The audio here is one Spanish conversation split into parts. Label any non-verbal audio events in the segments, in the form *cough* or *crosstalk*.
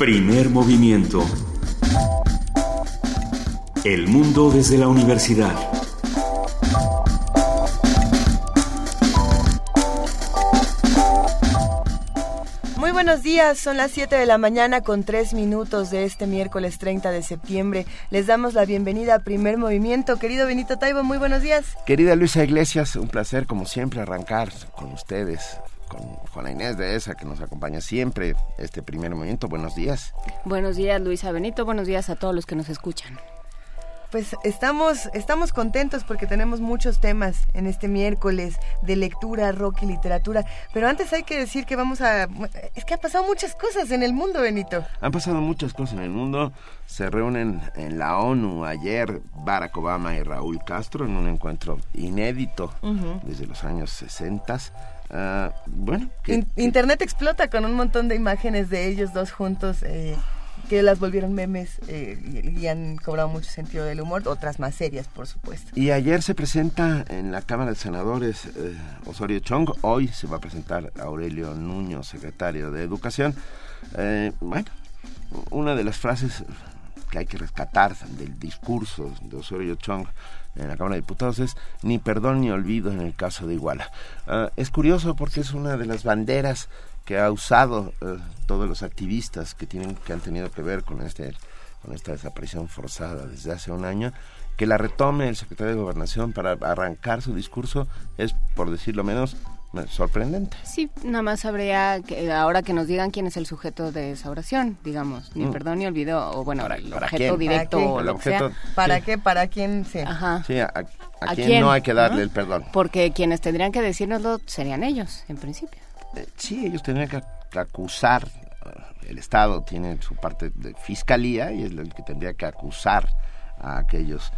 Primer movimiento. El mundo desde la universidad. Muy buenos días, son las 7 de la mañana con 3 minutos de este miércoles 30 de septiembre. Les damos la bienvenida a Primer Movimiento. Querido Benito Taibo, muy buenos días. Querida Luisa Iglesias, un placer como siempre arrancar con ustedes con Juana Inés de esa que nos acompaña siempre este primer movimiento. Buenos días. Buenos días, Luisa Benito. Buenos días a todos los que nos escuchan. Pues estamos, estamos contentos porque tenemos muchos temas en este miércoles de lectura, rock y literatura. Pero antes hay que decir que vamos a... Es que ha pasado muchas cosas en el mundo, Benito. Han pasado muchas cosas en el mundo. Se reúnen en la ONU ayer Barack Obama y Raúl Castro en un encuentro inédito desde los años 60 Ah, bueno. Internet explota con un montón de imágenes de ellos dos juntos. Eh, que las volvieron memes eh, y, han cobrado mucho sentido del humor, otras más serias, por supuesto. Y ayer se presenta en la Cámara de Senadores eh, Osorio Chong, hoy se va a presentar Aurelio Nuño, secretario de Educación. bueno, una de las frases que hay que rescatar del discurso de Osorio Chong en la Cámara de Diputados es ni perdón ni olvido en el caso de Iguala. Ah, es curioso porque es una de las banderas que ha usado eh, todos los activistas que tienen que han tenido que ver con este con esta desaparición forzada desde hace un año que la retome el secretario de Gobernación para arrancar su discurso es por decirlo menos sorprendente. Sí, nada más habría que ahora que nos digan quién es el sujeto de esa oración, digamos, ni mm. perdón ni olvido, o bueno, el objeto directo o lo que sea. ¿Para qué? ¿Para quién? Sí, Ajá. sí a, quién, no hay que darle el perdón. Porque quienes tendrían que decirnoslo serían ellos, en principio. Eh, sí, ellos tendrían que, acusar, el Estado tiene su parte de fiscalía y es el que tendría que acusar a aquellos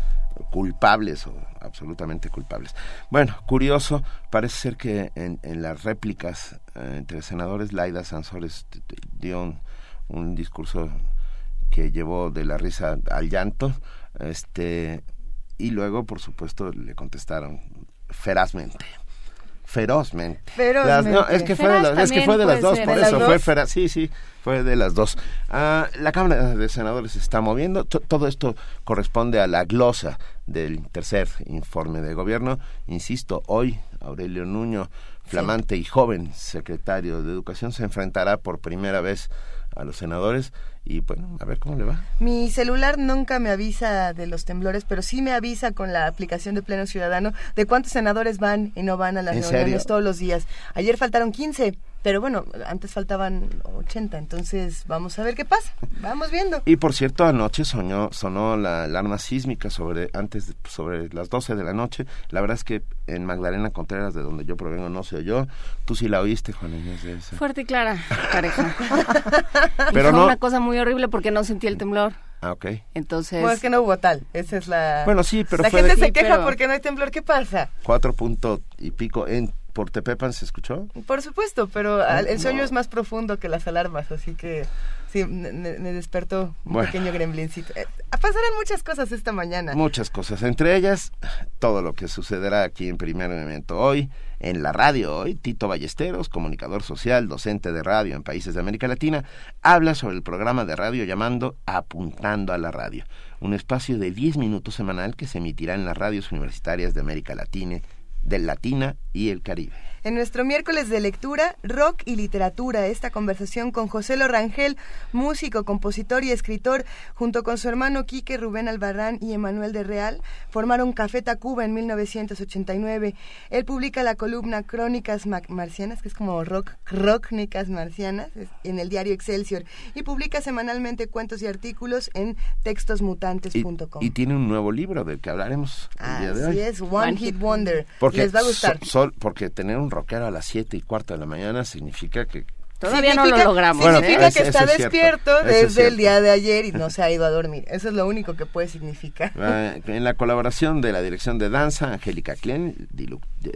culpables o absolutamente culpables. Bueno, curioso, parece ser que en, las réplicas eh, entre senadores, Laida Sansores dio un, discurso que llevó de la risa al llanto, este, y luego, por supuesto, le contestaron ferazmente ferozmente. Ferozmente. es que fue de las, es que fue de las dos, por eso fue feraz, sí, sí, fue de las dos. Ah, la Cámara de Senadores se está moviendo. todo esto corresponde a la glosa del tercer informe de gobierno. Insisto, hoy Aurelio Nuño, flamante y joven secretario de Educación, se enfrentará por primera vez a los senadores y bueno, a ver cómo le va. Mi celular nunca me avisa de los temblores, pero sí me avisa con la aplicación de Pleno Ciudadano de cuántos senadores van y no van a las reuniones todos los días. Ayer faltaron 15. Pero bueno, antes faltaban 80, entonces vamos a ver qué pasa. Vamos viendo. Y por cierto, anoche sonó, sonó la alarma sísmica sobre antes sobre las 12 de la noche. La verdad es que en Magdalena Contreras, de donde yo provengo, no se oyó. Tú sí la oíste, Juan Inés. De Fuerte y clara, pareja. *laughs* Pero fue una cosa muy horrible porque no sentí el temblor. Ah, ok. Entonces... Bueno, es que no hubo tal. Esa es la... Bueno, sí, pero La gente se queja porque no hay temblor. ¿Qué pasa? Cuatro puntos y pico en por Tepepan se escuchó? Por supuesto, pero el sueño es más profundo que las alarmas, así que sí, me, despertó un pequeño gremlincito. Eh, pasarán muchas cosas esta mañana. Muchas cosas, entre ellas todo lo que sucederá aquí en Primer Momento hoy, en la radio hoy, Tito Ballesteros, comunicador social, docente de radio en países de América Latina, habla sobre el programa de radio llamando Apuntando a la Radio, un espacio de 10 minutos semanal que se emitirá en las radios universitarias de América Latina del Latina y el Caribe. En nuestro miércoles de lectura, rock y literatura, esta conversación con José Lorangel, músico, compositor y escritor, junto con su hermano Quique Rubén Albarrán y Emanuel de Real, formaron Café Tacuba en 1989. Él publica la columna Crónicas Marcianas, que es como rock, Crónicas Marcianas, en el diario Excelsior, y publica semanalmente cuentos y artículos en textosmutantes.com. Y, tiene un nuevo libro del que hablaremos el día de hoy. es, One, Hit Wonder. Les va a gustar. porque tener un rockero a las siete y cuarto de la mañana significa que Todavía no lo logramos. significa que está despierto desde el día de ayer y no se ha ido a dormir. Eso es lo único que puede significar. *laughs* Ah, en la colaboración de la dirección de danza, Angélica Klein,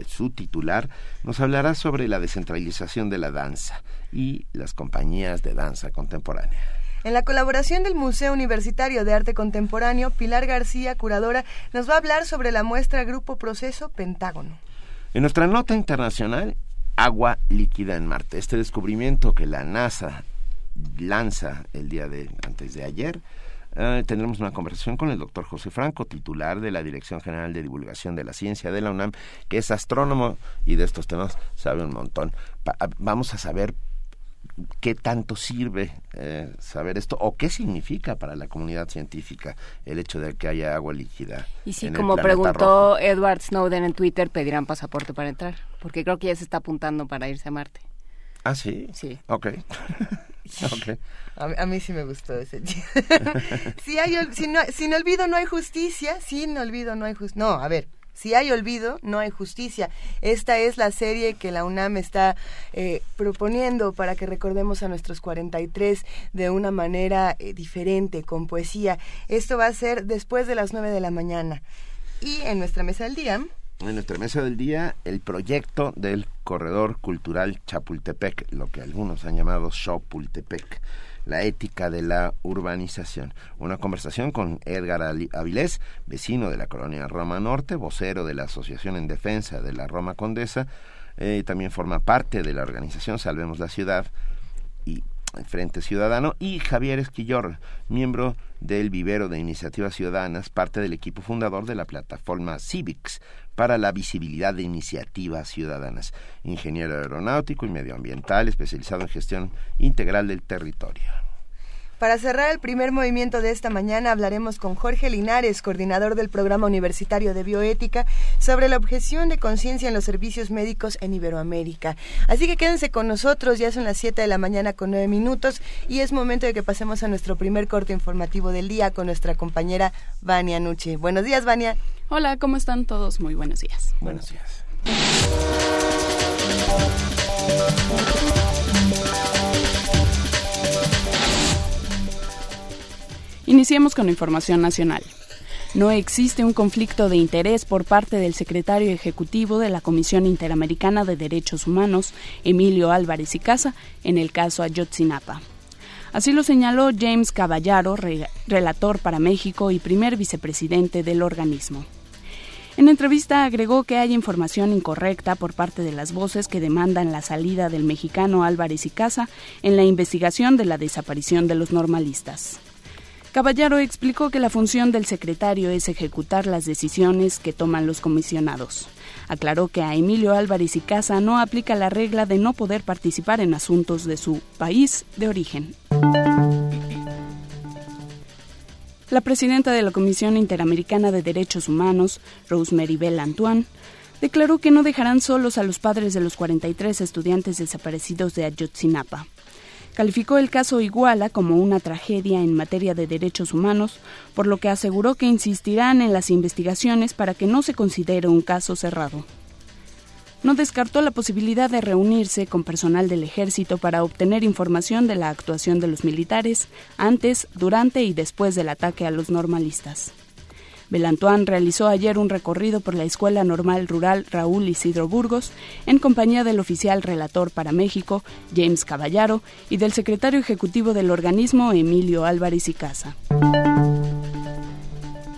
su titular, nos hablará sobre la descentralización de la danza y las compañías de danza contemporánea. En la colaboración del Museo Universitario de Arte Contemporáneo, Pilar García, curadora, nos va a hablar sobre la muestra Grupo Proceso Pentágono. En nuestra nota internacional, agua líquida en Marte. Este descubrimiento que la NASA lanza el día de antes de ayer. Eh, tendremos una conversación con el doctor José Franco, titular de la Dirección General de Divulgación de la Ciencia de la UNAM, que es astrónomo y de estos temas sabe un montón. vamos a saber qué tanto sirve eh, saber esto o qué significa para la comunidad científica el hecho de que haya agua líquida. Y si, como preguntó Edward Snowden en Twitter, pedirán pasaporte para entrar, porque creo que ya se está apuntando para irse a Marte. Ah, sí. Sí. Ok. *laughs* okay. A, mí sí me gustó ese si *laughs* hay, si no, sin olvido no hay justicia, sin olvido no hay justicia. No, a ver, si hay olvido, no hay justicia. Esta es la serie que la UNAM está eh, proponiendo para que recordemos a nuestros 43 de una manera eh, diferente, con poesía. Esto va a ser después de las 9 de la mañana. Y en nuestra mesa del día... En nuestra mesa del día, el proyecto del Corredor Cultural Chapultepec, lo que algunos han llamado Chapultepec la ética de la urbanización. Una conversación con Edgar Avilés, vecino de la colonia Roma Norte, vocero de la Asociación en Defensa de la Roma Condesa, eh, también forma parte de la organización Salvemos la Ciudad y Frente Ciudadano, y Javier Esquillor, miembro del vivero de iniciativas ciudadanas, parte del equipo fundador de la plataforma Civics para la visibilidad de iniciativas ciudadanas, ingeniero aeronáutico y medioambiental especializado en gestión integral del territorio. Para cerrar el primer movimiento de esta mañana hablaremos con Jorge Linares, coordinador del Programa Universitario de Bioética, sobre la objeción de conciencia en los servicios médicos en Iberoamérica. Así que quédense con nosotros, ya son las 7 de la mañana con 9 minutos y es momento de que pasemos a nuestro primer corte informativo del día con nuestra compañera Vania Nuche. Buenos días, Vania. Hola, ¿cómo están todos? Muy buenos días. Buenos días. Iniciemos con información nacional. No existe un conflicto de interés por parte del secretario ejecutivo de la Comisión Interamericana de Derechos Humanos, Emilio Álvarez y Casa, en el caso Ayotzinapa. Así lo señaló James Caballaro, relator para México y primer vicepresidente del organismo. En entrevista agregó que hay información incorrecta por parte de las voces que demandan la salida del mexicano Álvarez y Casa en la investigación de la desaparición de los normalistas. Caballero explicó que la función del secretario es ejecutar las decisiones que toman los comisionados. Aclaró que a Emilio Álvarez y Casa no aplica la regla de no poder participar en asuntos de su país de origen. La presidenta de la Comisión Interamericana de Derechos Humanos, Rosemary Bell Antoine, declaró que no dejarán solos a los padres de los 43 estudiantes desaparecidos de Ayotzinapa calificó el caso Iguala como una tragedia en materia de derechos humanos, por lo que aseguró que insistirán en las investigaciones para que no se considere un caso cerrado. No descartó la posibilidad de reunirse con personal del ejército para obtener información de la actuación de los militares antes, durante y después del ataque a los normalistas. Belantoine realizó ayer un recorrido por la Escuela Normal Rural Raúl Isidro Burgos en compañía del oficial relator para México, James Caballaro, y del secretario ejecutivo del organismo, Emilio Álvarez y Casa.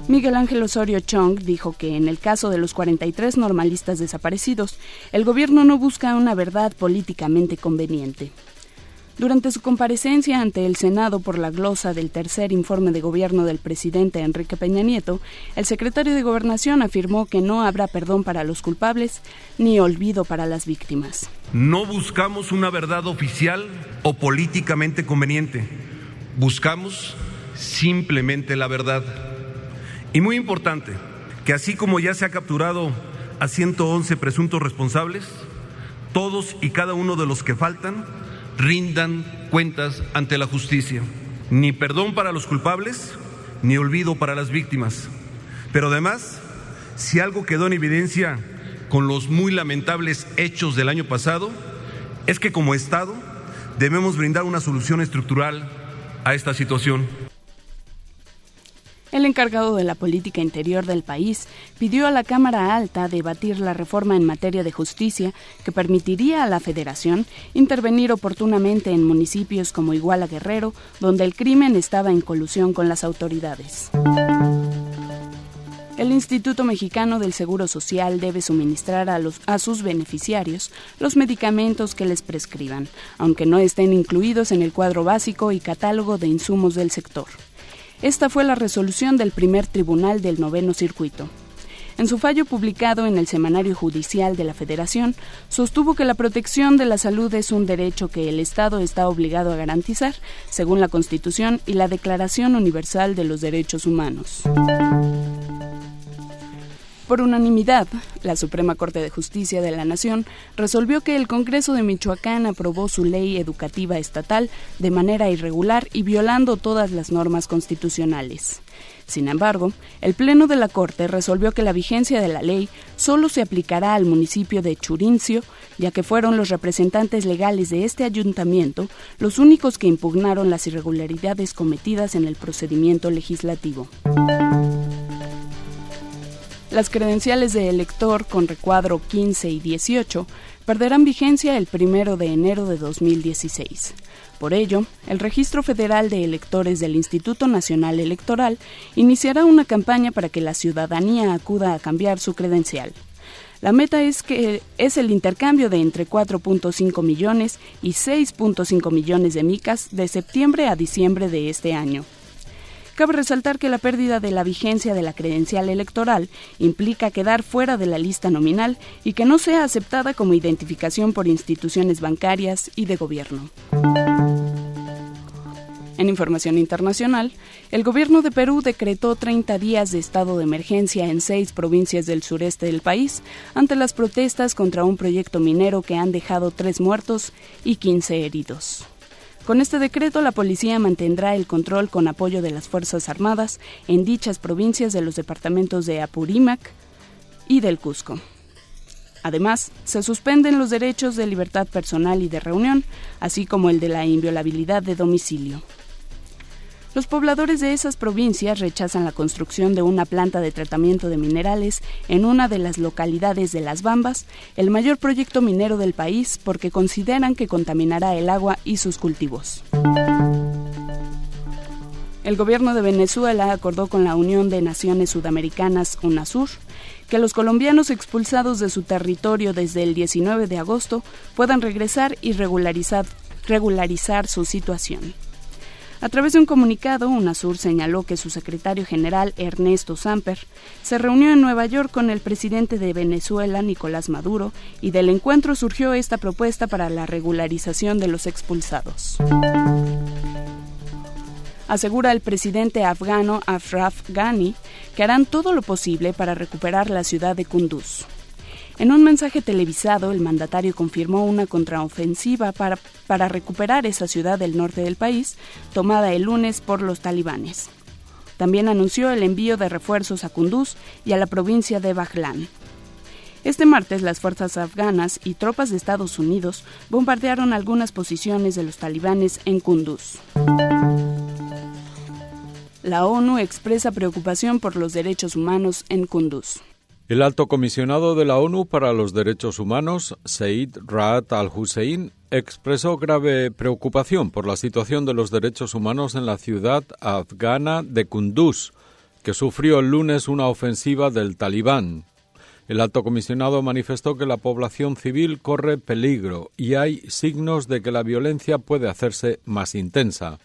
Miguel Ángel Osorio Chong dijo que en el caso de los 43 normalistas desaparecidos, el gobierno no busca una verdad políticamente conveniente. Durante su comparecencia ante el Senado por la glosa del tercer informe de gobierno del presidente Enrique Peña Nieto, el secretario de Gobernación afirmó que no habrá perdón para los culpables ni olvido para las víctimas. No buscamos una verdad oficial o políticamente conveniente. Buscamos simplemente la verdad. Y muy importante, que así como ya se ha capturado a 111 presuntos responsables, todos y cada uno de los que faltan rindan cuentas ante la justicia. Ni perdón para los culpables, ni olvido para las víctimas. Pero además, si algo quedó en evidencia con los muy lamentables hechos del año pasado, es que como Estado debemos brindar una solución estructural a esta situación. El encargado de la política interior del país pidió a la Cámara Alta debatir la reforma en materia de justicia que permitiría a la Federación intervenir oportunamente en municipios como Iguala Guerrero, donde el crimen estaba en colusión con las autoridades. el Instituto Mexicano del Seguro Social debe suministrar a, a sus beneficiarios los medicamentos que les prescriban, aunque no estén incluidos en el cuadro básico y catálogo de insumos del sector. Esta fue la resolución del primer tribunal del noveno circuito. En su fallo publicado en el Semanario Judicial de la Federación, sostuvo que la protección de la salud es un derecho que el Estado está obligado a garantizar, según la Constitución y la Declaración Universal de los Derechos Humanos. Por unanimidad, la Suprema Corte de Justicia de la Nación resolvió que el Congreso de Michoacán aprobó su ley educativa estatal de manera irregular y violando todas las normas constitucionales. Sin embargo, el Pleno de la Corte resolvió que la vigencia de la ley solo se aplicará al municipio de Churincio, ya que fueron los representantes legales de este ayuntamiento los únicos que impugnaron las irregularidades cometidas en el procedimiento legislativo. Las credenciales de elector con recuadro 15 y 18 perderán vigencia el 1 de enero de 2016. Por ello, el Registro Federal de Electores del Instituto Nacional Electoral iniciará una campaña para que la ciudadanía acuda a cambiar su credencial. La meta es que es el intercambio de entre 4.5 millones y 6.5 millones de micas de septiembre a diciembre de este año. Cabe resaltar que la pérdida de la vigencia de la credencial electoral implica quedar fuera de la lista nominal y que no sea aceptada como identificación por instituciones bancarias y de gobierno. En información internacional, el gobierno de Perú decretó 30 días de estado de emergencia en seis provincias del sureste del país ante las protestas contra un proyecto minero que han dejado tres muertos y 15 heridos. Con este decreto, la policía mantendrá el control con apoyo de las Fuerzas Armadas en dichas provincias de los departamentos de Apurímac y del Cusco. Además, se suspenden los derechos de libertad personal y de reunión, así como el de la inviolabilidad de domicilio. Los pobladores de esas provincias rechazan la construcción de una planta de tratamiento de minerales en una de las localidades de Las Bambas, el mayor proyecto minero del país, porque consideran que contaminará el agua y sus cultivos. El gobierno de Venezuela acordó con la Unión de Naciones Sudamericanas, UNASUR, que los colombianos expulsados de su territorio desde el 19 de agosto puedan regresar y regularizar, regularizar su situación. A través de un comunicado, UNASUR señaló que su secretario general, Ernesto Samper, se reunió en Nueva York con el presidente de Venezuela, Nicolás Maduro, y del encuentro surgió esta propuesta para la regularización de los expulsados. Asegura el presidente afgano Afraf Ghani que harán todo lo posible para recuperar la ciudad de Kunduz. En un mensaje televisado, el mandatario confirmó una contraofensiva para, para recuperar esa ciudad del norte del país, tomada el lunes por los talibanes. También anunció el envío de refuerzos a Kunduz y a la provincia de Bajlan. Este martes las fuerzas afganas y tropas de Estados Unidos bombardearon algunas posiciones de los talibanes en Kunduz. La ONU expresa preocupación por los derechos humanos en Kunduz. El alto comisionado de la ONU para los Derechos Humanos, Said Raat al-Hussein, expresó grave preocupación por la situación de los derechos humanos en la ciudad afgana de Kunduz, que sufrió el lunes una ofensiva del talibán. El alto comisionado manifestó que la población civil corre peligro y hay signos de que la violencia puede hacerse más intensa.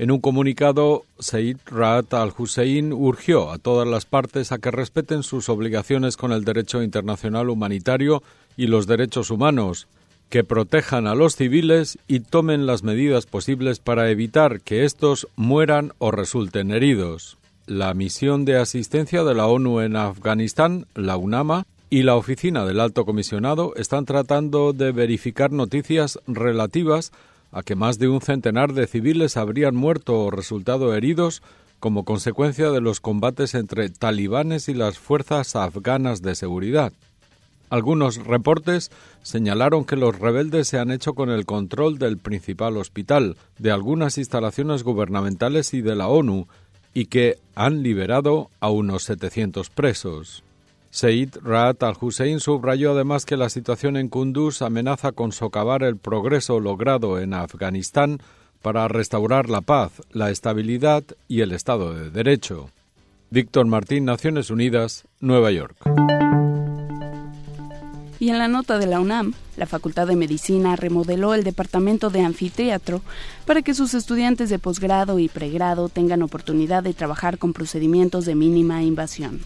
En un comunicado, Said Raat al-Hussein urgió a todas las partes a que respeten sus obligaciones con el derecho internacional humanitario y los derechos humanos, que protejan a los civiles y tomen las medidas posibles para evitar que estos mueran o resulten heridos. La misión de asistencia de la ONU en Afganistán, la UNAMA, y la oficina del Alto Comisionado están tratando de verificar noticias relativas a que más de un centenar de civiles habrían muerto o resultado heridos como consecuencia de los combates entre talibanes y las fuerzas afganas de seguridad. Algunos reportes señalaron que los rebeldes se han hecho con el control del principal hospital, de algunas instalaciones gubernamentales y de la ONU, y que han liberado a unos 700 presos. Said Raat al-Hussein subrayó además que la situación en Kunduz amenaza con socavar el progreso logrado en Afganistán para restaurar la paz, la estabilidad y el Estado de Derecho. Víctor Martín, Naciones Unidas, Nueva York. Y en la nota de la UNAM, la Facultad de Medicina remodeló el departamento de anfiteatro para que sus estudiantes de posgrado y pregrado tengan oportunidad de trabajar con procedimientos de mínima invasión.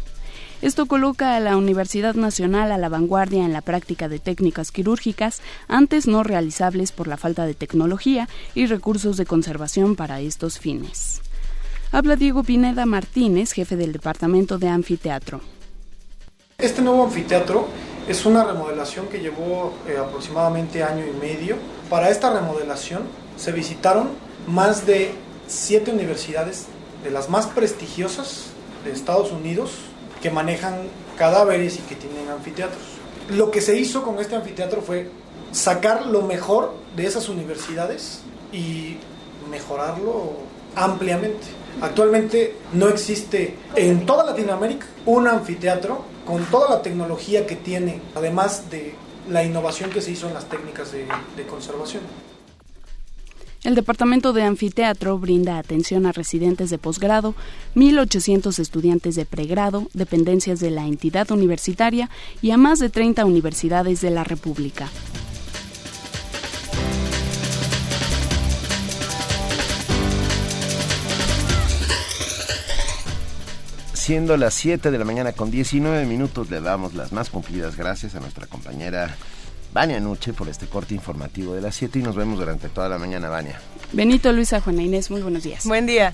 Esto coloca a la Universidad Nacional a la vanguardia en la práctica de técnicas quirúrgicas antes no realizables por la falta de tecnología y recursos de conservación para estos fines. Habla Diego Pineda Martínez, jefe del Departamento de Anfiteatro. Este nuevo anfiteatro es una remodelación que llevó eh, aproximadamente año y medio. Para esta remodelación se visitaron más de siete universidades de las más prestigiosas de Estados Unidos que manejan cadáveres y que tienen anfiteatros. Lo que se hizo con este anfiteatro fue sacar lo mejor de esas universidades y mejorarlo ampliamente. Actualmente no existe en toda Latinoamérica un anfiteatro con toda la tecnología que tiene, además de la innovación que se hizo en las técnicas de, conservación. El Departamento de Anfiteatro brinda atención a residentes de posgrado, 1.800 estudiantes de pregrado, dependencias de la entidad universitaria y a más de 30 universidades de la República. siendo las 7 de la mañana con 19 minutos, le damos las más cumplidas gracias a nuestra compañera Vania Nuche por este corte informativo de las 7 y nos vemos durante toda la mañana, Vania. Benito, Luisa, Juana Inés, muy buenos días. Buen día.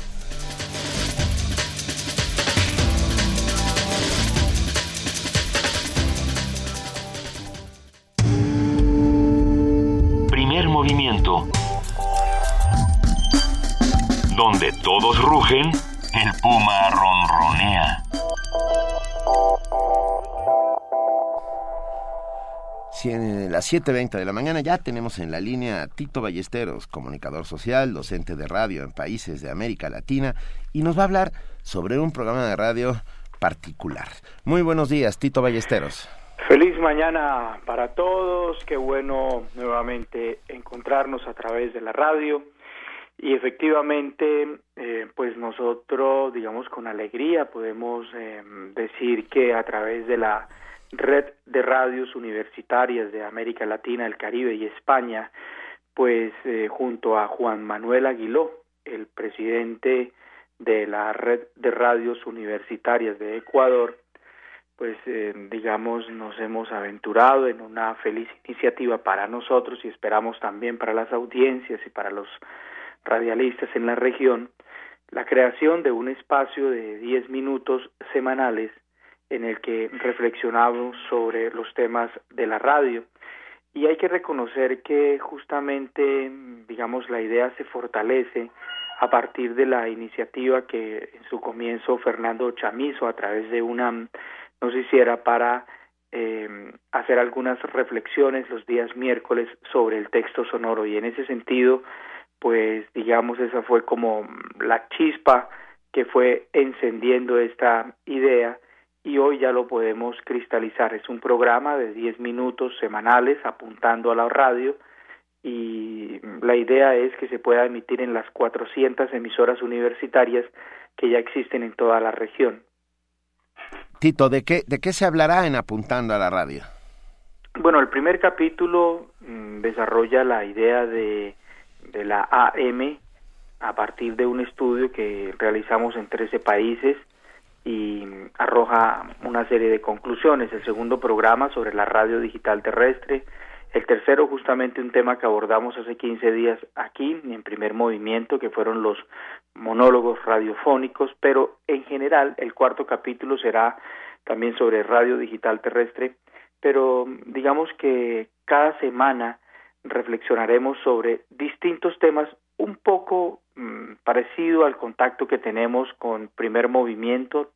Primer movimiento. Donde todos rugen el puma ronronea. Las 7.20 de la mañana ya tenemos en la línea a Tito Ballesteros, comunicador social, docente de radio en países de América Latina, y nos va a hablar sobre un programa de radio particular. Muy buenos días, Tito Ballesteros. Feliz mañana para todos, qué bueno nuevamente encontrarnos a través de la radio y efectivamente, eh, pues nosotros, digamos, con alegría podemos eh, decir que a través de la red de radios universitarias de América Latina, el Caribe y España, pues eh, junto a Juan Manuel Aguiló, el presidente de la red de radios universitarias de Ecuador, pues digamos nos hemos aventurado en una feliz iniciativa para nosotros y esperamos también para las audiencias y para los radialistas en la región, la creación de un espacio de 10 minutos semanales en el que reflexionamos sobre los temas de la radio. Y hay que reconocer que justamente, digamos, la idea se fortalece a partir de la iniciativa que en su comienzo Fernando Chamizo a través de UNAM nos hiciera para eh, hacer algunas reflexiones los días miércoles sobre el texto sonoro y en ese sentido pues digamos esa fue como la chispa que fue encendiendo esta idea y hoy ya lo podemos cristalizar. Es un programa de 10 minutos semanales apuntando a la radio y la idea es que se pueda emitir en las 400 emisoras universitarias que ya existen en toda la región. Tito, ¿de qué, de qué se hablará en apuntando a la radio? Bueno, el primer capítulo mm, desarrolla la idea de de la AM a partir de un estudio que realizamos en 13 países y arroja una serie de conclusiones. El segundo programa sobre la radio digital terrestre. El tercero justamente un tema que abordamos hace 15 días aquí en primer movimiento que fueron los monólogos radiofónicos, pero en general el cuarto capítulo será también sobre radio digital terrestre, pero digamos que cada semana reflexionaremos sobre distintos temas un poco mm, parecido al contacto que tenemos con primer movimiento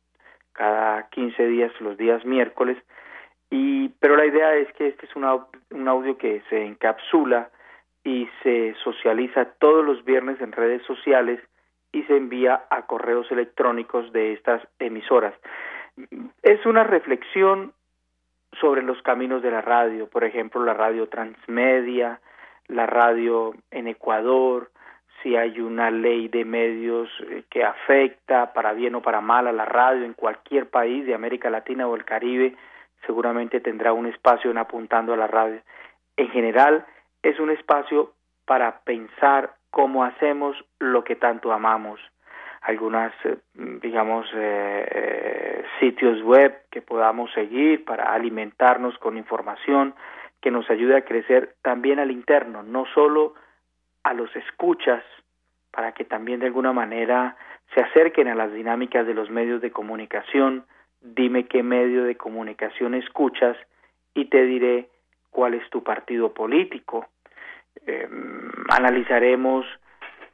cada 15 días los días miércoles y pero la idea es que este es un audio que se encapsula y se socializa todos los viernes en redes sociales y se envía a correos electrónicos de estas emisoras. Es una reflexión sobre los caminos de la radio, por ejemplo, la radio transmedia, la radio en Ecuador, si hay una ley de medios eh, que afecta para bien o para mal a la radio en cualquier país de América Latina o el Caribe, seguramente tendrá un espacio en apuntando a la radio. En general, es un espacio para pensar cómo hacemos lo que tanto amamos. Algunas, eh, digamos, eh, sitios web que podamos seguir para alimentarnos con información que nos ayude a crecer también al interno, no solo a los escuchas para que también de alguna manera se acerquen a las dinámicas de los medios de comunicación. Dime qué medio de comunicación escuchas y te diré cuál es tu partido político. Em, analizaremos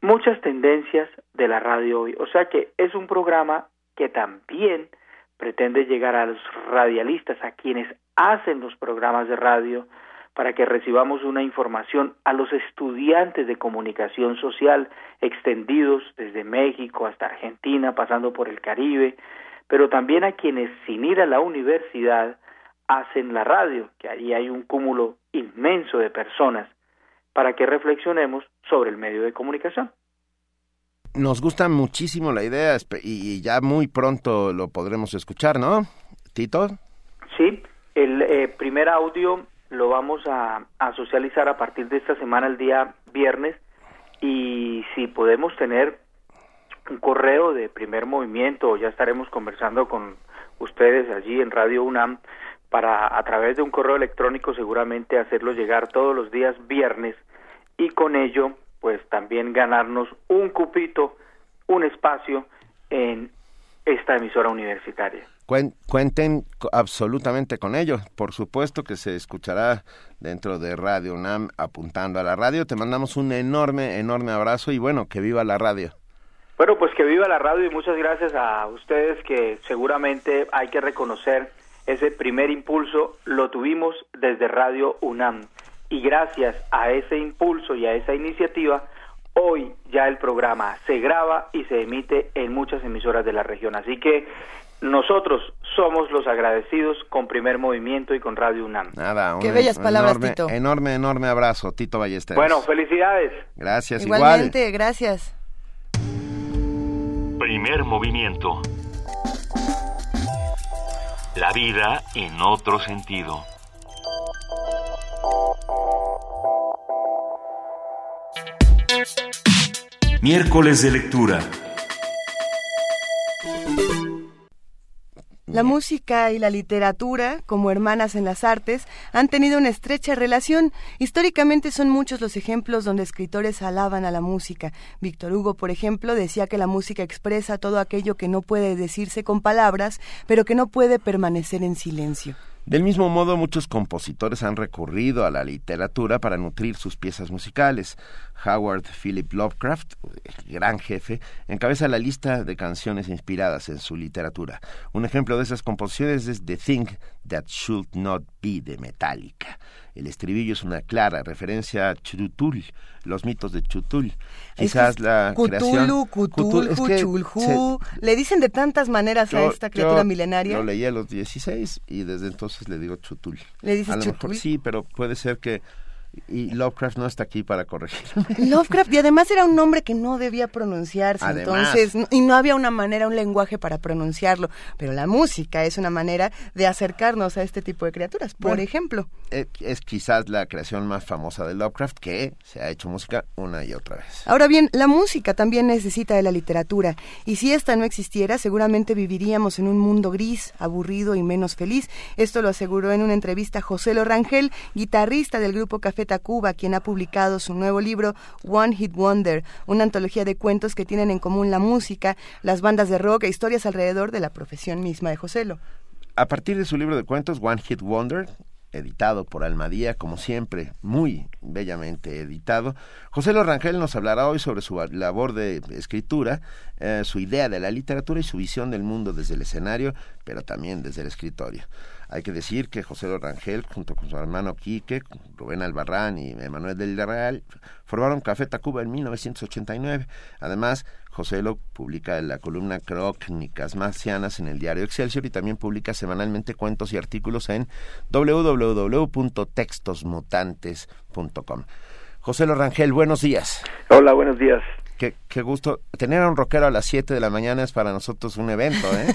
muchas tendencias de la radio hoy. O sea que es un programa que también pretende llegar a los radialistas, a quienes hacen los programas de radio, para que recibamos una información a los estudiantes de comunicación social extendidos desde México hasta Argentina, pasando por el Caribe, pero también a quienes sin ir a la universidad hacen la radio, que ahí hay un cúmulo inmenso de personas, para que reflexionemos sobre el medio de comunicación. Nos gusta muchísimo la idea y ya muy pronto lo podremos escuchar, ¿no? Tito. Sí, el eh, primer audio lo vamos a, socializar a partir de esta semana, el día viernes, y si podemos tener un correo de primer movimiento, ya estaremos conversando con ustedes allí en Radio UNAM para a través de un correo electrónico seguramente hacerlo llegar todos los días viernes y con ello pues también ganarnos un cupito, un espacio en esta emisora universitaria cuenten absolutamente con ello. Por supuesto que se escuchará dentro de Radio UNAM apuntando a la radio. Te mandamos un enorme, enorme abrazo y bueno, que viva la radio. Bueno, pues que viva la radio y muchas gracias a ustedes que seguramente hay que reconocer ese primer impulso lo tuvimos desde Radio UNAM y gracias a ese impulso y a esa iniciativa hoy ya el programa se graba y se emite en muchas emisoras de la región. Así que nosotros somos los agradecidos con Primer Movimiento y con Radio UNAM. Nada, Qué bellas palabras, enorme, Tito. Enorme, enorme abrazo, Tito Ballesteros. Bueno, felicidades. Gracias, Igualmente, gracias. Primer Movimiento. La vida en otro sentido. Miércoles de lectura. La música y la literatura, como hermanas en las artes, han tenido una estrecha relación. Históricamente son muchos los ejemplos donde escritores alaban a la música. Víctor Hugo, por ejemplo, decía que la música expresa todo aquello que no puede decirse con palabras, pero que no puede permanecer en silencio. Del mismo modo, muchos compositores han recurrido a la literatura para nutrir sus piezas musicales. Howard Philip Lovecraft, el gran jefe, encabeza la lista de canciones inspiradas en su literatura. Un ejemplo de esas composiciones es The Thing That Should Not Be de Metallica. El estribillo es una clara referencia a Chutul, los mitos de Chutul. Quizás la Cthulhu, Cthulhu, Le dicen de tantas maneras a esta criatura milenaria. Lo leí a los 16 y desde entonces le digo Chutul. ¿Le dices a lo Chutul? Mejor, sí, pero puede ser que y Lovecraft no está aquí para corregir. *laughs* Lovecraft, y además era un nombre que no debía pronunciarse, entonces, y no había una manera, un lenguaje para pronunciarlo, pero la música es una manera de acercarnos a este tipo de criaturas, por ejemplo. Eh, es quizás la creación más famosa de Lovecraft que se ha hecho música una y otra vez. Ahora bien, la música también necesita de la literatura, y si esta no existiera, seguramente viviríamos en un mundo gris, aburrido y menos feliz. Esto lo aseguró en una entrevista José Lorangel, guitarrista del grupo Café Tacuba, quien ha publicado su nuevo libro One Hit Wonder, una antología de cuentos que tienen en común la música, las bandas de rock e historias alrededor de la profesión misma de Joselo. A partir de su libro de cuentos One Hit Wonder, editado por Almadía, como siempre, muy bellamente editado. José Lorangel nos hablará hoy sobre su labor de escritura, eh, su idea de la literatura y su visión del mundo desde el escenario, pero también desde el escritorio. Hay que decir que José Lorangel, junto con su hermano Quique, Rubén Albarrán y Emanuel del Real, formaron Café Tacuba en 1989. Además, José lo publica en la columna Crónicas Marcianas en el diario Excelsior y también publica semanalmente cuentos y artículos en www.textosmutantes.com. José Lorangel, buenos días. Hola, buenos días. Qué, qué gusto. Tener a un rockero a las 7 de la mañana es para nosotros un evento, ¿eh?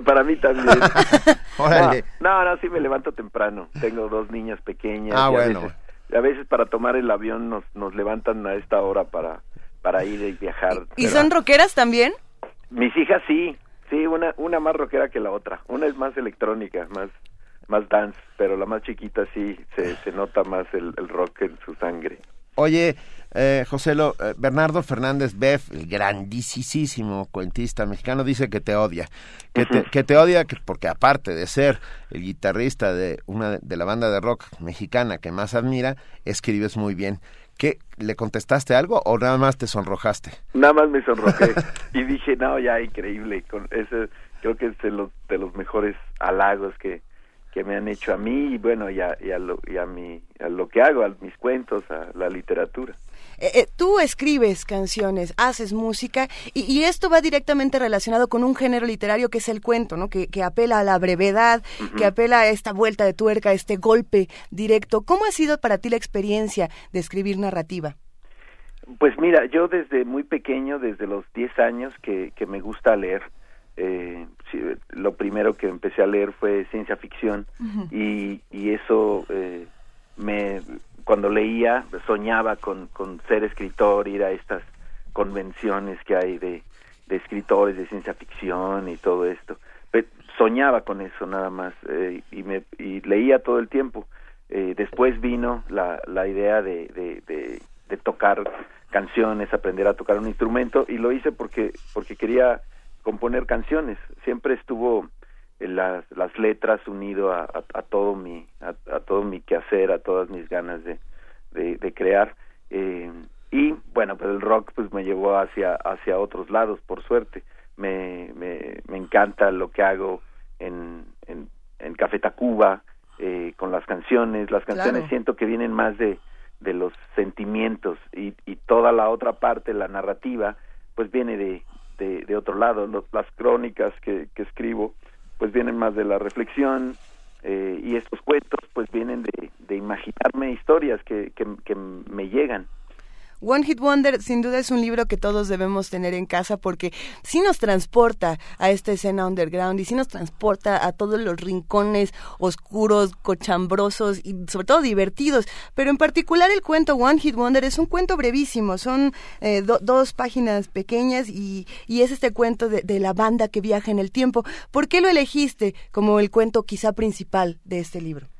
*laughs* para mí también. *laughs* Órale. No, no, sí me levanto temprano. Tengo dos niñas pequeñas. Ah, bueno. A veces, a veces para tomar el avión nos, nos levantan a esta hora para, para ir y viajar. ¿Y son rockeras también? Mis hijas sí, sí, una, una más rockera que la otra. Una es más electrónica, más más dance, pero la más chiquita sí se, se nota más el, el rock en su sangre. Oye, eh, Joselo, eh, Bernardo Fernández Beff, el grandísimo cuentista mexicano, dice que te odia. Que, te, que te odia porque aparte de ser el guitarrista de una de la banda de rock mexicana que más admira, escribes muy bien. ¿Qué? ¿Le contestaste algo o nada más te sonrojaste? Nada más me sonrojé *laughs* y dije, no, ya increíble. Con ese, creo que es de los, de los mejores halagos que, que me han hecho a mí y bueno, y a, y a, lo, y a, mi, a lo que hago, a mis cuentos, a la literatura. Eh, eh, tú escribes canciones, haces música y, esto va directamente relacionado con un género literario que es el cuento, ¿no? Que, que apela a la brevedad, que apela a esta vuelta de tuerca, este golpe directo. ¿Cómo ha sido para ti la experiencia de escribir narrativa? Pues mira, yo desde muy pequeño, desde los 10 años que, que me gusta leer, eh, lo primero que empecé a leer fue ciencia ficción y, y eso eh, me cuando leía soñaba con, con ser escritor ir a estas convenciones que hay de, de escritores de ciencia ficción y todo esto soñaba con eso nada más eh, y me y leía todo el tiempo eh, después vino la, la idea de, de, de, de tocar canciones aprender a tocar un instrumento y lo hice porque porque quería componer canciones. Siempre estuvo las, las letras unido a, a, todo mi a, todo mi quehacer, a todas mis ganas de, de, crear. Eh, y bueno, pues el rock pues me llevó hacia hacia otros lados, por suerte. Me, me, me encanta lo que hago en, en, en Café Tacuba, eh, con las canciones. Las canciones siento que vienen más de, de los sentimientos y, y toda la otra parte, la narrativa, pues viene de, de, otro lado. las crónicas que, que, escribo pues vienen más de la reflexión eh, y estos cuentos pues vienen de, de imaginarme historias que, que, que me llegan. One Hit Wonder sin duda es un libro que todos debemos tener en casa porque sí nos transporta a esta escena underground y sí nos transporta a todos los rincones oscuros, cochambrosos y sobre todo divertidos. Pero en particular el cuento One Hit Wonder es un cuento brevísimo, son eh, dos páginas pequeñas y, y, es este cuento de, de la banda que viaja en el tiempo. ¿Por qué lo elegiste como el cuento quizá principal de este libro?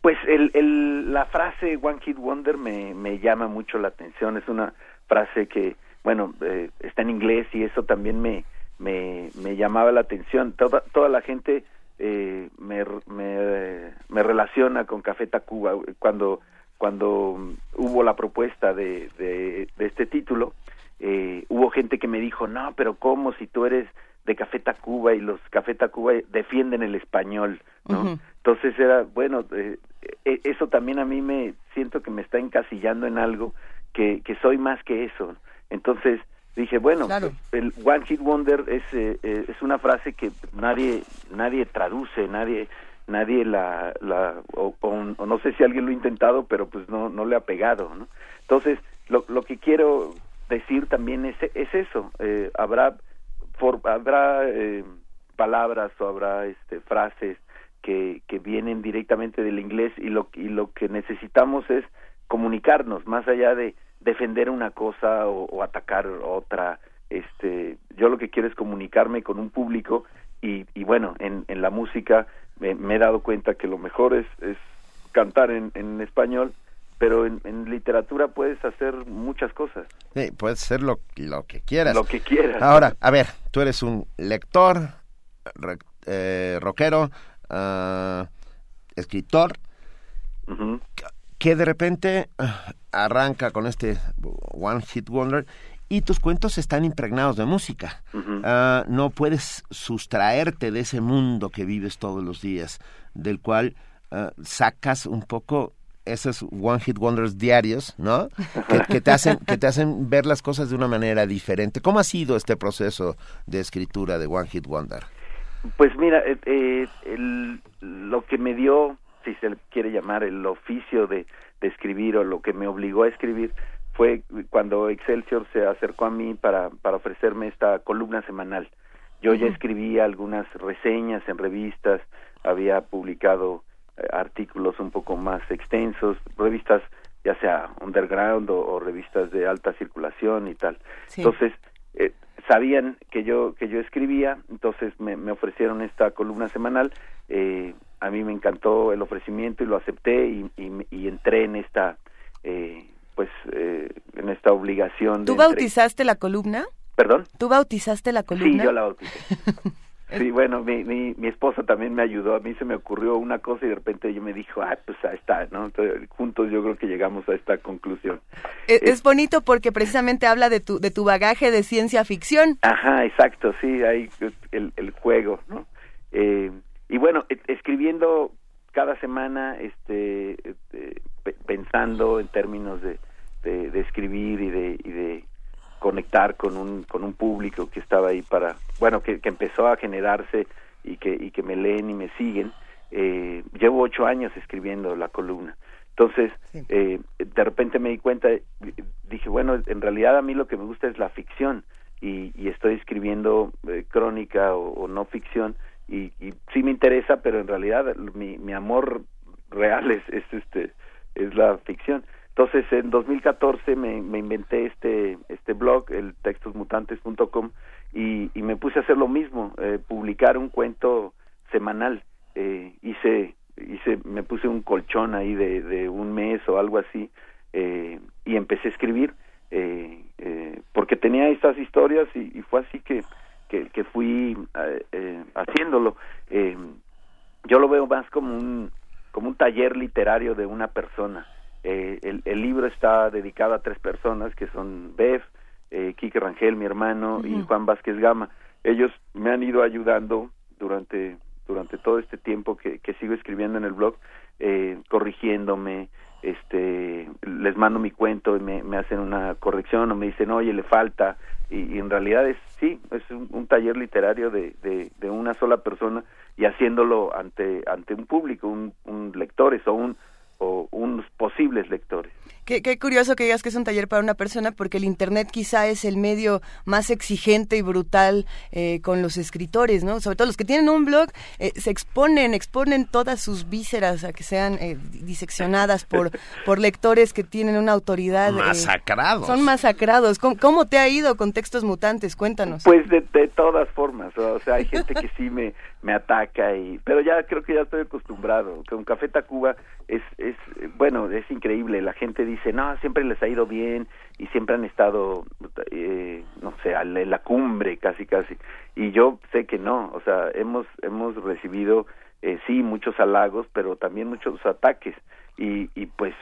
Pues el, el, la frase One Kid Wonder me, me llama mucho la atención. Es una frase que, bueno, eh, está en inglés y eso también me, me, me llamaba la atención. Toda, toda la gente eh, me, me, me relaciona con Café Tacuba. Cuando, cuando hubo la propuesta de, de, este título, eh, hubo gente que me dijo, no, pero ¿cómo si tú eres de Café Tacuba y los Café Tacuba defienden el español, ¿no? Entonces era, bueno, eh, eh, eso también a mí me siento que me está encasillando en algo que, que soy más que eso. Entonces dije, bueno, el One Hit Wonder es, eh, es una frase que nadie nadie traduce, nadie nadie la, la o, no sé si alguien lo ha intentado, pero pues no, no le ha pegado, ¿no? Entonces, lo, lo que quiero decir también es, es eso, eh, habrá habrá eh, palabras o habrá este, frases que, que vienen directamente del inglés y lo, y lo que necesitamos es comunicarnos más allá de defender una cosa o, atacar otra. Este yo lo que quiero es comunicarme con un público y, y bueno en, en la música me, me, he dado cuenta que lo mejor es, es cantar en, en español pero en, literatura puedes hacer muchas cosas. Sí, puedes hacer lo, lo que quieras. Lo que quieras. Ahora, a ver, tú eres un lector, eh, rockero, ah, escritor, que de repente ah, arranca con este One Hit Wonder y tus cuentos están impregnados de música. Ah, no puedes sustraerte de ese mundo que vives todos los días, del cual sacas un poco esos one hit wonders diarios, ¿no? Que, te hacen que te hacen ver las cosas de una manera diferente. ¿Cómo ha sido este proceso de escritura de one hit wonder? Pues mira, eh, eh, lo que me dio, si se quiere llamar el oficio de, de escribir o lo que me obligó a escribir fue cuando Excelsior se acercó a mí para, para ofrecerme esta columna semanal. Yo ya escribía algunas reseñas en revistas, había publicado artículos un poco más extensos, revistas ya sea underground o, revistas de alta circulación y tal. Entonces, eh, sabían que yo que yo escribía, entonces me, me ofrecieron esta columna semanal. Eh, a mí me encantó el ofrecimiento y lo acepté y, y, entré en esta eh, pues eh, en esta obligación. ¿Tú bautizaste la columna? ¿Perdón? ¿Tú bautizaste la columna? Sí, yo la bauticé. *laughs* Sí, bueno, mi, mi, mi esposa también me ayudó. A mí se me ocurrió una cosa y de repente ella me dijo, ah, pues ahí está, ¿no? Entonces, juntos yo creo que llegamos a esta conclusión. Es, es, bonito porque precisamente habla de tu, de tu bagaje de ciencia ficción. Ajá, exacto, sí, hay el, el juego, ¿no? Eh, y bueno, e, escribiendo cada semana, este, este pensando en términos de, de, de escribir y de, y de conectar con un, con un público que estaba ahí para, bueno, que, que empezó a generarse y que, y que me leen y me siguen. Eh, llevo ocho años escribiendo la columna. Entonces, eh, de repente me di cuenta, dije, bueno, en realidad a mí lo que me gusta es la ficción y, y estoy escribiendo eh, crónica o, no ficción y, y, sí me interesa, pero en realidad mi, mi amor real es, es este es la ficción. Entonces, en 2014 me, me inventé este, este blog, el textosmutantes.com, y, y me puse a hacer lo mismo, eh, publicar un cuento semanal. Eh, hice, hice, me puse un colchón ahí de, un mes o algo así, eh, y empecé a escribir, eh, porque tenía estas historias y, fue así que, que, que fui haciéndolo. Yo lo veo más como un, como un taller literario de una persona eh, el, el, libro está dedicado a tres personas que son Bev, eh, Quique Rangel, mi hermano, y Juan Vázquez Gama. Ellos me han ido ayudando durante durante todo este tiempo que, que sigo escribiendo en el blog, eh, corrigiéndome, este, les mando mi cuento y me, me, hacen una corrección o me dicen, oye, le falta, y, en realidad es, sí, es un, taller literario de, de, de, una sola persona y haciéndolo ante, ante un público, un, un lectores o un, o unos posibles lectores. Qué, curioso que digas que es un taller para una persona, porque el Internet quizá es el medio más exigente y brutal eh, con los escritores, ¿no? Sobre todo los que tienen un blog, eh, se exponen, exponen todas sus vísceras a que sean eh, diseccionadas por, *laughs* por lectores que tienen una autoridad. Masacrados. son masacrados. ¿Cómo, te ha ido con textos mutantes? Cuéntanos. Pues de, de todas formas, o sea, hay gente que sí me, me ataca, y pero ya creo que ya estoy acostumbrado. Con Café Tacuba es, es, bueno, es increíble, la gente dice dice, no, siempre les ha ido bien y siempre han estado, eh, no sé, en la cumbre casi, casi. Y yo sé que no, o sea, hemos, hemos recibido, eh, sí, muchos halagos, pero también muchos ataques. Y, y pues,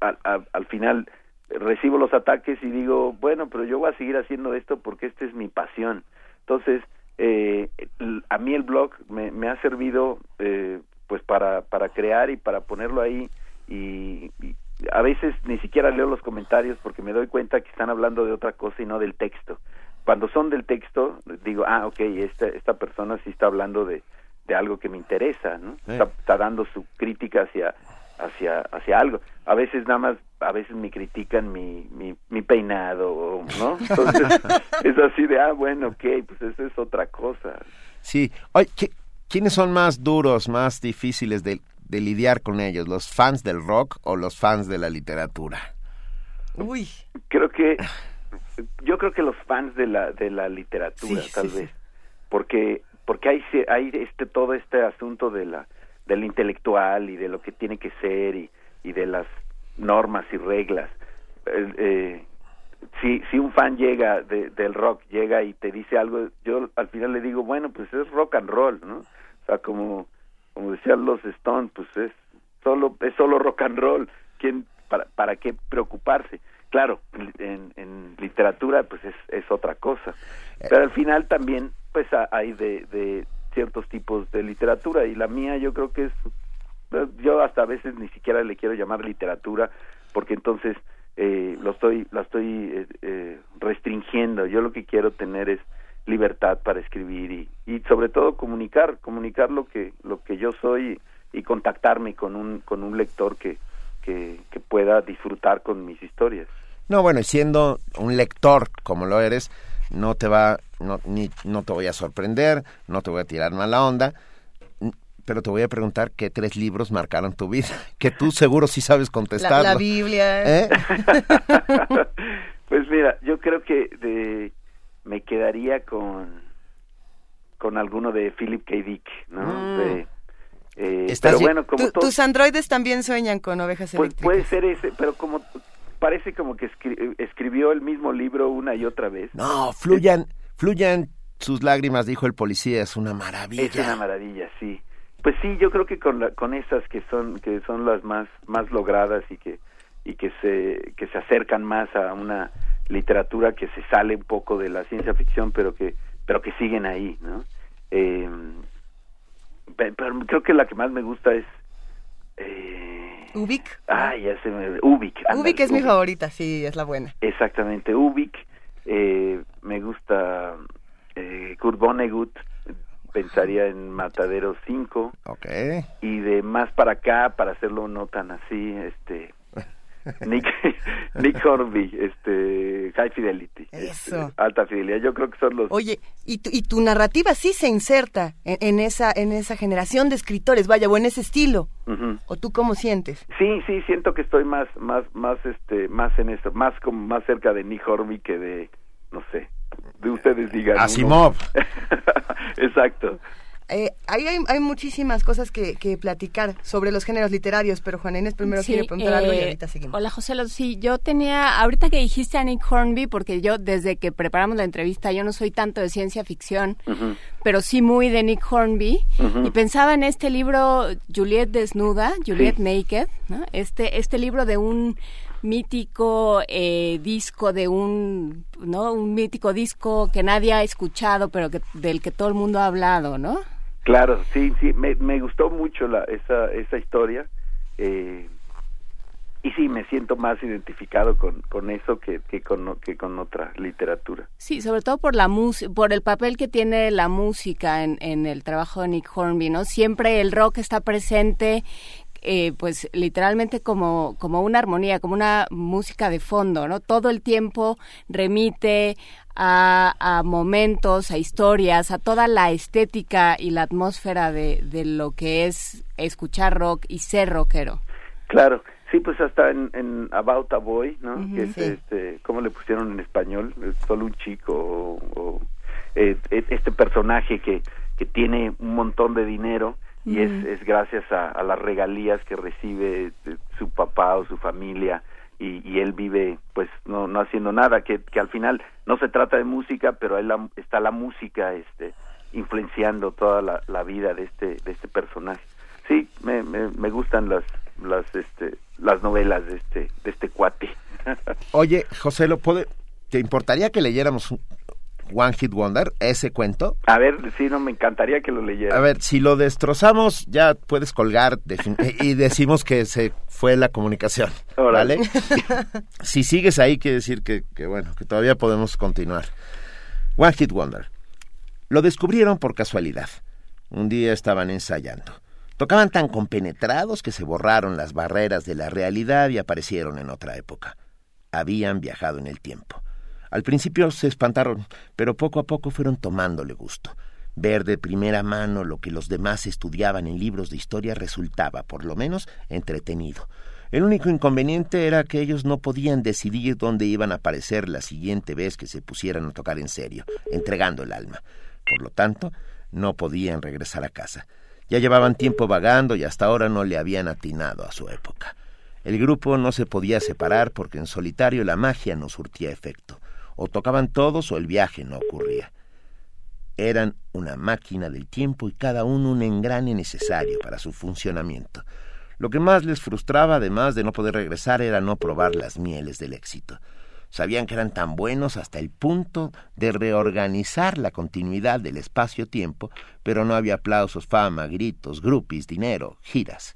al, al final recibo los ataques y digo, bueno, pero yo voy a seguir haciendo esto porque esta es mi pasión. Entonces, eh, a mí el blog me, me ha servido eh, pues para, para crear y para ponerlo ahí y, a veces ni siquiera leo los comentarios porque me doy cuenta que están hablando de otra cosa y no del texto. Cuando son del texto, digo, ah, ok, esta, esta persona sí está hablando de, de algo que me interesa, ¿no? Está, dando su crítica hacia, hacia, hacia algo. A veces nada más, a veces me critican mi, mi, mi peinado, ¿no? *laughs* Entonces, es así de, ah, bueno, ok, pues eso es otra cosa. Sí. Oye, ¿quiénes son más duros, más difíciles de, de lidiar con ellos, los fans del rock o los fans de la literatura? Uy. Creo que yo creo que los fans de la de la literatura tal vez, porque porque hay hay este todo este asunto de la del intelectual y de lo que tiene que ser y, y de las normas y reglas. Eh, si si un fan llega del rock llega y te dice algo, yo al final le digo bueno pues es rock and roll, ¿no? O sea como como decían los Stones, pues es solo es solo rock and roll, ¿quién para para qué preocuparse? Claro, en, en literatura pues es, es otra cosa, pero al final también pues hay de, de ciertos tipos de literatura y la mía yo creo que es yo hasta a veces ni siquiera le quiero llamar literatura porque entonces eh, lo estoy la estoy eh, eh, restringiendo. Yo lo que quiero tener es libertad para escribir y, y sobre todo comunicar, comunicar lo que, lo que yo soy y, contactarme con un, con un lector que, que, pueda disfrutar con mis historias. No, bueno, y siendo un lector como lo eres, no te va, no, ni, no te voy a sorprender, no te voy a tirar mala onda, pero te voy a preguntar qué tres libros marcaron tu vida, *laughs* que tú seguro sí sabes contestar. La, Biblia. ¿Eh? *laughs* *laughs* pues mira, yo creo que de, me quedaría con con alguno de Philip K. Dick, ¿no? Mm. Eh, pero bueno, como tus androides también sueñan con ovejas pues, Puede ser ese, pero como parece como que escribió el mismo libro una y otra vez. No, fluyan, fluyan sus lágrimas, dijo el policía, es una maravilla. Es una maravilla, sí. Pues sí, yo creo que con, con esas que son que son las más más logradas y que y que se que se acercan más a una literatura que se sale un poco de la ciencia ficción, pero que pero que siguen ahí, ¿no? Eh, pero creo que la que más me gusta es eh, Ubik. Ah, ya se me Ubik. Ubik es mi favorita, sí, es la buena. Exactamente, Ubik. Eh, me gusta eh, Kurt Vonnegut, pensaría en Matadero 5. Ok. Y de más para acá, para hacerlo no tan así, este Nick, *laughs* Nick Hornby, este, High Fidelity. Este, alta fidelidad, yo creo que son los... Oye, y tu, y tu narrativa sí se inserta en, esa, en esa generación de escritores, vaya, o en ese estilo. ¿O tú cómo sientes? Sí, sí, siento que estoy más, más, más, este, más en eso, más como más cerca de Nick Hornby que de, no sé, de ustedes digan. Asimov. *laughs* Exacto. Eh, hay, hay, muchísimas cosas que, platicar sobre los géneros literarios, pero Juan Inés primero quiere preguntar algo y eh, ahorita seguimos. Hola José, sí, yo tenía, ahorita que dijiste a Nick Hornby, porque yo desde que preparamos la entrevista, yo no soy tanto de ciencia ficción, pero sí muy de Nick Hornby, y pensaba en este libro Juliet Desnuda, Juliet Naked, este, este libro de un mítico eh, disco de un no un mítico disco que nadie ha escuchado pero que del que todo el mundo ha hablado no Claro, sí, sí, me, gustó mucho la, esa, esa historia. Eh, y sí, me siento más identificado con, con eso que, que, con, que con otra literatura. Sí, sobre todo por la por el papel que tiene la música en, en el trabajo de Nick Hornby, ¿no? Siempre el rock está presente eh, pues literalmente como, como una armonía, como una música de fondo, ¿no? Todo el tiempo remite a, momentos, a historias, a toda la estética y la atmósfera de, de lo que es escuchar rock y ser rockero. Claro, sí, pues hasta en, About a Boy, ¿no? que es, este, ¿cómo le pusieron en español? Solo un chico o, eh, e, este personaje que, que tiene un montón de dinero y es, es gracias a, las regalías que recibe su papá o su familia y, y él vive pues no, no haciendo nada, que, que al final no se trata de música, pero ahí está la música este influenciando toda la, la vida de este de este personaje. Sí, me, me, me gustan las las este las novelas de este de este cuate. *laughs* Oye, José, ¿lo puede ¿te importaría que leyéramos One Hit Wonder, ese cuento. A ver, sí, no, me encantaría que lo leyera. A ver, si lo destrozamos, ya puedes colgar *laughs* y decimos que se fue la comunicación, ¿vale? *laughs* si sigues ahí, quiere decir que, que, bueno, que todavía podemos continuar. One Hit Wonder. Lo descubrieron por casualidad. Un día estaban ensayando. Tocaban tan compenetrados que se borraron las barreras de la realidad y aparecieron en otra época. Habían viajado en el tiempo. Al principio se espantaron, pero poco a poco fueron tomándole gusto. Ver de primera mano lo que los demás estudiaban en libros de historia resultaba, por lo menos, entretenido. El único inconveniente era que ellos no podían decidir dónde iban a aparecer la siguiente vez que se pusieran a tocar en serio, entregando el alma. Por lo tanto, no podían regresar a casa. Ya llevaban tiempo vagando y hasta ahora no le habían atinado a su época. El grupo no se podía separar porque en solitario la magia no surtía efecto o tocaban todos o el viaje no ocurría. Eran una máquina del tiempo y cada uno un engrane necesario para su funcionamiento. Lo que más les frustraba, además de no poder regresar, era no probar las mieles del éxito. Sabían que eran tan buenos hasta el punto de reorganizar la continuidad del espacio-tiempo, pero no había aplausos, fama, gritos, grupis, dinero, giras.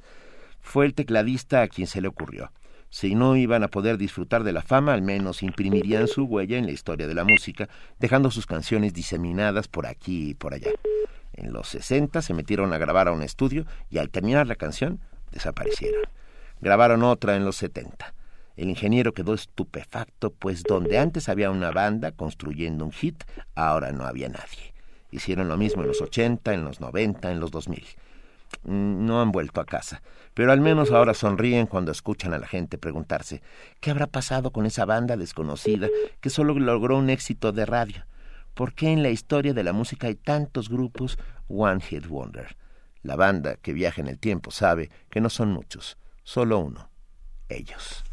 Fue el tecladista a quien se le ocurrió. Si no iban a poder disfrutar de la fama, al menos imprimirían su huella en la historia de la música, dejando sus canciones diseminadas por aquí y por allá. En los 60 se metieron a grabar a un estudio y al terminar la canción desaparecieron. Grabaron otra en los 70. El ingeniero quedó estupefacto, pues donde antes había una banda construyendo un hit, ahora no había nadie. Hicieron lo mismo en los 80, en los 90, en los 2000. Mm, no han vuelto a casa, pero al menos ahora sonríen cuando escuchan a la gente preguntarse ¿qué habrá pasado con esa banda desconocida que solo logró un éxito de radio? ¿Por qué en la historia de la música hay tantos grupos One Hit Wonder? La banda que viaja en el tiempo sabe que no son muchos, solo uno, ellos.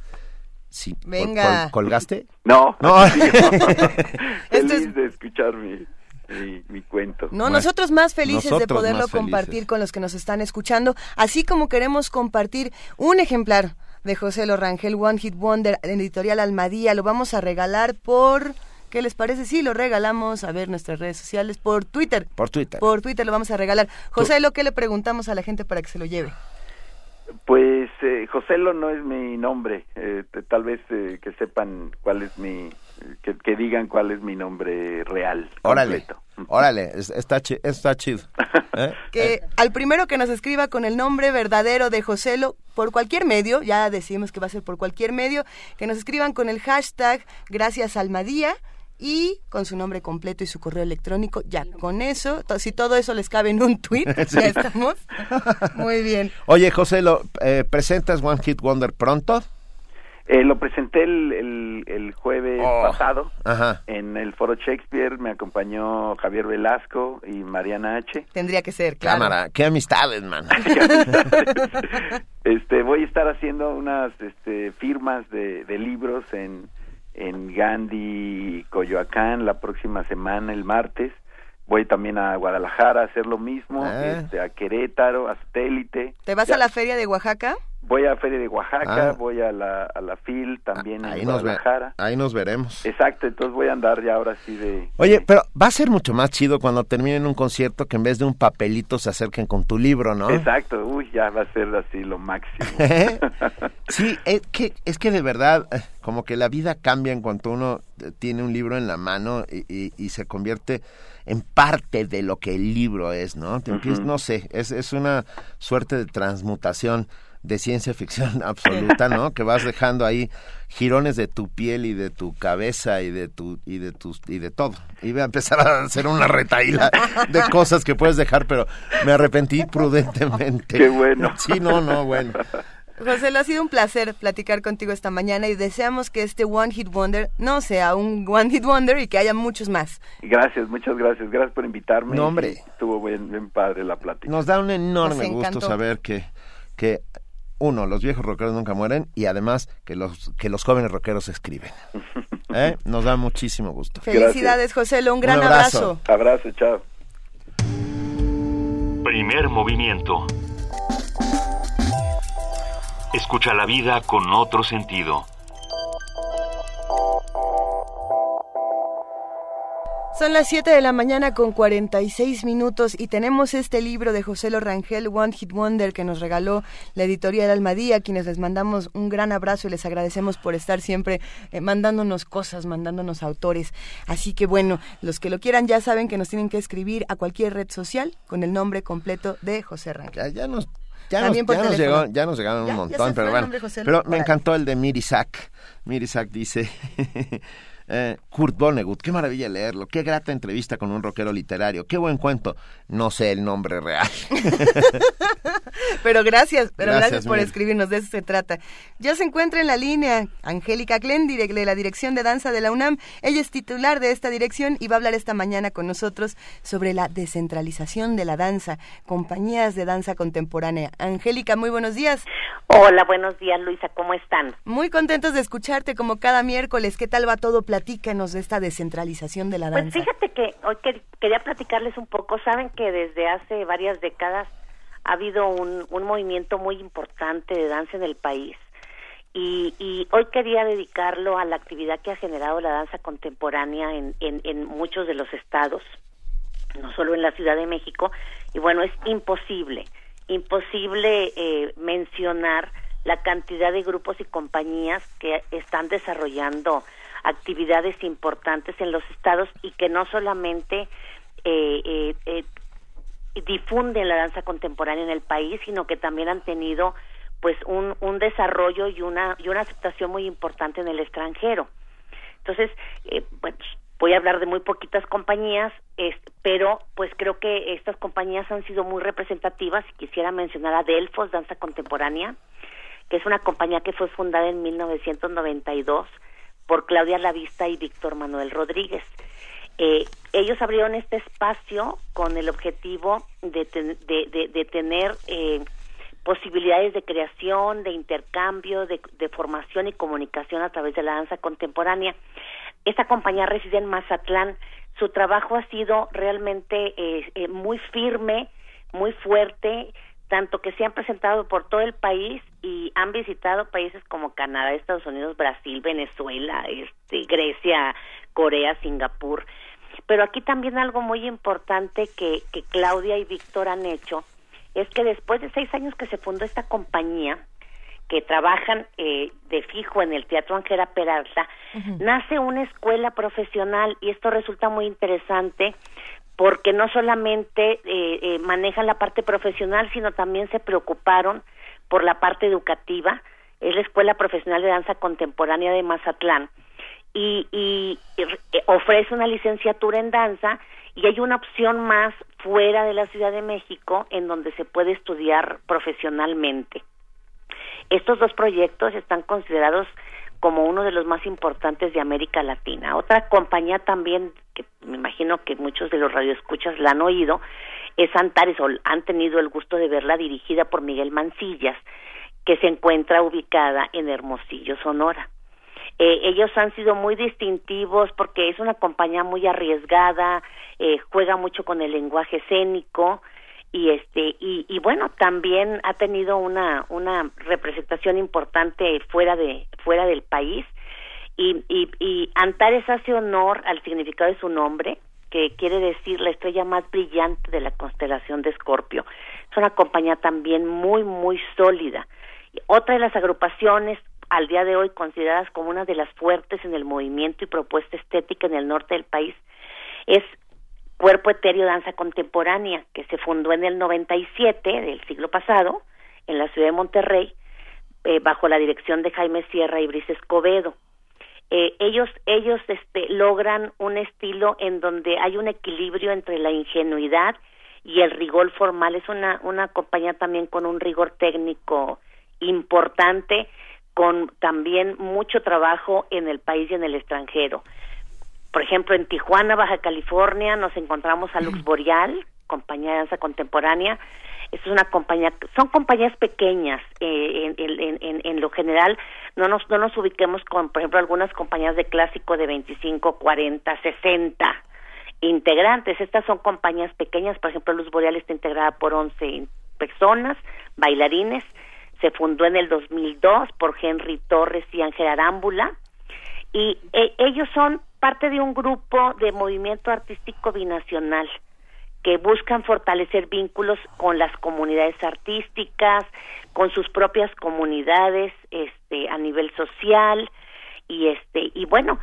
Sí. Venga. ¿Colgaste? No. No. *laughs* Feliz de escuchar mi, mi, cuento. No, nosotros más felices de poderlo compartir con los que nos están escuchando, así como queremos compartir un ejemplar de José Lorangel One Hit Wonder en editorial Almadía, lo vamos a regalar por ¿Qué les parece? Sí, lo regalamos a ver nuestras redes sociales por Twitter. Por Twitter. Por Twitter lo vamos a regalar. José, ¿lo que le preguntamos a la gente para que se lo lleve? Pues eh, Joselo no es mi nombre, eh, tal vez eh, que sepan cuál es mi, que, digan cuál es mi nombre real. Órale, órale, está, está chido. ¿eh? *laughs* que al primero que nos escriba con el nombre verdadero de Joselo, por cualquier medio, ya decimos que va a ser por cualquier medio, que nos escriban con el hashtag gracias Almadía y con su nombre completo y su correo electrónico. Ya, con eso, si todo eso les cabe en un tweet, *laughs* ya estamos. Muy bien. Oye, José, ¿lo eh, presentas One Hit Wonder pronto? Eh, lo presenté el, el, jueves oh, pasado en el Foro Shakespeare. Me acompañó Javier Velasco y Mariana H. Tendría que ser, claro. Cámara, qué amistades, man. *laughs* este, voy a estar haciendo unas este, firmas de, de libros en en Gandhi, Coyoacán, la próxima semana, el martes. Voy también a Guadalajara a hacer lo mismo, ah. este, a Querétaro, a Satélite. ¿Te vas a la feria de Oaxaca? Voy a Feria de Oaxaca, ah. voy a la, a la FIL también ahí en nos Guadalajara. ahí nos veremos. Exacto, entonces voy a andar ya ahora sí de... Oye, pero va a ser mucho más chido cuando terminen un concierto que en vez de un papelito se acerquen con tu libro, ¿no? Exacto, uy, ya va a ser así lo máximo. *laughs* *laughs* sí, es que, es que de verdad, eh, como que la vida cambia en cuanto uno eh, tiene un libro en la mano y, y, se convierte en parte de lo que el libro es, ¿no? Te no sé, es, es una suerte de transmutación de ciencia ficción *laughs* absoluta, ¿no? que vas dejando ahí jirones de tu piel y de tu cabeza y de tu y de tus y de todo. Iba a empezar a hacer una retaíla de cosas que puedes dejar, pero me arrepentí prudentemente. Qué bueno. Sí, no, no, bueno. José, lo ha sido un placer platicar contigo esta mañana y deseamos que este One Hit Wonder no sea un One Hit Wonder y que haya muchos más. Gracias, muchas gracias. Gracias por invitarme. No, hombre. Estuvo bien, padre la plática. Nos da un enorme gusto saber que, que uno, los viejos rockeros nunca mueren y además que los, que los jóvenes rockeros escriben. *laughs* ¿Eh? Nos da muchísimo gusto. Felicidades, José, un gran abrazo. Abrazo, chao. Primer movimiento. Escucha la vida con otro sentido. Son las 7 de la mañana con 46 minutos y tenemos este libro de José Lorangel, One Hit Wonder, que nos regaló la editorial Almadía, quienes les mandamos un gran abrazo y les agradecemos por estar siempre eh, mandándonos cosas, mandándonos autores. Así que bueno, los que lo quieran ya saben que nos tienen que escribir a cualquier red social con el nombre completo de José Rangel. Ya, nos ya nos, ya nos, llegaron un montón, pero bueno. Pero me encantó el de Mirisak. Mirisak dice, *laughs* Eh, Kurt Vonnegut, qué maravilla leerlo, qué grata entrevista con un rockero literario, qué buen cuento. No sé el nombre real. *laughs* pero gracias, pero gracias, por escribirnos, de eso se trata. Ya se encuentra en la línea Angélica Klen, de la Dirección de Danza de la UNAM. Ella es titular de esta dirección y va a hablar esta mañana con nosotros sobre la descentralización de la danza, compañías de danza contemporánea. Angélica, muy buenos días. Hola, buenos días, Luisa, ¿cómo están? Muy contentos de escucharte como cada miércoles. ¿Qué tal va todo? Platícanos de esta descentralización de la pues danza. Pues fíjate que hoy quería platicarles un poco. Saben que desde hace varias décadas ha habido un, un movimiento muy importante de danza en el país. Y, y, hoy quería dedicarlo a la actividad que ha generado la danza contemporánea en, en, en muchos de los estados, no solo en la Ciudad de México. Y bueno, es imposible, imposible eh, mencionar la cantidad de grupos y compañías que están desarrollando actividades importantes en los estados y que no solamente eh, eh, eh, difunden la danza contemporánea en el país, sino que también han tenido pues un, un desarrollo y una y una aceptación muy importante en el extranjero. Entonces eh, bueno voy a hablar de muy poquitas compañías pero pues creo que estas compañías han sido muy representativas quisiera mencionar a Delfos Danza Contemporánea que es una compañía que fue fundada en 1992 por Claudia Lavista y Víctor Manuel Rodríguez. Eh, ellos abrieron este espacio con el objetivo de, de, tener eh, posibilidades de creación, de intercambio, de, formación y comunicación a través de la danza contemporánea. Esta compañía reside en Mazatlán. Su trabajo ha sido realmente eh, muy firme, muy fuerte tanto que se han presentado por todo el país y han visitado países como Canadá, Estados Unidos, Brasil, Venezuela, este, Grecia, Corea, Singapur. Pero aquí también algo muy importante que, que Claudia y Víctor han hecho es que después de seis años que se fundó esta compañía, que trabajan eh, de fijo en el Teatro Angela Peralta, nace una escuela profesional y esto resulta muy interesante porque no solamente eh, eh, manejan la parte profesional, sino también se preocuparon por la parte educativa. Es la Escuela Profesional de Danza Contemporánea de Mazatlán y, eh, ofrece una licenciatura en danza y hay una opción más fuera de la Ciudad de México en donde se puede estudiar profesionalmente. Estos dos proyectos están considerados como uno de los más importantes de América Latina. Otra compañía también, que me imagino que muchos de los radioescuchas la han oído, es Antares, o han tenido el gusto de verla dirigida por Miguel Mancillas, que se encuentra ubicada en Hermosillo, Sonora. Eh, ellos han sido muy distintivos porque es una compañía muy arriesgada, eh, juega mucho con el lenguaje escénico, y este y, y bueno también ha tenido una una representación importante fuera de fuera del país. Y, y, y Antares hace honor al significado de su nombre que quiere decir la estrella más brillante de la constelación de Escorpio. Es una compañía también muy muy sólida. Otra de las agrupaciones al día de hoy consideradas como una de las fuertes en el movimiento y propuesta estética en el norte del país es Cuerpo Etéreo Danza Contemporánea, que se fundó en el 97 del siglo pasado en la ciudad de Monterrey, eh, bajo la dirección de Jaime Sierra y Brice Escobedo. Eh, ellos ellos este, logran un estilo en donde hay un equilibrio entre la ingenuidad y el rigor formal. Es una, una compañía también con un rigor técnico importante, con también mucho trabajo en el país y en el extranjero. Por ejemplo, en Tijuana, Baja California, nos encontramos a Lux Boreal, compañía de danza contemporánea. es una compañía, son compañías pequeñas eh, en, lo general. No nos, no nos ubiquemos con, por ejemplo, algunas compañías de clásico de 25, 40, 60 integrantes. Estas son compañías pequeñas. Por ejemplo, Luz Boreal está integrada por 11 personas, bailarines. Se fundó en el 2002 por Henry Torres y Ángel Arámbula. Y eh, ellos son parte de un grupo de movimiento artístico binacional que buscan fortalecer vínculos con las comunidades artísticas, con sus propias comunidades, este, a nivel social y este y bueno,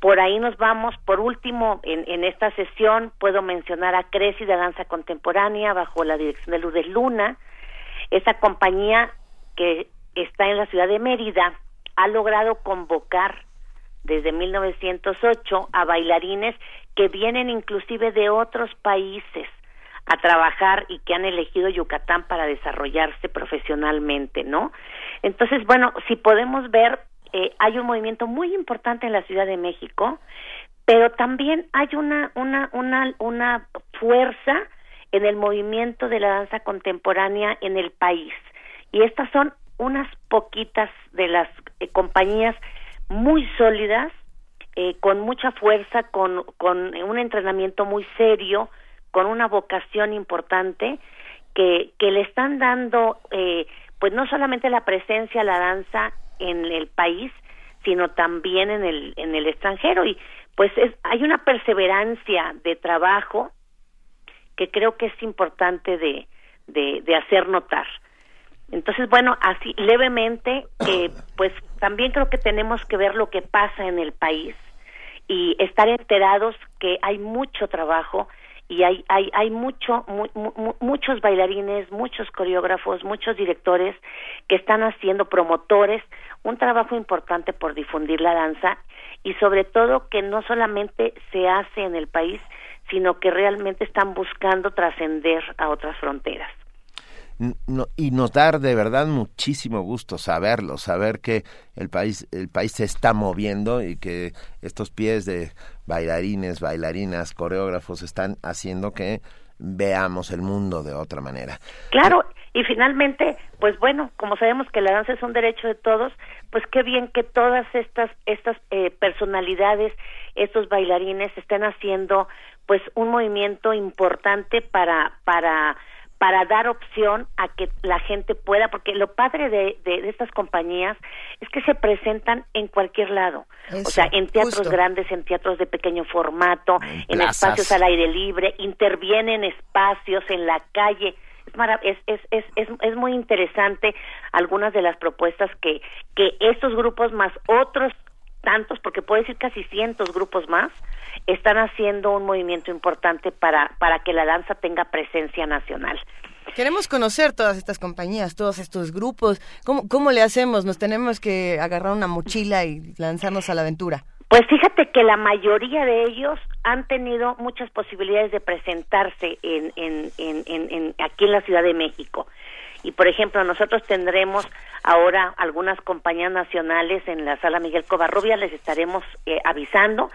por ahí nos vamos. Por último, en, en esta sesión puedo mencionar a Creci de Danza Contemporánea bajo la dirección de Lourdes Luna. Esa compañía que está en la ciudad de Mérida ha logrado convocar desde 1908 a bailarines que vienen inclusive de otros países a trabajar y que han elegido Yucatán para desarrollarse profesionalmente, ¿no? Entonces, bueno, si podemos ver, eh, hay un movimiento muy importante en la Ciudad de México, pero también hay una, una, una, una fuerza en el movimiento de la danza contemporánea en el país. Y estas son unas poquitas de las eh, compañías muy sólidas, eh, con mucha fuerza, con, con un entrenamiento muy serio, con una vocación importante, que, que le están dando, eh, pues no solamente la presencia a la danza en el país, sino también en el, en el extranjero. Y pues es, hay una perseverancia de trabajo que creo que es importante de, de, de hacer notar. Entonces, bueno, así levemente, eh, *coughs* pues también creo que tenemos que ver lo que pasa en el país y estar enterados que hay mucho trabajo y hay hay hay mucho muchos bailarines muchos coreógrafos muchos directores que están haciendo promotores un trabajo importante por difundir la danza y sobre todo que no solamente se hace en el país sino que realmente están buscando trascender a otras fronteras y nos da de verdad muchísimo gusto saberlo, saber que el país, el país se está moviendo y que estos pies de bailarines, bailarinas, coreógrafos están haciendo que veamos el mundo de otra manera. Claro, y finalmente, pues bueno, como sabemos que la danza es un derecho de todos, pues qué bien que todas estas estas eh, personalidades, estos bailarines estén haciendo pues un movimiento importante para para para dar opción a que la gente pueda, porque lo padre de, de, estas compañías es que se presentan en cualquier lado, o sea, en teatros grandes, en teatros de pequeño formato, en, espacios al aire libre, intervienen espacios en la calle, es, es, es, es, es muy interesante algunas de las propuestas que, que estos grupos más otros tantos, porque puedo decir casi cientos grupos más, están haciendo un movimiento importante para, para que la danza tenga presencia nacional. Queremos conocer todas estas compañías, todos estos grupos. ¿Cómo, ¿Cómo le hacemos? ¿Nos tenemos que agarrar una mochila y lanzarnos a la aventura? Pues fíjate que la mayoría de ellos han tenido muchas posibilidades de presentarse en, en, en, en, aquí en la Ciudad de México. Y por ejemplo, nosotros tendremos ahora algunas compañías nacionales en la sala Miguel Covarrubia, les estaremos eh, avisando.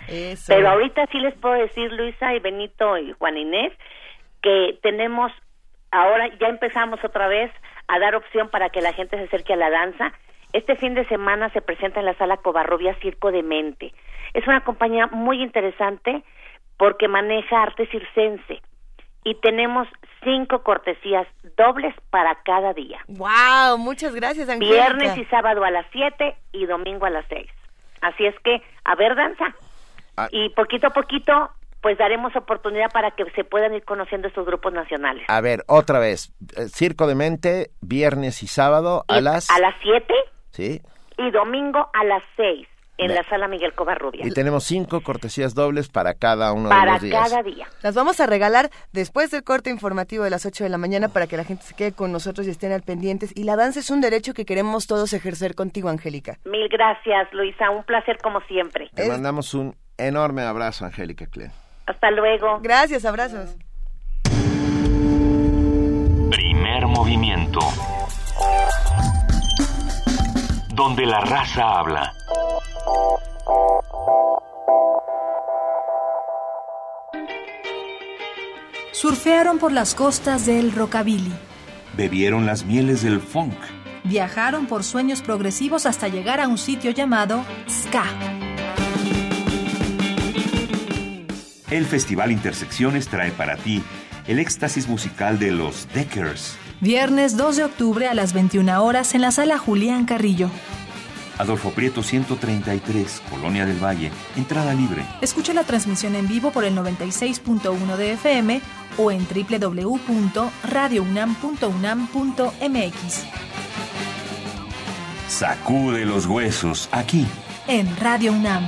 Pero ahorita sí les puedo decir, Luisa y Benito y Juan Inés, que tenemos, ahora ya empezamos otra vez a dar opción para que la gente se acerque a la danza. Este fin de semana se presenta en la sala Covarrubia Circo de Mente. Es una compañía muy interesante porque maneja arte circense y tenemos cinco cortesías dobles para cada día. ¡Wow! Muchas gracias, Angélica. Viernes y sábado a las 7 y domingo a las 6. Así es que, a ver, danza. Ah. Y poquito a poquito, pues daremos oportunidad para que se puedan ir conociendo estos grupos nacionales. A ver, otra vez. Eh, Circo de Mente, viernes y sábado a las... A las 7. Sí. Y domingo a las 6 en la sala Miguel Covarrubias. Y tenemos cinco cortesías dobles para cada uno de los días. Para cada día. Las vamos a regalar después del corte informativo de las 8 de la mañana para que la gente se quede con nosotros y estén al pendientes. Y la danza es un derecho que queremos todos ejercer contigo, Angélica. Mil gracias, Luisa. Un placer como siempre. Te mandamos un enorme abrazo, Angélica Klein. Hasta luego. Gracias, abrazos. Primer movimiento. Donde la raza habla. Surfearon por las costas del rockabilly. Bebieron las mieles del funk. Viajaron por sueños progresivos hasta llegar a un sitio llamado Ska. El Festival Intersecciones trae para ti el éxtasis musical de los Deckers. Viernes 2 de octubre a las 21 horas en la sala Julián Carrillo. Adolfo Prieto 133, Colonia del Valle, entrada libre. Escucha la transmisión en vivo por el 96.1 de FM o en www.radiounam.unam.mx. Sacude los huesos aquí en Radio UNAM.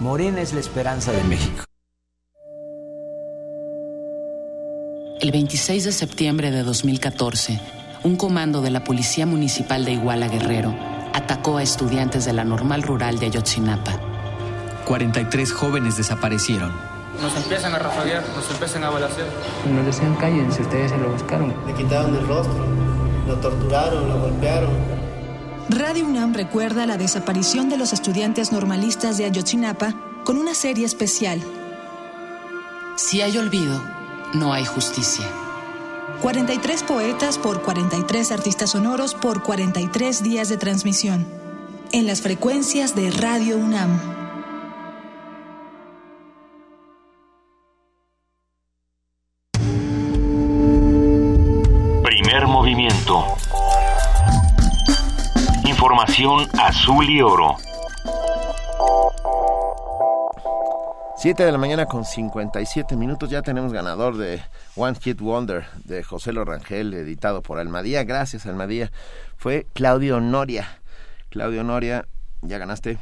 Morena es la esperanza de México. El 26 de septiembre de 2014, un comando de la Policía Municipal de Iguala Guerrero atacó a estudiantes de la normal rural de Ayotzinapa. 43 jóvenes desaparecieron. Nos empiezan a rafaguear, nos empiezan a balasear. Nos decían cállense, ustedes se lo buscaron. Le quitaron el rostro, lo torturaron, lo golpearon. Radio UNAM recuerda la desaparición de los estudiantes normalistas de Ayotzinapa con una serie especial. Si hay olvido, no hay justicia. 43 poetas por 43 artistas sonoros por 43 días de transmisión. En las frecuencias de Radio UNAM. Azul y oro. 7 de la mañana con 57 minutos, ya tenemos ganador de One Hit Wonder de José Lorangel, editado por Almadía. Gracias, Almadía. Fue Claudio Noria. Claudio Noria, ya ganaste.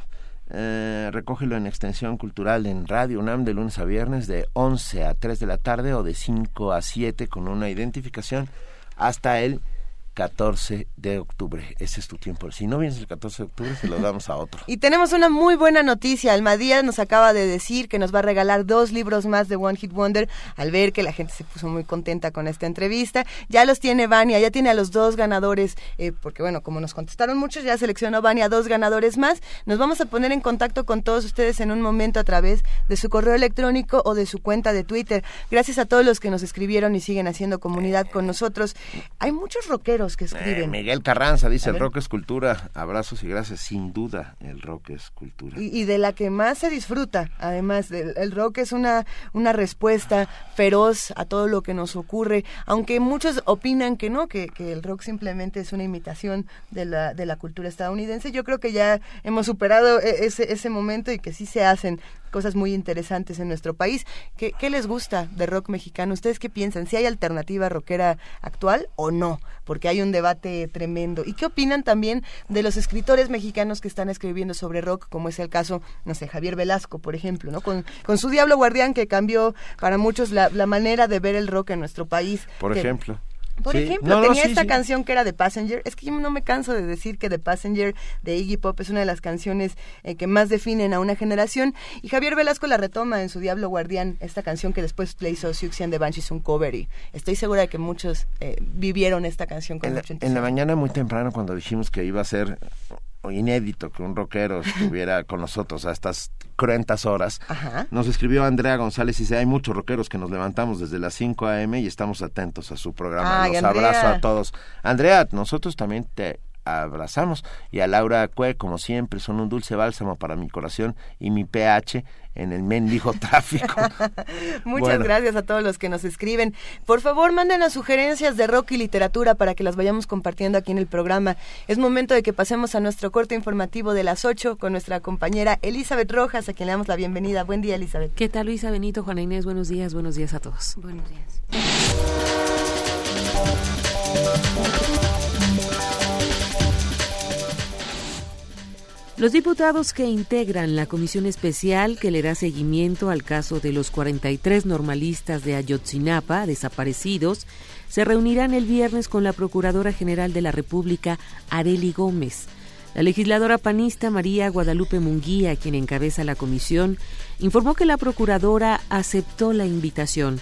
Eh, recógelo en Extensión Cultural en Radio UNAM de lunes a viernes de 11 a 3 de la tarde o de 5 a 7 con una identificación hasta el 14 de octubre. Ese es tu tiempo. Si no vienes el 14 de octubre, se lo damos a otro. Y tenemos una muy buena noticia. Almadía nos acaba de decir que nos va a regalar dos libros más de One Hit Wonder al ver que la gente se puso muy contenta con esta entrevista. Ya los tiene Vania, ya tiene a los dos ganadores, eh, porque bueno, como nos contestaron muchos, ya seleccionó Vania dos ganadores más. Nos vamos a poner en contacto con todos ustedes en un momento a través de su correo electrónico o de su cuenta de Twitter. Gracias a todos los que nos escribieron y siguen haciendo comunidad con nosotros. Hay muchos rockeros que escriben. Eh, Miguel Carranza dice, el rock es cultura. Abrazos y gracias. Sin duda, el rock es cultura. Y, de la que más se disfruta, además. el rock es una, una respuesta feroz a todo lo que nos ocurre. Aunque muchos opinan que no, que, que el rock simplemente es una imitación de la, de la cultura estadounidense. Yo creo que ya hemos superado e, ese, ese momento y que sí se hacen cosas muy interesantes en nuestro país. ¿Qué, ¿Qué, les gusta de rock mexicano? ¿Ustedes qué piensan? ¿Si hay alternativa rockera actual o no? Porque hay un debate tremendo. ¿Y qué opinan también de los escritores mexicanos que están escribiendo sobre rock, como es el caso, no sé, Javier Velasco, por ejemplo, ¿no? Con, con su Diablo Guardián que cambió para muchos la, la manera de ver el rock en nuestro país. Por ejemplo. Por ejemplo, tenía esta canción que era The Passenger. Es que yo no me canso de decir que The Passenger de Iggy Pop es una de las canciones eh, que más definen a una generación. Y Javier Velasco la retoma en su Diablo Guardián, esta canción que después le hizo Siouxsie and the Banshees un cover. Y estoy segura de que muchos eh, vivieron esta canción con en mucho En la mañana muy temprano cuando dijimos que iba a ser inédito que un rockero estuviera con nosotros a estas cruentas horas. Nos escribió Andrea González y dice, hay muchos rockeros que nos levantamos desde las 5 a.m. y estamos atentos a su programa. Los abrazo a todos. Andrea, nosotros también te abrazamos y a Laura Cue, como siempre, son un dulce bálsamo para mi corazón y mi pH en el mendigo *laughs* tráfico. Muchas gracias a todos los que nos escriben. Por favor, mándenos sugerencias de rock y literatura para que las vayamos compartiendo aquí en el programa. Es momento de que pasemos a nuestro corte informativo de las 8 con nuestra compañera Elizabeth Rojas, a quien le damos la bienvenida. Buen día, Elizabeth. ¿Qué tal, Luisa Benito, Juana Inés? Buenos días, buenos días a todos. Buenos días. Los diputados que integran la comisión especial que le da seguimiento al caso de los 43 normalistas de Ayotzinapa desaparecidos se reunirán el viernes con la Procuradora General de la República, Areli Gómez. La legisladora panista María Guadalupe Munguía, quien encabeza la comisión, informó que la Procuradora aceptó la invitación.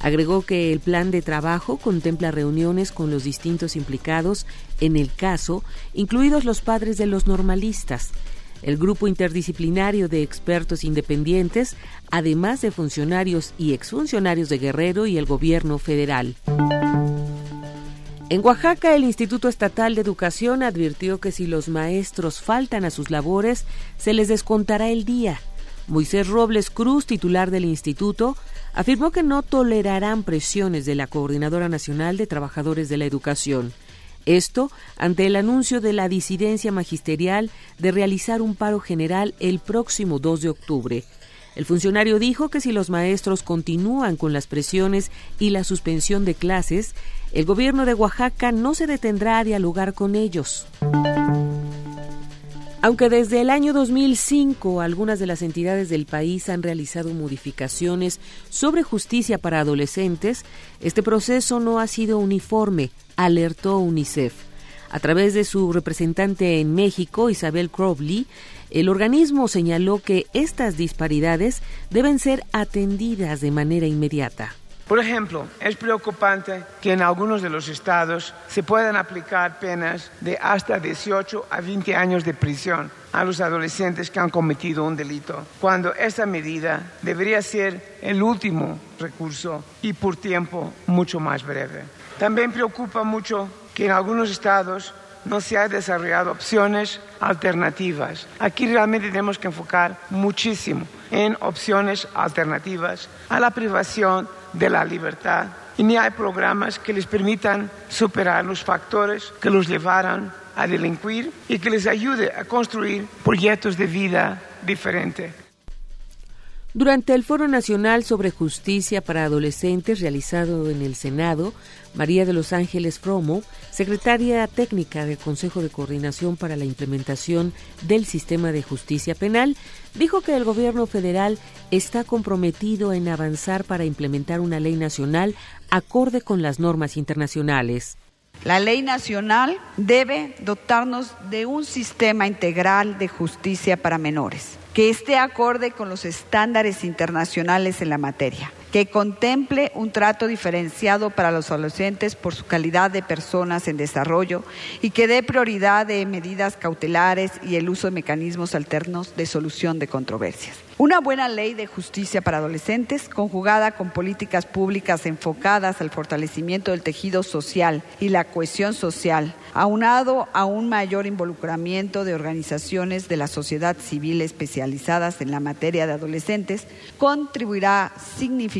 Agregó que el plan de trabajo contempla reuniones con los distintos implicados en el caso, incluidos los padres de los normalistas, el grupo interdisciplinario de expertos independientes, además de funcionarios y exfuncionarios de Guerrero y el gobierno federal. En Oaxaca, el Instituto Estatal de Educación advirtió que si los maestros faltan a sus labores, se les descontará el día. Moisés Robles Cruz, titular del instituto, afirmó que no tolerarán presiones de la Coordinadora Nacional de Trabajadores de la Educación. Esto ante el anuncio de la disidencia magisterial de realizar un paro general el próximo 2 de octubre. El funcionario dijo que si los maestros continúan con las presiones y la suspensión de clases, el gobierno de Oaxaca no se detendrá a dialogar con ellos. Aunque desde el año 2005 algunas de las entidades del país han realizado modificaciones sobre justicia para adolescentes, este proceso no ha sido uniforme, alertó UNICEF. A través de su representante en México, Isabel Crowley, el organismo señaló que estas disparidades deben ser atendidas de manera inmediata. Por ejemplo, es preocupante que en algunos de los estados se puedan aplicar penas de hasta 18 a 20 años de prisión a los adolescentes que han cometido un delito, cuando esta medida debería ser el último recurso y por tiempo mucho más breve. También preocupa mucho que en algunos estados no se han desarrollado opciones alternativas. Aquí realmente tenemos que enfocar muchísimo en opciones alternativas a la privación de la libertad y ni hay programas que les permitan superar los factores que los llevaran a delinquir y que les ayude a construir proyectos de vida diferentes. Durante el Foro Nacional sobre Justicia para Adolescentes realizado en el Senado, María de los Ángeles Fromo, secretaria técnica del Consejo de Coordinación para la Implementación del Sistema de Justicia Penal, dijo que el gobierno federal está comprometido en avanzar para implementar una ley nacional acorde con las normas internacionales. La ley nacional debe dotarnos de un sistema integral de justicia para menores que esté acorde con los estándares internacionales en la materia, que contemple un trato diferenciado para los adolescentes por su calidad de personas en desarrollo y que dé prioridad de medidas cautelares y el uso de mecanismos alternos de solución de controversias. Una buena ley de justicia para adolescentes, conjugada con políticas públicas enfocadas al fortalecimiento del tejido social y la cohesión social, aunado a un mayor involucramiento de organizaciones de la sociedad civil especializadas en la materia de adolescentes, contribuirá significativamente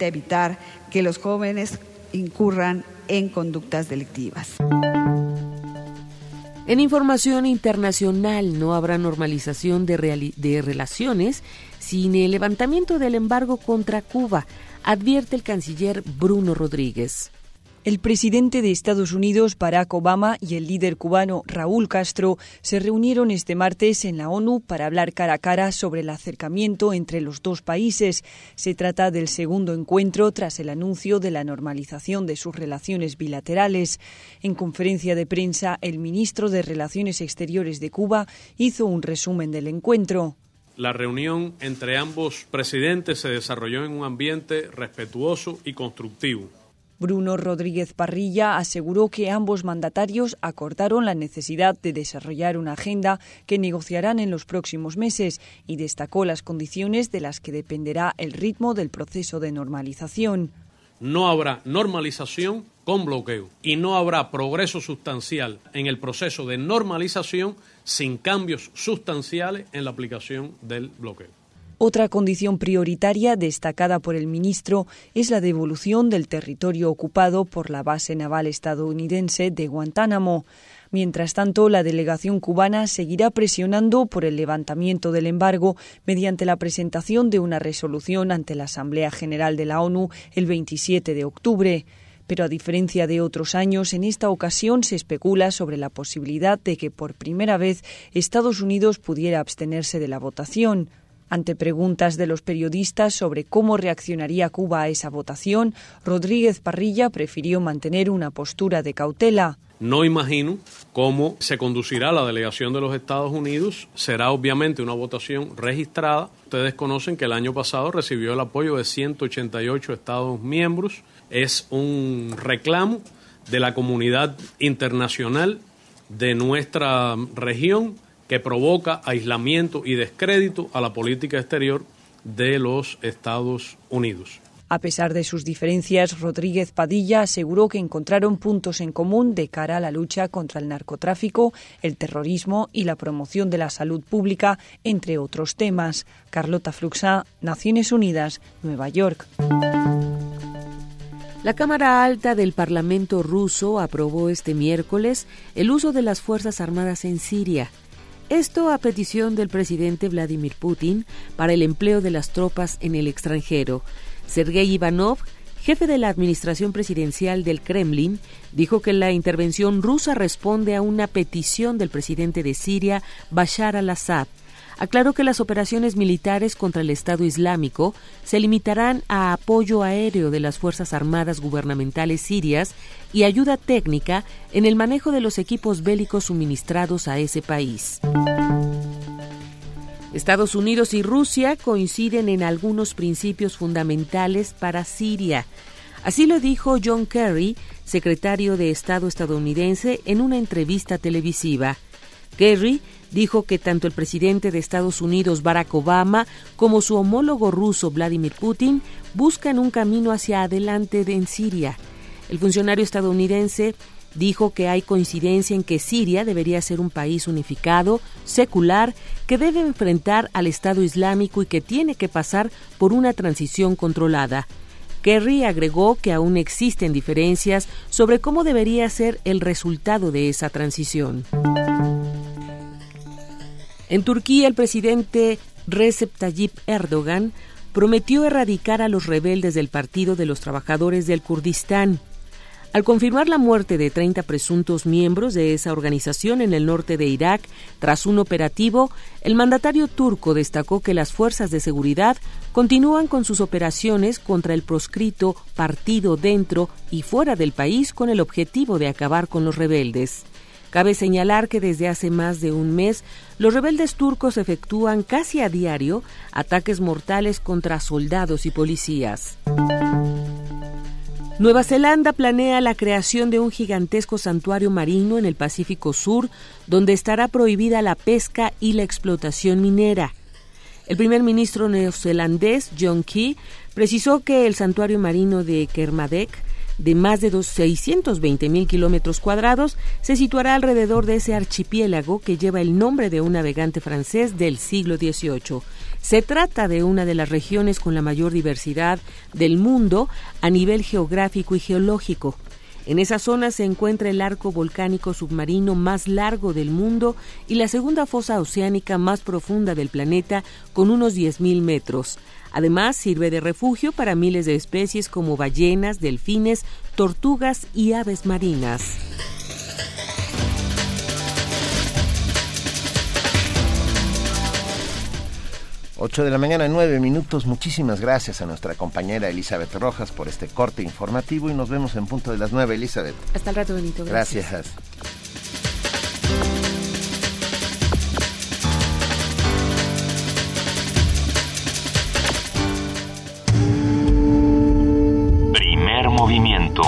evitar que los jóvenes incurran en conductas delictivas. En información internacional no habrá normalización de, de, relaciones sin el levantamiento del embargo contra Cuba, advierte el canciller Bruno Rodríguez. El presidente de Estados Unidos, Barack Obama, y el líder cubano Raúl Castro se reunieron este martes en la ONU para hablar cara a cara sobre el acercamiento entre los dos países. Se trata del segundo encuentro tras el anuncio de la normalización de sus relaciones bilaterales. En conferencia de prensa, el ministro de Relaciones Exteriores de Cuba hizo un resumen del encuentro. La reunión entre ambos presidentes se desarrolló en un ambiente respetuoso y constructivo Bruno Rodríguez Parrilla aseguró que ambos mandatarios acordaron la necesidad de desarrollar una agenda que negociarán en los próximos meses y destacó las condiciones de las que dependerá el ritmo del proceso de normalización. No habrá normalización con bloqueo y no habrá progreso sustancial en el proceso de normalización sin cambios sustanciales en la aplicación del bloqueo. Otra condición prioritaria destacada por el ministro es la devolución del territorio ocupado por la base naval estadounidense de Guantánamo. Mientras tanto, la delegación cubana seguirá presionando por el levantamiento del embargo mediante la presentación de una resolución ante la Asamblea General de la ONU el 27 de octubre. Pero a diferencia de otros años, en esta ocasión se especula sobre la posibilidad de que por primera vez Estados Unidos pudiera abstenerse de la votación. Ante preguntas de los periodistas sobre cómo reaccionaría Cuba a esa votación, Rodríguez Parrilla prefirió mantener una postura de cautela. No imagino cómo se conducirá la delegación de los Estados Unidos. Será obviamente una votación registrada. Ustedes conocen que el año pasado recibió el apoyo de 188 Estados miembros. Es un reclamo de la comunidad internacional de nuestra región que provoca aislamiento y descrédito a la política exterior de los Estados Unidos. A pesar de sus diferencias, Rodríguez Padilla aseguró que encontraron puntos en común de cara a la lucha contra el narcotráfico, el terrorismo y la promoción de la salud pública, entre otros temas. Carlota Fluxá, Naciones Unidas, Nueva York. La Cámara Alta del Parlamento ruso aprobó este miércoles el uso de las Fuerzas Armadas en Siria esto a petición del presidente Vladimir Putin para el empleo de las tropas en el extranjero. Sergei Ivanov, jefe de la administración presidencial del Kremlin, dijo que la intervención rusa responde a una petición del presidente de Siria, Bashar al-Assad, aclaró que las operaciones militares contra el Estado Islámico se limitarán a apoyo aéreo de las Fuerzas Armadas gubernamentales sirias y ayuda técnica en el manejo de los equipos bélicos suministrados a ese país. Estados Unidos y Rusia coinciden en algunos principios fundamentales para Siria. Así lo dijo John Kerry, secretario de Estado estadounidense, en una entrevista televisiva. Kerry dijo que tanto el presidente de Estados Unidos Barack Obama como su homólogo ruso Vladimir Putin buscan un camino hacia adelante en Siria. El funcionario estadounidense dijo que hay coincidencia en que Siria debería ser un país unificado, secular, que debe enfrentar al Estado Islámico y que tiene que pasar por una transición controlada. Kerry agregó que aún existen diferencias sobre cómo debería ser el resultado de esa transición. En Turquía, el presidente Recep Tayyip Erdogan prometió erradicar a los rebeldes del Partido de los Trabajadores del Kurdistán. Al confirmar la muerte de 30 presuntos miembros de esa organización en el norte de Irak tras un operativo, el mandatario turco destacó que las fuerzas de seguridad continúan con sus operaciones contra el proscrito partido dentro y fuera del país con el objetivo de acabar con los rebeldes. Cabe señalar que desde hace más de un mes los rebeldes turcos efectúan casi a diario ataques mortales contra soldados y policías. Nueva Zelanda planea la creación de un gigantesco santuario marino en el Pacífico Sur, donde estará prohibida la pesca y la explotación minera. El primer ministro neozelandés, John Key, precisó que el santuario marino de Kermadec, de más de 620 mil kilómetros cuadrados, se situará alrededor de ese archipiélago que lleva el nombre de un navegante francés del siglo XVIII. Se trata de una de las regiones con la mayor diversidad del mundo a nivel geográfico y geológico. En esa zona se encuentra el arco volcánico submarino más largo del mundo y la segunda fosa oceánica más profunda del planeta con unos 10.000 metros. Además, sirve de refugio para miles de especies como ballenas, delfines, tortugas y aves marinas. 8 de la mañana, 9 minutos. Muchísimas gracias a nuestra compañera Elizabeth Rojas por este corte informativo y nos vemos en punto de las 9, Elizabeth. Hasta el rato, Benito. Gracias. gracias. Movimiento.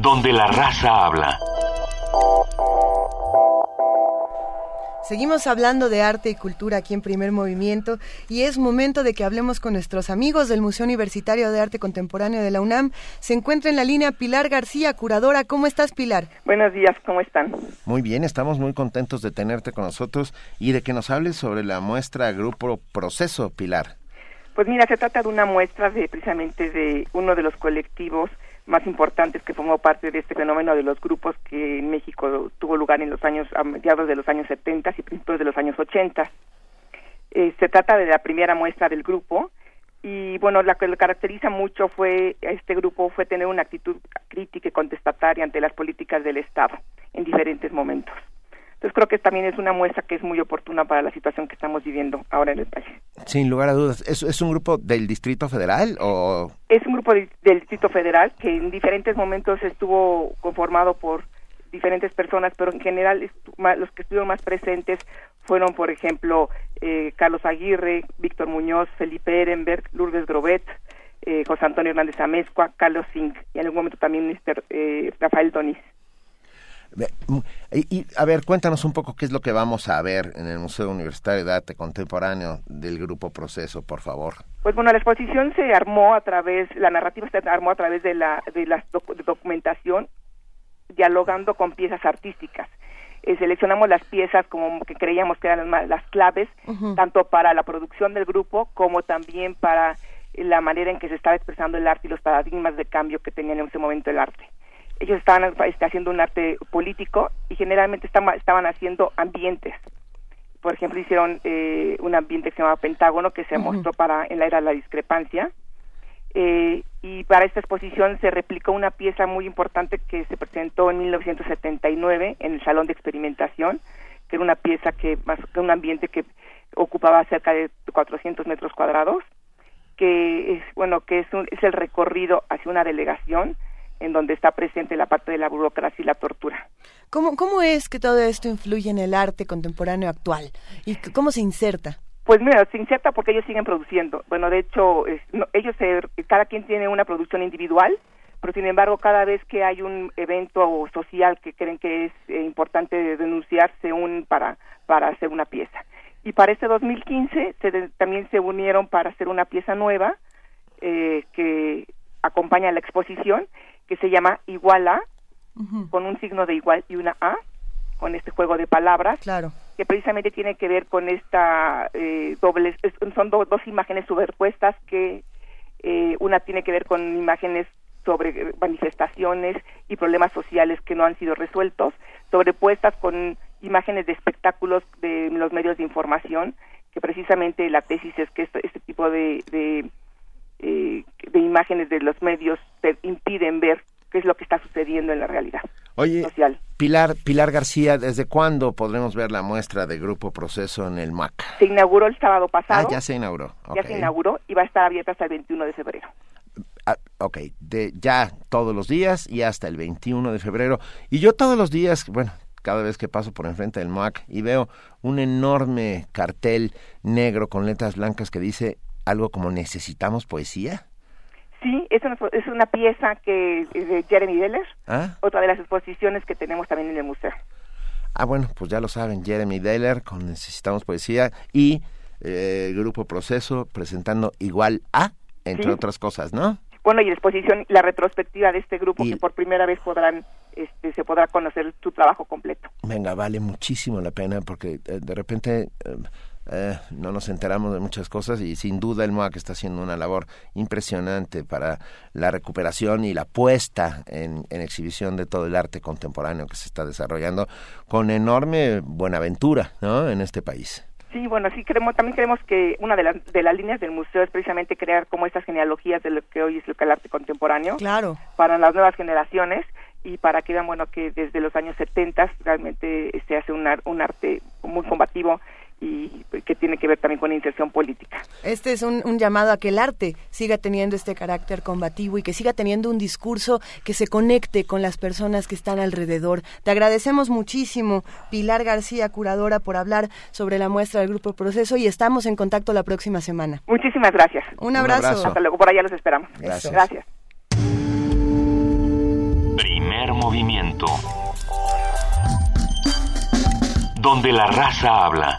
Donde la raza habla. Seguimos hablando de arte y cultura aquí en Primer Movimiento y es momento de que hablemos con nuestros amigos del Museo Universitario de Arte Contemporáneo de la UNAM. Se encuentra en la línea Pilar García, curadora. ¿Cómo estás, Pilar? Buenos días, ¿cómo están? Muy bien, estamos muy contentos de tenerte con nosotros y de que nos hables sobre la muestra Grupo Proceso, Pilar. Pues mira, se trata de una muestra de precisamente de uno de los colectivos más importantes que formó parte de este fenómeno de los grupos que en México tuvo lugar en los años, a mediados de los años 70 y principios de los años 80. Eh, se trata de la primera muestra del grupo y bueno, la que lo caracteriza mucho fue, este grupo fue tener una actitud crítica y contestataria ante las políticas del Estado en diferentes momentos. Entonces creo que también es una muestra que es muy oportuna para la situación que estamos viviendo ahora en el país. Sin lugar a dudas. ¿Es, es un grupo del Distrito Federal o...? Es un grupo del Distrito Federal que en diferentes momentos estuvo conformado por diferentes personas, pero en general los que estuvieron más presentes fueron, por ejemplo, eh, Carlos Aguirre, Víctor Muñoz, Felipe Ehrenberg, Lourdes Grobet, eh, José Antonio Hernández Amezcua, Carlos Zink y en algún momento también Mr., eh, Rafael Donis. Y, a ver, cuéntanos un poco qué es lo que vamos a ver en el Museo Universitario de Arte Contemporáneo del Grupo Proceso, por favor. Pues bueno, la exposición se armó a través, la narrativa se armó a través de la, de la documentación, dialogando con piezas artísticas. Eh, seleccionamos las piezas como que creíamos que eran las, claves, tanto para la producción del grupo como también para la manera en que se estaba expresando el arte y los paradigmas de cambio que tenía en ese momento el arte ellos estaban este, haciendo un arte político y generalmente estaban, estaban haciendo ambientes. Por ejemplo, hicieron eh, un ambiente que se llama Pentágono, que se mostró para en la era de la discrepancia. Eh, y para esta exposición se replicó una pieza muy importante que se presentó en 1979 en el Salón de Experimentación, que era una pieza que, más, que un ambiente que ocupaba cerca de 400 metros cuadrados, que es, bueno, que es, un, es el recorrido hacia una delegación en donde está presente la parte de la burocracia y la tortura. ¿Cómo, ¿Cómo es que todo esto influye en el arte contemporáneo actual? ¿Y cómo se inserta? Pues mira, se inserta porque ellos siguen produciendo. Bueno, de hecho, ellos cada quien tiene una producción individual, pero sin embargo, cada vez que hay un evento social que creen que es eh, importante denunciar, se unen para, para hacer una pieza. Y para este 2015 se también se unieron para hacer una pieza nueva eh, que acompaña la exposición que se llama Iguala, con un signo de igual y una A, con este juego de palabras. Claro. que precisamente tiene que ver con esta eh, doble, son dos imágenes superpuestas que eh, una tiene que ver con imágenes sobre manifestaciones y problemas sociales que no han sido resueltos, sobrepuestas con imágenes de espectáculos de los medios de información, que precisamente la tesis es que este, este tipo de, de, eh, de imágenes de los medios te impiden ver qué es lo que está sucediendo en la realidad. Oye, Pilar, Pilar García, ¿desde cuándo podremos ver la muestra de Grupo Proceso en el MAC? Se inauguró el sábado pasado. Ah, ya se inauguró. Ya se inauguró y va a estar abierta hasta el 21 de febrero. Ah, ok, de ya todos los días y hasta el 21 de febrero. Y yo todos los días, bueno, cada vez que paso por enfrente del MAC y veo un enorme cartel negro con letras blancas que dice algo como necesitamos poesía. Sí, es una, es una pieza que de Jeremy Deller, ¿Ah? otra de las exposiciones que tenemos también en el museo. Ah, bueno, pues ya lo saben, Jeremy Deller con Necesitamos Poesía y eh, Grupo Proceso presentando Igual A, entre otras cosas, ¿no? Bueno, y la exposición, la retrospectiva de este grupo que por primera vez podrán, este, se podrá conocer su trabajo completo. Venga, vale muchísimo la pena porque eh, de repente... Eh, eh, no nos enteramos de muchas cosas y sin duda el MOAC está haciendo una labor impresionante para la recuperación y la puesta en, exhibición de todo el arte contemporáneo que se está desarrollando con enorme buenaventura ¿no? en este país. Sí, bueno, sí creemos, también creemos que una de las, de las líneas del museo es precisamente crear como estas genealogías de lo que hoy es el arte contemporáneo. Claro. Para las nuevas generaciones y para que vean, bueno, que desde los años 70 realmente se hace un, un arte muy combativo y que tiene que ver también con la inserción política. Este es un, llamado a que el arte siga teniendo este carácter combativo y que siga teniendo un discurso que se conecte con las personas que están alrededor. Te agradecemos muchísimo, Pilar García, curadora, por hablar sobre la muestra del Grupo Proceso y estamos en contacto la próxima semana. Muchísimas gracias. Un abrazo. Hasta luego, por allá los esperamos. Gracias. gracias. Primer movimiento. Donde la raza habla.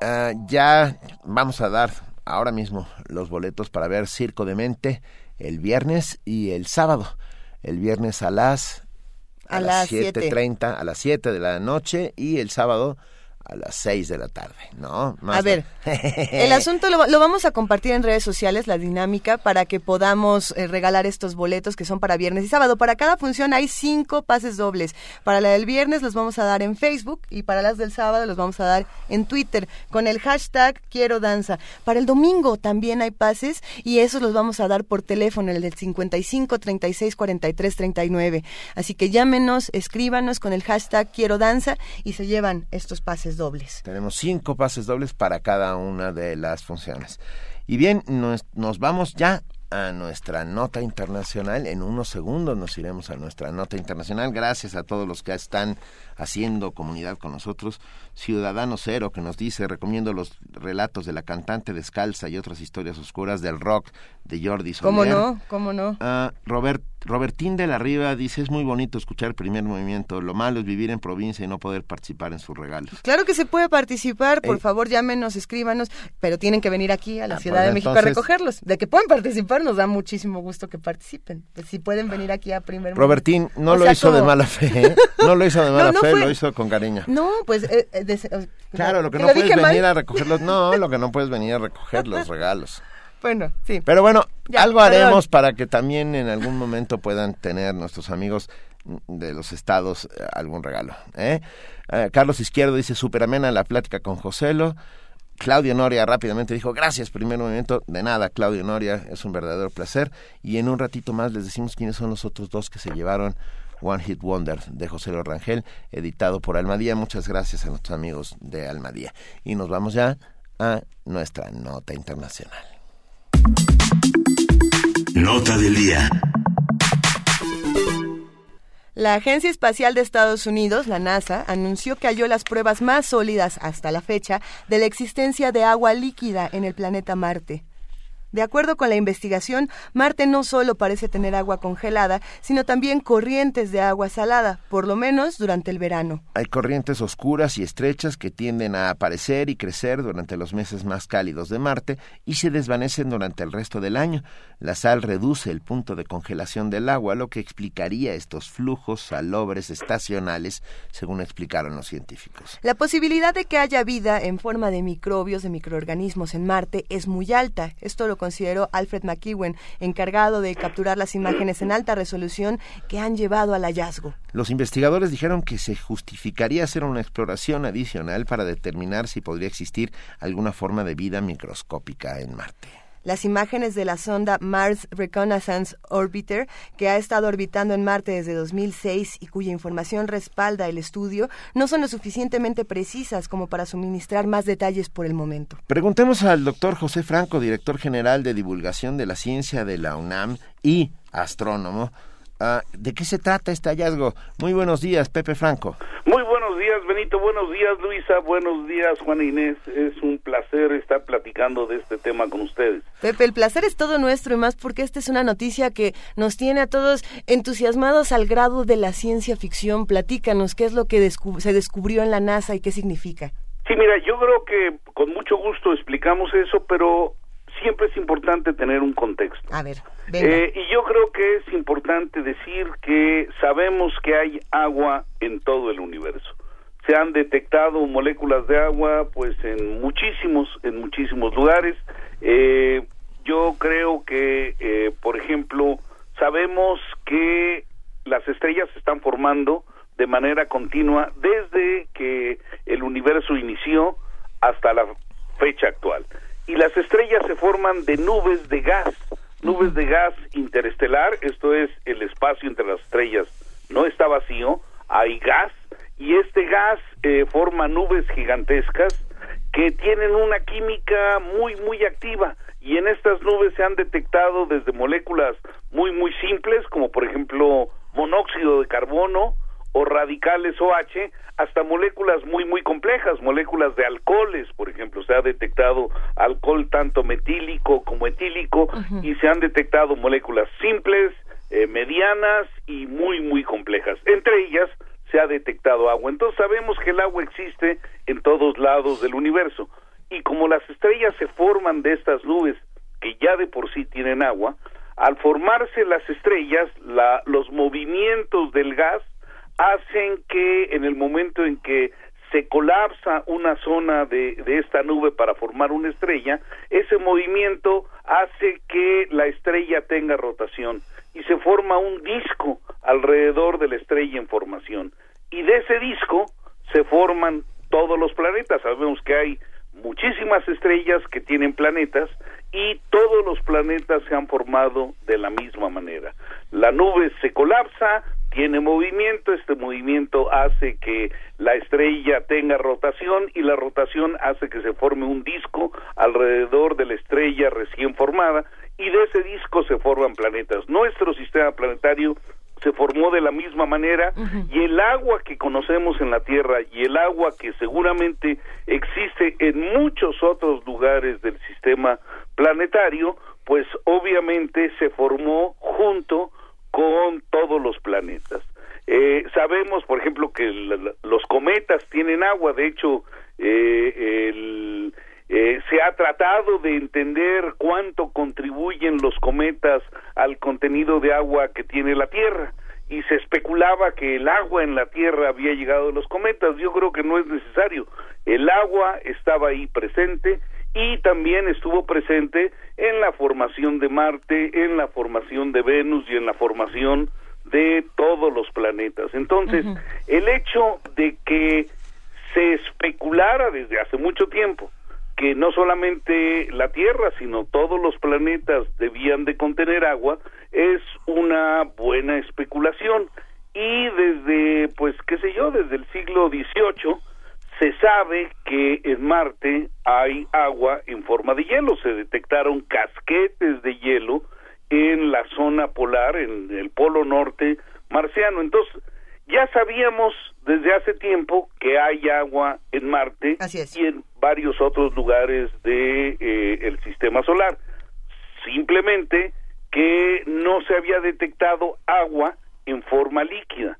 Ah, ya vamos a dar ahora mismo los boletos para ver Circo de Mente el viernes y el sábado. El viernes a las a, las 7.30, a las 7 de la noche y el sábado a las 6 de la tarde, ¿no? a ver, *laughs* el asunto lo, vamos a compartir en redes sociales, la dinámica, para que podamos eh, regalar estos boletos que son para viernes y sábado. Para cada función hay cinco pases dobles. Para la del viernes los vamos a dar en Facebook y para las del sábado los vamos a dar en Twitter con el hashtag Quiero Danza. Para el domingo también hay pases y esos los vamos a dar por teléfono, el del 55 36 43 39. Así que llámenos, escríbanos con el hashtag Quiero Danza y se llevan estos pases dobles. Tenemos cinco pases dobles para cada una de las funciones. Y bien, nos, vamos ya a nuestra nota internacional. En unos segundos nos iremos a nuestra nota internacional. Gracias a todos los que están haciendo comunidad con nosotros. Ciudadano Cero, que nos dice, recomiendo los relatos de la cantante descalza y otras historias oscuras del rock de Jordi Soler. ¿Cómo no? ¿Cómo no? Ah, Robert, Robertín de la Riva dice, es muy bonito escuchar el primer movimiento. Lo malo es vivir en provincia y no poder participar en sus regalos. Claro que se puede participar. Por favor, llámenos, escríbanos, pero tienen que venir aquí a la ah, Ciudad pues de México a recogerlos. De que pueden participar, nos da muchísimo gusto que participen. Pues si pueden venir aquí a primer Robertín no lo hizo de mala fe, ¿eh? No lo hizo de *laughs* mala fe, lo hizo con cariño. No, pues... Eh, eh, claro, lo que no puedes venir a recogerlos, no, *laughs* lo que no puedes venir a recoger los regalos. Bueno, sí. Pero bueno, algo haremos para que también en algún momento puedan tener nuestros amigos de los estados eh, algún regalo. Carlos Izquierdo dice, super amena la plática con Joselo. Claudio Noria rápidamente dijo, gracias, primer movimiento. De nada, Claudio Noria, es un verdadero placer. Y en un ratito más les decimos quiénes son los otros dos que se llevaron One Hit Wonder de José Rangel, editado por Almadía. Muchas gracias a nuestros amigos de Almadía. Y nos vamos ya a nuestra nota internacional. Nota del día. La Agencia Espacial de Estados Unidos, la NASA, anunció que halló las pruebas más sólidas hasta la fecha de la existencia de agua líquida en el planeta Marte. De acuerdo con la investigación, Marte no solo parece tener agua congelada, sino también corrientes de agua salada, por lo menos durante el verano. Hay corrientes oscuras y estrechas que tienden a aparecer y crecer durante los meses más cálidos de Marte y se desvanecen durante el resto del año. La sal reduce el punto de congelación del agua, lo que explicaría estos flujos salobres estacionales, según explicaron los científicos. La posibilidad de que haya vida en forma de microbios, de microorganismos en Marte es muy alta. Esto lo consideró Alfred McEwen, encargado de capturar las imágenes en alta resolución que han llevado al hallazgo. Los investigadores dijeron que se justificaría hacer una exploración adicional para determinar si podría existir alguna forma de vida microscópica en Marte. Las imágenes de la sonda Mars Reconnaissance Orbiter, que ha estado orbitando en Marte desde 2006 y cuya información respalda el estudio, no son lo suficientemente precisas como para suministrar más detalles por el momento. Preguntemos al doctor José Franco, director general de divulgación de la ciencia de la UNAM y astrónomo, Ah, ¿De qué se trata este hallazgo? Muy buenos días, Pepe Franco. Muy buenos días, Benito. Buenos días, Luisa. Buenos días, Juan Inés. Es un placer estar platicando de este tema con ustedes. Pepe, el placer es todo nuestro y más porque esta es una noticia que nos tiene a todos entusiasmados al grado de la ciencia ficción. Platícanos qué es lo que se descubrió en la NASA y qué significa. Sí, mira, yo creo que con mucho gusto explicamos eso, pero siempre es importante tener un contexto. A ver. Eh, y yo creo que es importante decir que sabemos que hay agua en todo el universo. Se han detectado moléculas de agua, pues en muchísimos, en muchísimos lugares. Eh, yo creo que, eh, por ejemplo, sabemos que las estrellas se están formando de manera continua desde que el universo inició hasta la fecha actual y las estrellas se forman de nubes de gas, nubes de gas interestelar, esto es el espacio entre las estrellas no está vacío, hay gas y este gas eh, forma nubes gigantescas que tienen una química muy muy activa y en estas nubes se han detectado desde moléculas muy muy simples como por ejemplo monóxido de carbono o radicales OH hasta moléculas muy muy complejas, moléculas de alcoholes, por ejemplo, se ha detectado alcohol tanto metílico como etílico y se han detectado moléculas simples, eh, medianas y muy muy complejas. Entre ellas se ha detectado agua. Entonces sabemos que el agua existe en todos lados del universo y como las estrellas se forman de estas nubes que ya de por sí tienen agua, al formarse las estrellas, la, los movimientos del gas hacen que en el momento en que se colapsa una zona de, de, esta nube para formar una estrella, ese movimiento hace que la estrella tenga rotación y se forma un disco alrededor de la estrella en formación. Y de ese disco se forman todos los planetas. Sabemos que hay muchísimas estrellas que tienen planetas y todos los planetas se han formado de la misma manera. La nube se colapsa, tiene movimiento, este movimiento hace que la estrella tenga rotación y la rotación hace que se forme un disco alrededor de la estrella recién formada y de ese disco se forman planetas. Nuestro sistema planetario se formó de la misma manera y el agua que conocemos en la Tierra y el agua que seguramente existe en muchos otros lugares del sistema planetario, pues obviamente se formó junto con todos los planetas. Eh, sabemos, por ejemplo, que los cometas tienen agua, de hecho, eh, eh, se ha tratado de entender cuánto contribuyen los cometas al contenido de agua que tiene la Tierra y se especulaba que el agua en la Tierra había llegado de los cometas. Yo creo que no es necesario. El agua estaba ahí presente y también estuvo presente en la formación de Marte, en la formación de Venus y en la formación de todos los planetas. Entonces, el hecho de que se especulara desde hace mucho tiempo que no solamente la Tierra, sino todos los planetas debían de contener agua, es una buena especulación. Y desde, pues, qué sé yo, desde el siglo XVIII, se sabe que en Marte hay agua en forma de hielo, se detectaron casquetes de hielo en la zona polar, en el polo norte marciano. Entonces, ya sabíamos desde hace tiempo que hay agua en Marte y en varios otros lugares de eh, el sistema solar. simplemente que no se había detectado agua en forma líquida.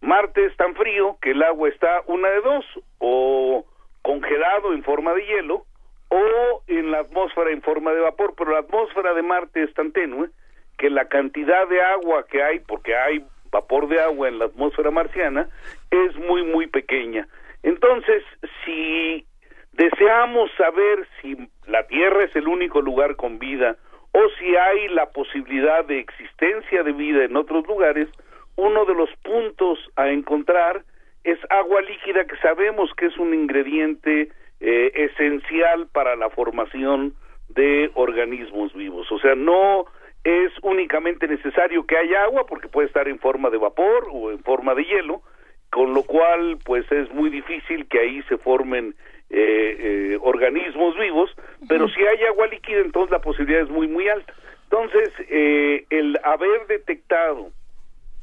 Marte es tan frío que el agua está una de dos, o congelado en forma de hielo, o en la atmósfera en forma de vapor, pero la atmósfera de Marte es tan tenue que la cantidad de agua que hay, porque hay vapor de agua en la atmósfera marciana, es muy, muy pequeña. Entonces, si deseamos saber si la Tierra es el único lugar con vida o si hay la posibilidad de existencia de vida en otros lugares, uno de los puntos a encontrar es agua líquida que sabemos que es un ingrediente eh, esencial para la formación de organismos vivos. O sea, no es únicamente necesario que haya agua porque puede estar en forma de vapor o en forma de hielo, con lo cual pues es muy difícil que ahí se formen eh, eh, organismos vivos, pero si hay agua líquida entonces la posibilidad es muy muy alta. Entonces, eh, el haber detectado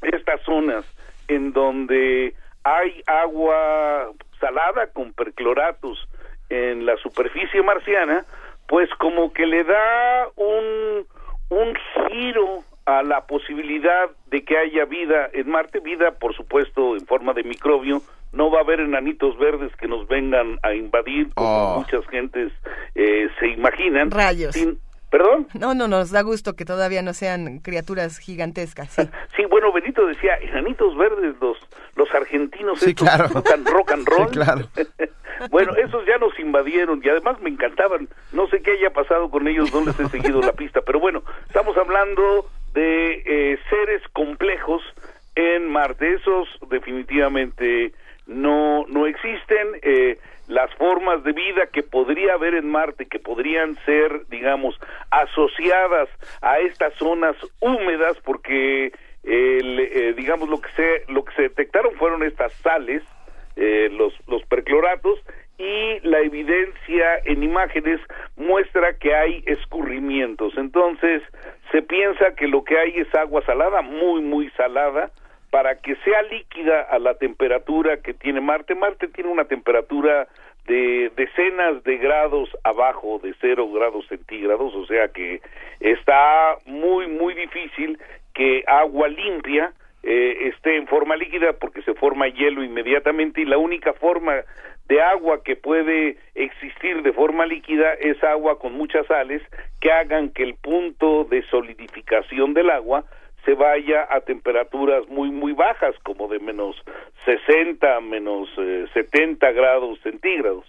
estas zonas en donde hay agua salada con percloratos en la superficie marciana, pues como que le da un, un giro a la posibilidad de que haya vida en Marte, vida por supuesto en forma de microbio, no va a haber enanitos verdes que nos vengan a invadir como Oh. muchas gentes eh, se imaginan. Rayos. Sin- ¿Perdón? No, no, nos da gusto que todavía no sean criaturas gigantescas. Sí. *laughs* Sí, bueno, Benito decía, enanitos verdes, los, los argentinos Sí, estos claro. tocan rock and *laughs* roll. Sí, claro. *laughs* bueno, esos ya nos invadieron y además me encantaban. No sé qué haya pasado con ellos, no les he seguido la pista, pero bueno, estamos hablando de eh, seres complejos en Marte. Esos definitivamente no, no existen. Eh, las formas de vida que podría haber en Marte, que podrían ser, digamos, asociadas a estas zonas húmedas, porque el, eh, digamos lo que se lo que se detectaron fueron estas sales, eh, los los percloratos y la evidencia en imágenes muestra que hay escurrimientos. Entonces se piensa que lo que hay es agua salada, muy muy salada, para que sea líquida a la temperatura que tiene Marte. Marte tiene una temperatura de decenas de grados abajo de cero grados centígrados, o sea que está muy, muy difícil que agua limpia eh, esté en forma líquida porque se forma hielo inmediatamente y la única forma de agua que puede existir de forma líquida es agua con muchas sales que hagan que el punto de solidificación del agua se vaya a temperaturas muy muy bajas como de menos 60 menos eh, 70 grados centígrados.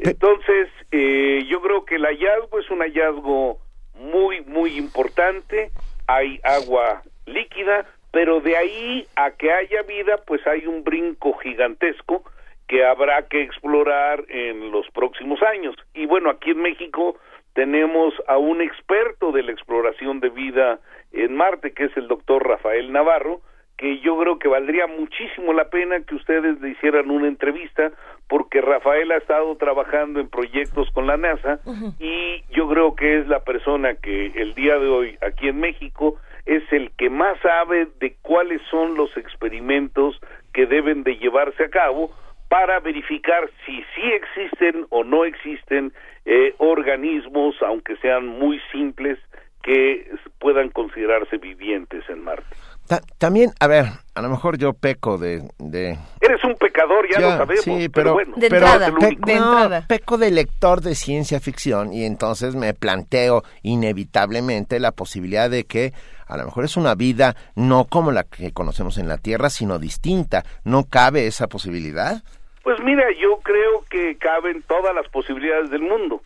Entonces eh, yo creo que el hallazgo es un hallazgo muy muy importante hay agua líquida pero de ahí a que haya vida pues hay un brinco gigantesco que habrá que explorar en los próximos años. Y bueno aquí en México tenemos a un experto de la exploración de vida en Marte, que es el doctor Rafael Navarro, que yo creo que valdría muchísimo la pena que ustedes le hicieran una entrevista, porque Rafael ha estado trabajando en proyectos con la NASA y yo creo que es la persona que el día de hoy aquí en México es el que más sabe de cuáles son los experimentos que deben de llevarse a cabo para verificar si sí existen o no existen eh, organismos, aunque sean muy simples, que puedan considerarse vivientes en Marte. Ta- también, a ver, a lo mejor yo peco de... de Eres un pecador, ya Yo- lo sabemos, sí, pero, pero, bueno. De pero entrada, pe- de no, entrada. peco de lector de ciencia ficción y entonces me planteo inevitablemente la posibilidad de que a lo mejor es una vida no como la que conocemos en la Tierra, sino distinta. ¿No cabe esa posibilidad? Pues mira, yo creo que caben todas las posibilidades del mundo,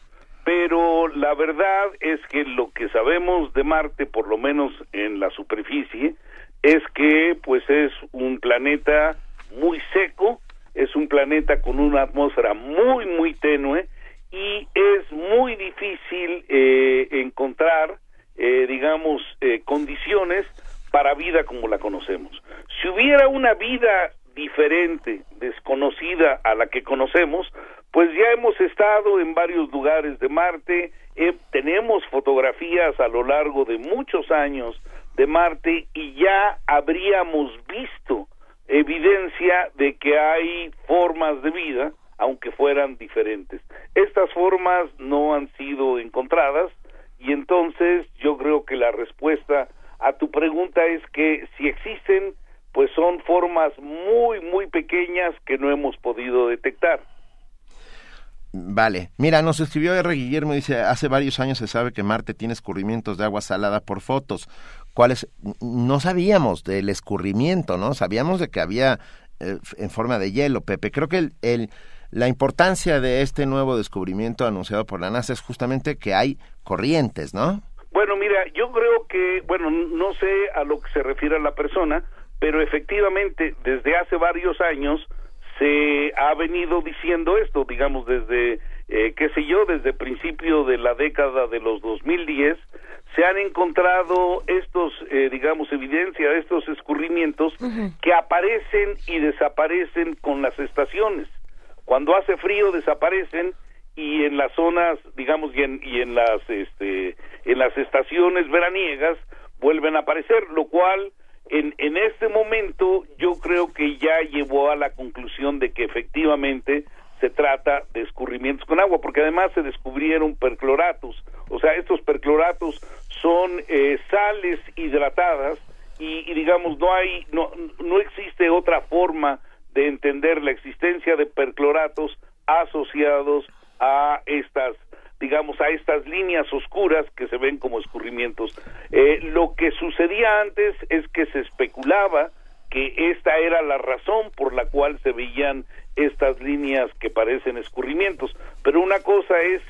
pero la verdad es que lo que sabemos de Marte, por lo menos en la superficie, es que pues es un planeta muy seco, es un planeta con una atmósfera muy muy tenue y es muy difícil eh, encontrar, eh, digamos, eh, condiciones para vida como la conocemos. Si hubiera una vida diferente, desconocida a la que conocemos, pues ya hemos estado en varios lugares de Marte, eh, tenemos fotografías a lo largo de muchos años de Marte y ya habríamos visto evidencia de que hay formas de vida, aunque fueran diferentes. Estas formas no han sido encontradas y entonces yo creo que la respuesta a tu pregunta es que si existen, pues son formas muy, muy pequeñas que no hemos podido detectar. Vale. Mira, nos escribió R. Guillermo, dice, hace varios años se sabe que Marte tiene escurrimientos de agua salada por fotos. ¿Cuáles? No sabíamos del escurrimiento, ¿no? Sabíamos de que había eh, en forma de hielo, Pepe. Creo que el, el, la importancia de este nuevo descubrimiento anunciado por la NASA es justamente que hay corrientes, ¿no? Bueno, mira, yo creo que, bueno, no sé a lo que se refiere la persona, pero efectivamente desde hace varios años se ha venido diciendo esto, digamos, desde, eh, qué sé yo, desde principio de la década de los 2010, se han encontrado estos, eh, digamos, evidencia de estos escurrimientos que aparecen y desaparecen con las estaciones. Cuando hace frío desaparecen y en las zonas, digamos, y en, y en las, este, en las estaciones veraniegas vuelven a aparecer, lo cual en, en este momento yo creo que ya llevó a la conclusión de que efectivamente se trata de escurrimientos con agua, porque además se descubrieron percloratos, o sea, estos percloratos son eh, sales hidratadas y, y, digamos no hay no no existe otra forma de entender la existencia de percloratos asociados a estas digamos, a estas líneas oscuras que se ven como escurrimientos. Eh, lo que sucedía antes es que se especulaba que esta era la razón por la cual se veían estas líneas que parecen escurrimientos, pero una cosa es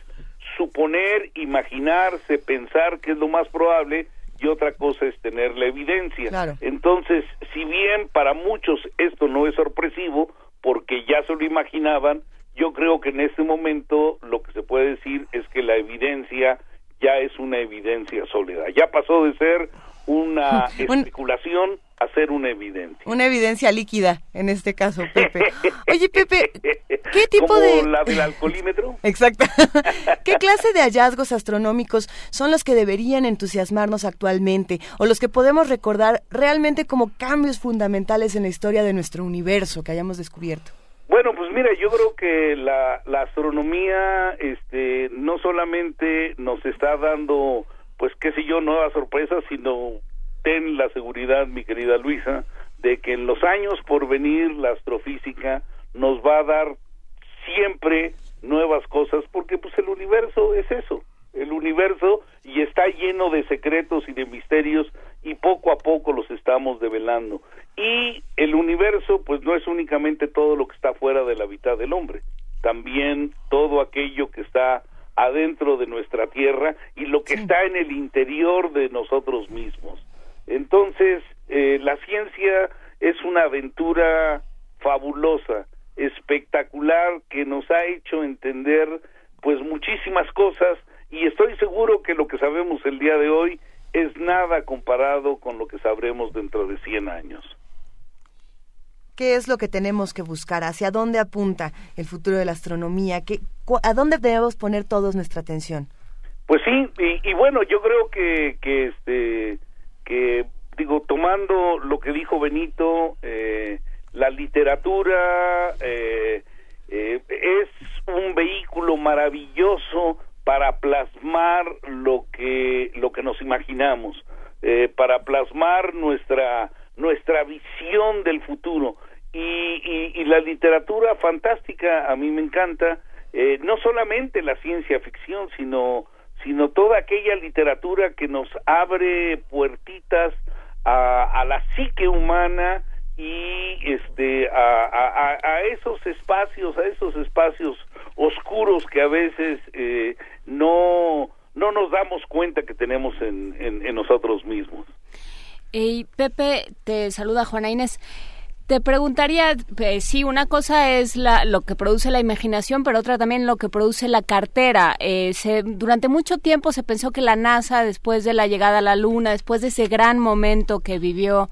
suponer, imaginarse, pensar que es lo más probable y otra cosa es tener la evidencia. Entonces, si bien para muchos esto no es sorpresivo, porque ya se lo imaginaban, yo creo que en este momento lo que se puede decir es que la evidencia ya es una evidencia sólida. Ya pasó de ser una *laughs* especulación a ser una evidencia. Una evidencia líquida, en este caso, Pepe. *laughs* Oye, Pepe, ¿qué tipo ¿Como de...? la del alcoholímetro? *laughs* Exacto. ¿Qué clase de hallazgos astronómicos son los que deberían entusiasmarnos actualmente o los que podemos recordar realmente como cambios fundamentales en la historia de nuestro universo que hayamos descubierto? Bueno, pues mira, yo creo que la, la astronomía este, no solamente nos está dando, pues qué sé yo, nuevas sorpresas, sino ten la seguridad, mi querida Luisa, de que en los años por venir la astrofísica nos va a dar siempre nuevas cosas, porque pues el universo es eso, el universo y está lleno de secretos y de misterios y poco a poco los estamos develando. Y el universo pues no es únicamente todo lo que está fuera de la mitad del hombre, también todo aquello que está adentro de nuestra tierra y lo que está en el interior de nosotros mismos. Entonces, eh, la ciencia es una aventura fabulosa, espectacular, que nos ha hecho entender pues muchísimas cosas y estoy seguro que lo que sabemos el día de hoy es nada comparado con lo que sabremos dentro de 100 años. ¿Qué es lo que tenemos que buscar? ¿Hacia dónde apunta el futuro de la astronomía? ¿Qué, ¿A dónde debemos poner todos nuestra atención? Pues sí, y, y bueno, yo creo que, que, este, que, digo, tomando lo que dijo Benito, eh, la literatura eh, eh, es un vehículo maravilloso para plasmar lo que lo que nos imaginamos eh, para plasmar nuestra nuestra visión del futuro. Y, y, y, la literatura fantástica a mí me encanta eh, no solamente la ciencia ficción sino sino toda aquella literatura que nos abre puertitas a, a la psique humana y este a, a, a, esos espacios a esos espacios oscuros que a veces eh, no no nos damos cuenta que tenemos en, en, nosotros mismos. Hey, Pepe, te saluda Juana Inés. Te preguntaría, eh, sí, una cosa es la, lo que produce la imaginación, pero otra también lo que produce la cartera. Eh, durante mucho tiempo se pensó que la NASA, después de la llegada a la Luna, después de ese gran momento que vivió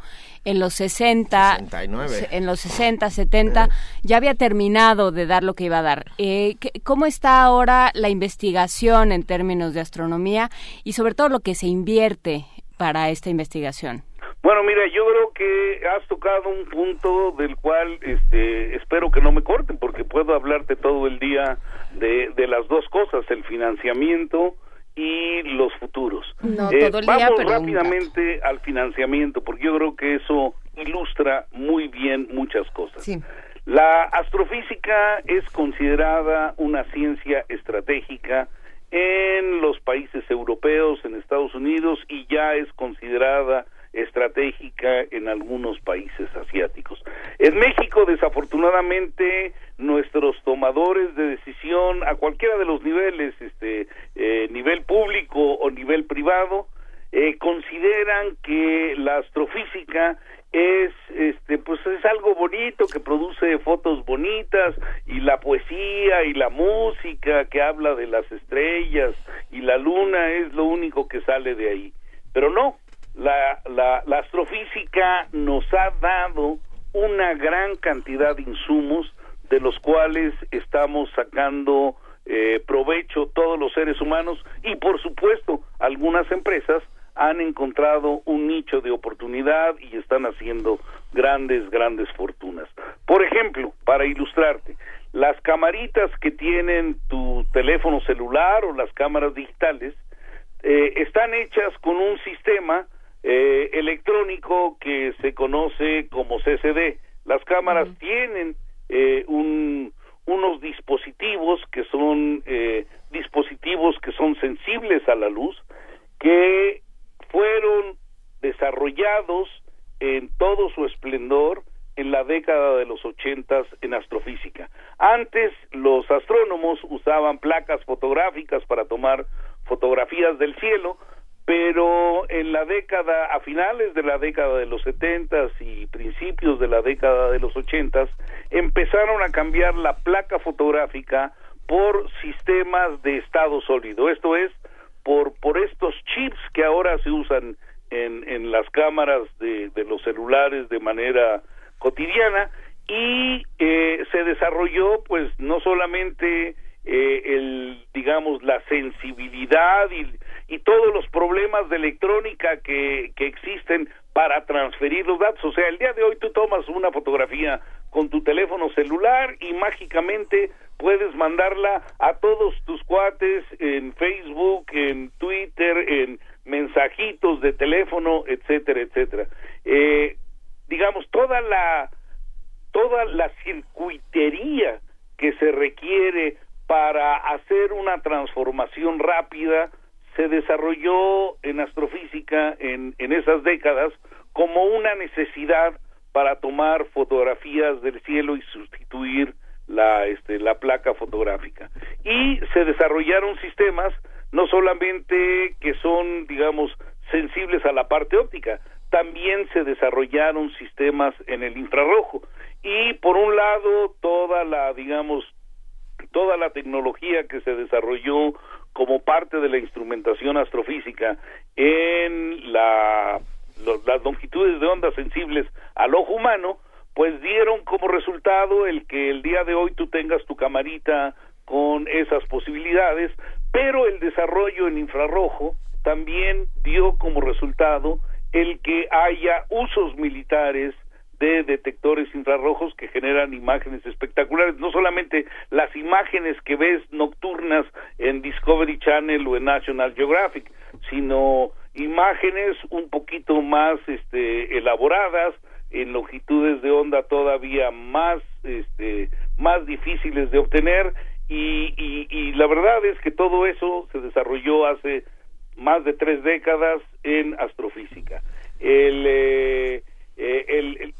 en los 60, 69. en los 60, 70, ya había terminado de dar lo que iba a dar. Eh, ¿Cómo está ahora la investigación en términos de astronomía y sobre todo lo que se invierte para esta investigación? Bueno, mira, yo creo que has tocado un punto del cual este, espero que no me corten porque puedo hablarte todo el día de, de las dos cosas, el financiamiento y los futuros. No, todo el día, vamos rápidamente al financiamiento, porque yo creo que eso ilustra muy bien muchas cosas. Sí. La astrofísica es considerada una ciencia estratégica en los países europeos, en Estados Unidos, y ya es considerada estratégica en algunos países asiáticos. En México, desafortunadamente, nuestros tomadores de decisión a cualquiera de los niveles, este, eh, nivel público o nivel privado, eh, consideran que la astrofísica es este pues es algo bonito que produce fotos bonitas y la poesía y la música que habla de las estrellas y la luna es lo único que sale de ahí pero no la, la, la astrofísica nos ha dado una gran cantidad de insumos de los cuales estamos sacando eh, provecho todos los seres humanos y por supuesto algunas empresas han encontrado un nicho de oportunidad y están haciendo grandes, grandes fortunas. Por ejemplo, para ilustrarte, las camaritas que tienen tu teléfono celular o las cámaras digitales eh, están hechas con un sistema eh, electrónico que se conoce como CCD. Las cámaras tienen eh, un, unos dispositivos que son eh, dispositivos que son sensibles a la luz, que fueron desarrollados en todo su esplendor en la década de los ochentas en astrofísica. Antes los astrónomos usaban placas fotográficas para tomar fotografías del cielo, pero en la década, a finales de la década de los setentas y principios de la década de los ochentas, empezaron a cambiar la placa fotográfica por sistemas de estado sólido, esto es, por, por estos chips que ahora se usan en, en las cámaras de, de los celulares de manera cotidiana y eh, se desarrolló pues no solamente eh, el digamos la sensibilidad y, y todos los problemas de electrónica que, que existen para transferir los datos. O sea, el día de hoy tú tomas una fotografía con tu teléfono celular y mágicamente puedes mandarla a todos tus cuates en Facebook, en Twitter, en mensajitos de teléfono, etcétera, etcétera. Eh, digamos, toda la, toda la circuitería que se requiere para hacer una transformación rápida se desarrolló en astrofísica en, en esas décadas como una necesidad para tomar fotografías del cielo y sustituir la, este, la placa fotográfica. Y se desarrollaron sistemas no solamente que son, digamos, sensibles a la parte óptica, también se desarrollaron sistemas en el infrarrojo. Y por un lado, toda la, digamos, toda la tecnología que se desarrolló como parte de la instrumentación astrofísica en la, las longitudes de ondas sensibles al ojo humano, pues dieron como resultado el que el día de hoy tú tengas tu camarita con esas posibilidades, pero el desarrollo en infrarrojo también dio como resultado el que haya usos militares de detectores infrarrojos que generan imágenes espectaculares, no solamente las imágenes que ves nocturnas en Discovery Channel o en National Geographic, sino imágenes un poquito más este, elaboradas en longitudes de onda todavía más este, más difíciles de obtener y, y, la verdad es que todo eso se desarrolló hace más de tres décadas en astrofísica. El, eh, eh, el,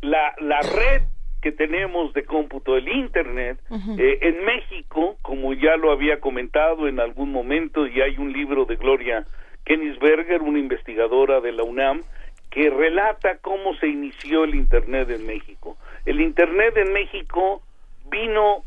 la, la red que tenemos de cómputo, el Internet, eh, en México, como ya lo había comentado en algún momento, y hay un libro de Gloria Kennisberger, una investigadora de la UNAM, que relata cómo se inició el Internet en México. El Internet en México vino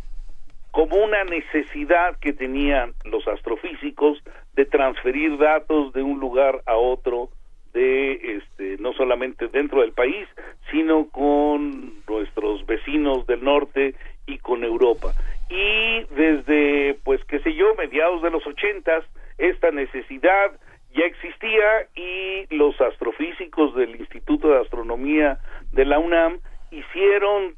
como una necesidad que tenían los astrofísicos de transferir datos de un lugar a otro de este no solamente dentro del país sino con nuestros vecinos del norte y con Europa. Y desde pues qué sé yo mediados de los ochentas esta necesidad ya existía y los astrofísicos del Instituto de Astronomía de la UNAM hicieron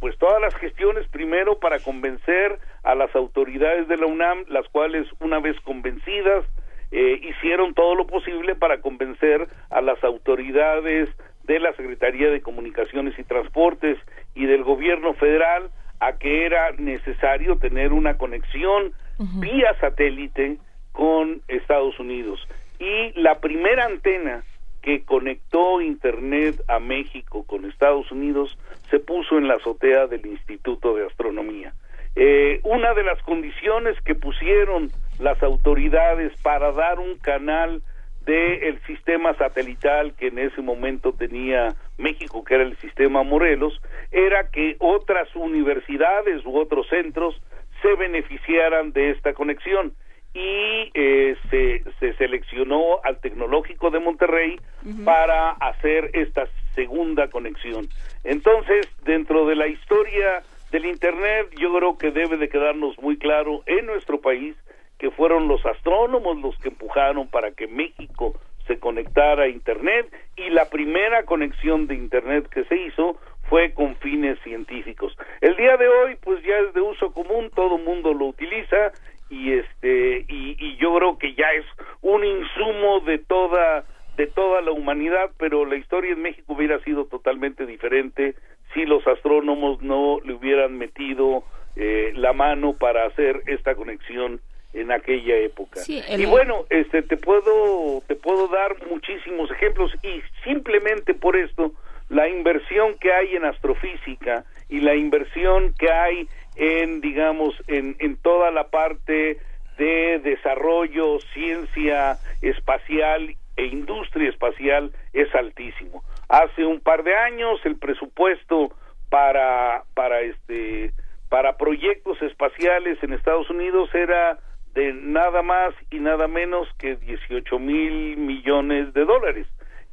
pues todas las gestiones primero para convencer a las autoridades de la UNAM, las cuales una vez convencidas eh, hicieron todo lo posible para convencer a las autoridades de la Secretaría de Comunicaciones y Transportes y del gobierno federal a que era necesario tener una conexión vía satélite con Estados Unidos. Y la primera antena que conectó Internet a México con Estados Unidos se puso en la azotea del Instituto de Astronomía. Eh, una de las condiciones que pusieron las autoridades para dar un canal del sistema satelital que en ese momento tenía México, que era el sistema Morelos, era que otras universidades u otros centros se beneficiaran de esta conexión y eh, se, se, seleccionó al Tecnológico de Monterrey para hacer esta segunda conexión. Entonces, dentro de la historia del Internet, yo creo que debe de quedarnos muy claro en nuestro país que fueron los astrónomos los que empujaron para que México se conectara a Internet y la primera conexión de Internet que se hizo fue con fines científicos. El día de hoy pues ya es de uso común, todo mundo lo utiliza y este y, y yo creo que ya es un insumo de toda de toda la humanidad, pero la historia en México hubiera sido totalmente diferente si los astrónomos no le hubieran metido eh, la mano para hacer esta conexión en aquella época. Y bueno, este te puedo te puedo dar muchísimos ejemplos y simplemente por esto la inversión que hay en astrofísica y la inversión que hay en digamos en en toda la parte de desarrollo, ciencia espacial e industria espacial es altísimo. Hace un par de años el presupuesto para para este para proyectos espaciales en Estados Unidos era de nada más y nada menos que 18 mil millones de dólares,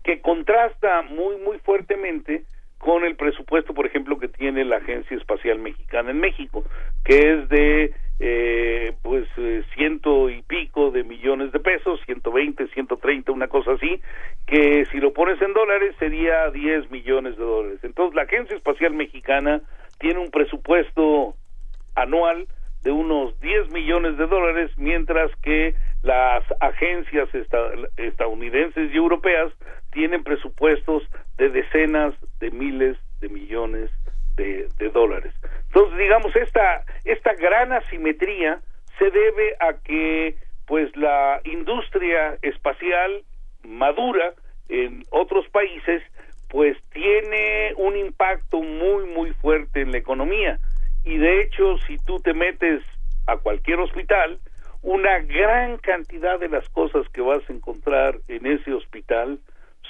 que contrasta muy, muy fuertemente con el presupuesto, por ejemplo, que tiene la Agencia Espacial Mexicana en México, que es de eh, pues eh, ciento y pico de millones de pesos, 120, 130, una cosa así, que si lo pones en dólares sería 10 millones de dólares. Entonces la Agencia Espacial Mexicana tiene un presupuesto anual de unos 10 millones de dólares, mientras que las agencias estadounidenses y europeas tienen presupuestos de decenas de miles de millones de, de dólares. Entonces, digamos, esta, esta gran asimetría se debe a que pues la industria espacial madura en otros países pues tiene un impacto muy muy fuerte en la economía y de hecho si tú te metes a cualquier hospital, una gran cantidad de las cosas que vas a encontrar en ese hospital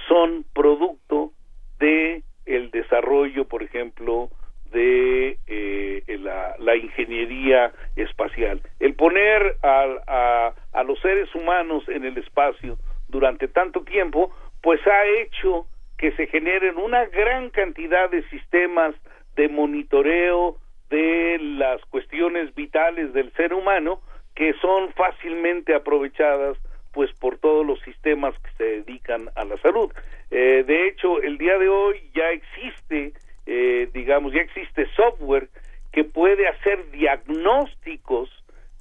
son producto de el desarrollo, por ejemplo, de eh, la, la, ingeniería espacial. El poner a, a los seres humanos en el espacio durante tanto tiempo, pues ha hecho que se generen una gran cantidad de sistemas de monitoreo, de las cuestiones vitales del ser humano que son fácilmente aprovechadas pues por todos los sistemas que se dedican a la salud. Eh, de hecho, el día de hoy ya existe, eh, digamos, ya existe software que puede hacer diagnósticos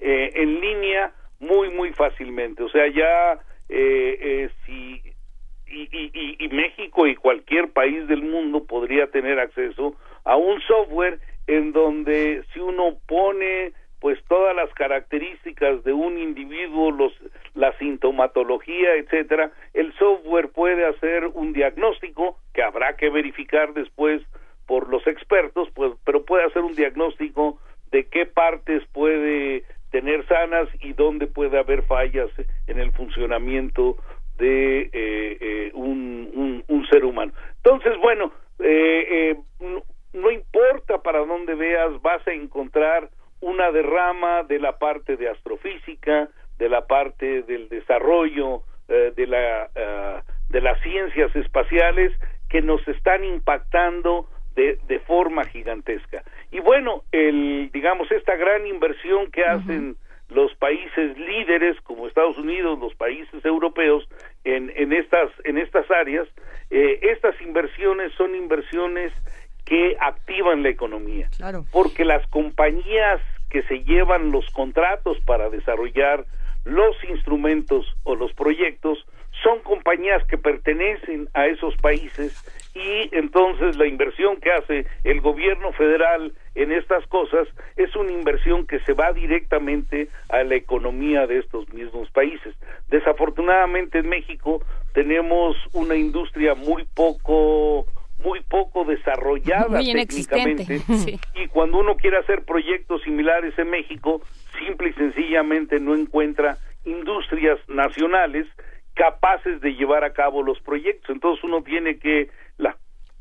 eh, en línea muy, muy fácilmente. O sea, ya si y, y, y, México y cualquier país del mundo podría tener acceso a un software en donde si uno pone pues todas las características de un individuo, los, la sintomatología, etcétera, el software puede hacer un diagnóstico que habrá que verificar después por los expertos, pues, pero puede hacer un diagnóstico de qué partes puede tener sanas y dónde puede haber fallas en el funcionamiento de eh, eh, un, un, ser humano. Entonces, bueno, eh, eh no importa para dónde veas, vas a encontrar una derrama de la parte de astrofísica, de la parte del desarrollo eh, de la eh, de las ciencias espaciales que nos están impactando de, de forma gigantesca. Y bueno, el digamos esta gran inversión que hacen los países líderes como Estados Unidos, los países europeos en, en estas en estas áreas, eh, estas inversiones son inversiones que activan la economía. Claro. Porque las compañías que se llevan los contratos para desarrollar los instrumentos o los proyectos son compañías que pertenecen a esos países y entonces la inversión que hace el gobierno federal en estas cosas es una inversión que se va directamente a la economía de estos mismos países. Desafortunadamente en México tenemos una industria muy poco muy poco desarrollada Muy técnicamente *laughs* Sí. y cuando uno quiere hacer proyectos similares en México simple y sencillamente no encuentra industrias nacionales capaces de llevar a cabo los proyectos. Entonces uno tiene que la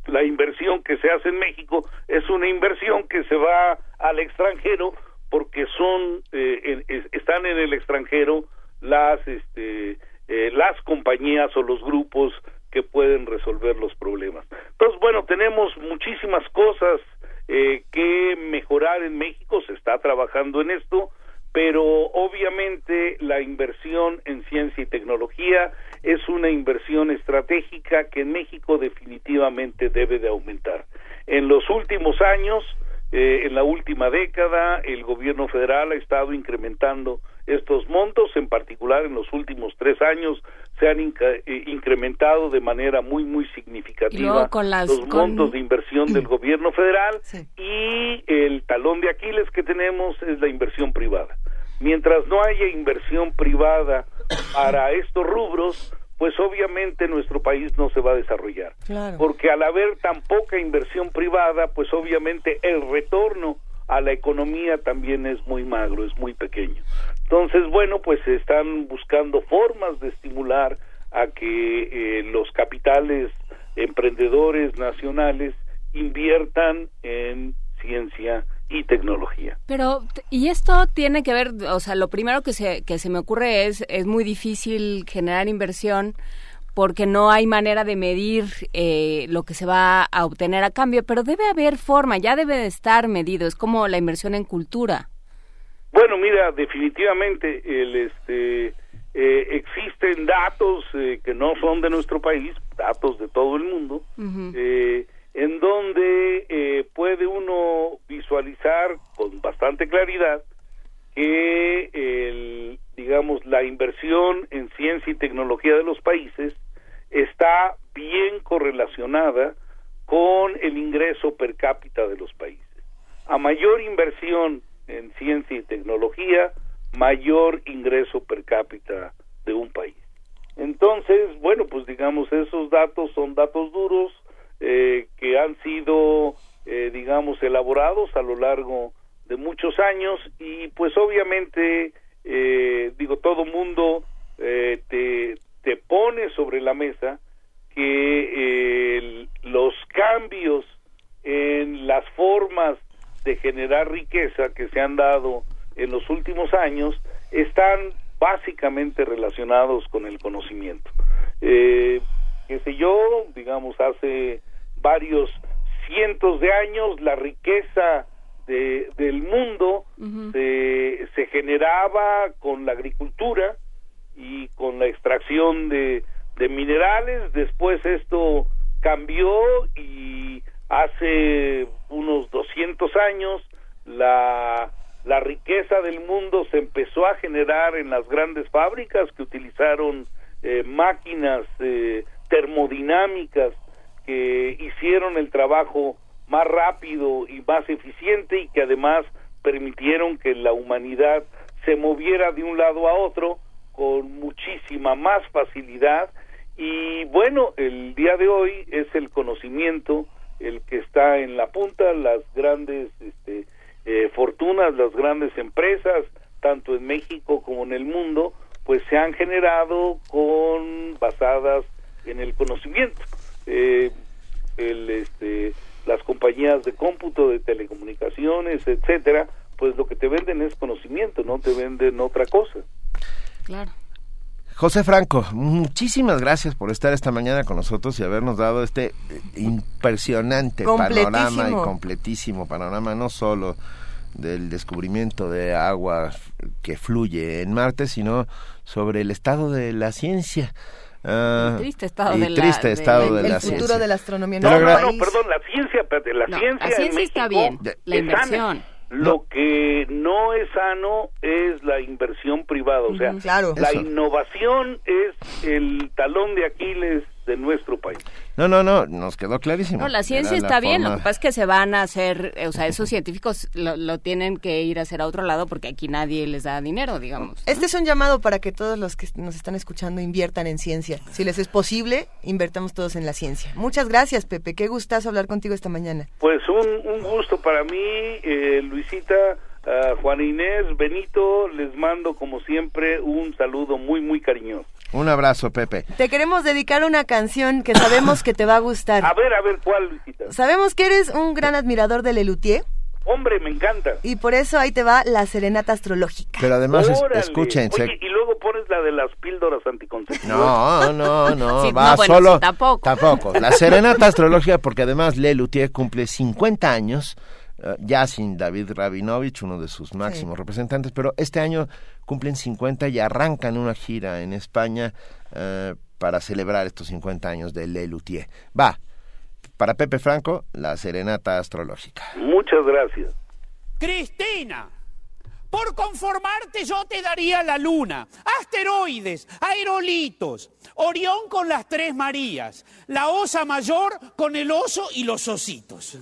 la inversión que se hace en México es una inversión que se va al extranjero porque son eh, en- están en el extranjero las este eh, las compañías o los grupos que pueden resolver los problemas. Entonces, bueno, tenemos muchísimas cosas eh, que mejorar en México, se está trabajando en esto, pero obviamente la inversión en ciencia y tecnología es una inversión estratégica que en México definitivamente debe de aumentar. En los últimos años, eh, en la última década, el gobierno federal ha estado incrementando estos montos, en particular en los últimos tres años se han inca- eh, incrementado de manera muy muy significativa las- los con- montos de inversión del *clears throat* gobierno federal y el talón de Aquiles que tenemos es la inversión privada. Mientras no haya inversión privada para estos rubros, pues obviamente nuestro país no se va a desarrollar. Claro. Porque al haber tan poca inversión privada, pues obviamente el retorno a la economía también es muy magro, es muy pequeño. Entonces, bueno, pues se están buscando formas de estimular a que eh, los capitales emprendedores nacionales inviertan en ciencia y tecnología. Pero, y esto tiene que ver, o sea, lo primero que se, que se me ocurre es, es muy difícil generar inversión porque no hay manera de medir eh, lo que se va a obtener a cambio, pero debe haber forma, ya debe de estar medido, es como la inversión en cultura. Bueno, mira, definitivamente el este eh, existen datos eh, que no son de nuestro país, datos de todo el mundo, eh, en donde eh, puede uno visualizar con bastante claridad que el, digamos la inversión en ciencia y tecnología de los países está bien correlacionada con el ingreso per cápita de los países. A mayor inversión en ciencia y tecnología, mayor ingreso per cápita de un país. Entonces, bueno, pues digamos, esos datos son datos duros eh, que han sido, eh, digamos, elaborados a lo largo de muchos años y pues obviamente, eh, digo, todo mundo eh, te, te pone sobre la mesa que los cambios en las formas de generar riqueza que se han dado en los últimos años están básicamente relacionados con el conocimiento. Eh, qué sé yo, digamos, hace varios cientos de años la riqueza de- del mundo se, se generaba con la agricultura y con la extracción de, de minerales. Después esto cambió y hace unos 200 años la, la riqueza del mundo se empezó a generar en las grandes fábricas que utilizaron eh, máquinas eh, termodinámicas que hicieron el trabajo más rápido y más eficiente y que además permitieron que la humanidad se moviera de un lado a otro con muchísima más facilidad y bueno, el día de hoy es el conocimiento el que está en la punta, las grandes este, eh, fortunas, las grandes empresas, tanto en México como en el mundo, pues se han generado con basadas en el conocimiento. Eh, el, este, las compañías de cómputo, de telecomunicaciones, etcétera, pues lo que te venden es conocimiento, no te venden otra cosa. Claro. José Franco, muchísimas gracias por estar esta mañana con nosotros y habernos dado este eh, impresionante panorama y completísimo panorama, no solo del descubrimiento de agua que fluye en Marte, sino sobre el estado de la ciencia. Ah, triste estado y de la- triste de- estado de el la futuro ciencia. de la astronomía en No, no, no, país. perdón, la ciencia, la No, ciencia, la en ciencia está bien, la es inversión. sana. Lo que no es sano es la inversión privada, o sea, claro. la Eso. innovación es el talón de Aquiles de nuestro país. No, no, no, nos quedó clarísimo. No, la ciencia Era está bien, lo que pasa es que se van a hacer, o sea, esos científicos lo, lo tienen que ir a hacer a otro lado porque aquí nadie les da dinero, digamos. Este es un llamado para que todos los que nos están escuchando inviertan en ciencia. Si les es posible, invertamos todos en la ciencia. Muchas gracias, Pepe. Qué gustazo hablar contigo esta mañana. Pues un, un gusto para mí, eh, Luisita, ah, Juan Inés, Benito, les mando como siempre un saludo muy, muy cariñoso. Un abrazo, Pepe. Te queremos dedicar una canción que sabemos que te va a gustar. A ver, a ver, ¿cuál, Luisita? Sabemos que eres un gran admirador de Lelutier Hombre, me encanta. y por eso ahí te va la serenata astrológica. Pero además, es- Órale. escúchense. Oye, y luego pones la de las píldoras anticonceptivas. No, no, no, Sí, va no, bueno, solo. sí, tampoco. Tampoco. La serenata astrológica, porque además Le Luthier cumple 50 años, ya sin David Rabinovich, uno de sus máximos representantes, pero este año cumplen 50 y arrancan una gira en España eh, para celebrar estos 50 años de Le Luthier. Va, para Pepe Franco, la serenata astrológica. Muchas gracias. Cristina, por conformarte yo te daría la luna, asteroides, aerolitos, Orión con las tres Marías, la osa mayor con el oso y los ositos.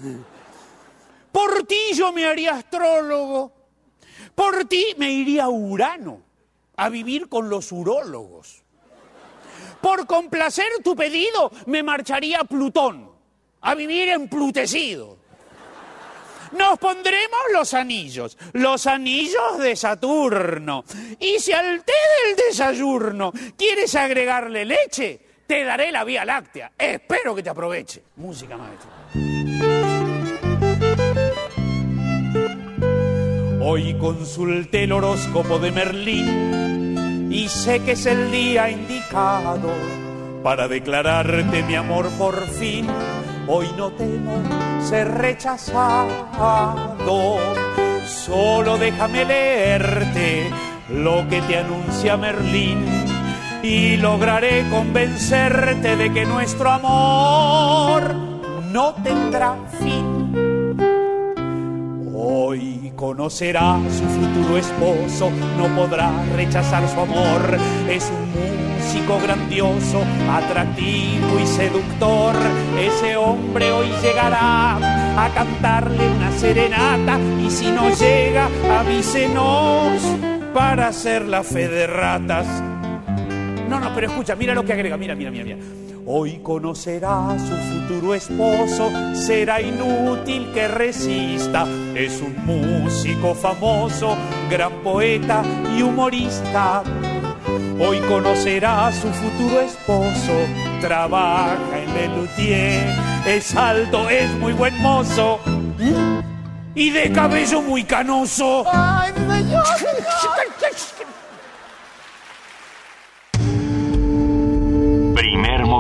Por ti yo me haría astrólogo, por ti me iría a Urano a vivir con los urólogos. Por complacer tu pedido me marcharía a Plutón a vivir emplutecido. Nos pondremos los anillos, los anillos de Saturno. Y si al té del desayuno quieres agregarle leche, te daré la Vía Láctea. Espero que te aproveche. Música maestra. Hoy consulté el horóscopo de Merlín y sé que es el día indicado para declararte mi amor por fin. Hoy no temo ser rechazado, solo déjame leerte lo que te anuncia Merlín y lograré convencerte de que nuestro amor no tendrá fin. Hoy conocerá su futuro esposo, no podrá rechazar su amor. Es un músico grandioso, atractivo y seductor. Ese hombre hoy llegará a cantarle una serenata y si no llega, avísenos para hacer la fe de ratas. No, no, pero escucha, mira lo que agrega, mira, mira, mira, mira. Hoy conocerá a su futuro esposo, será inútil que resista. Es un músico famoso, gran poeta y humorista. Hoy conocerá a su futuro esposo, trabaja en Lelutier, es alto, es muy buen mozo y de cabello muy canoso. ¡Ay,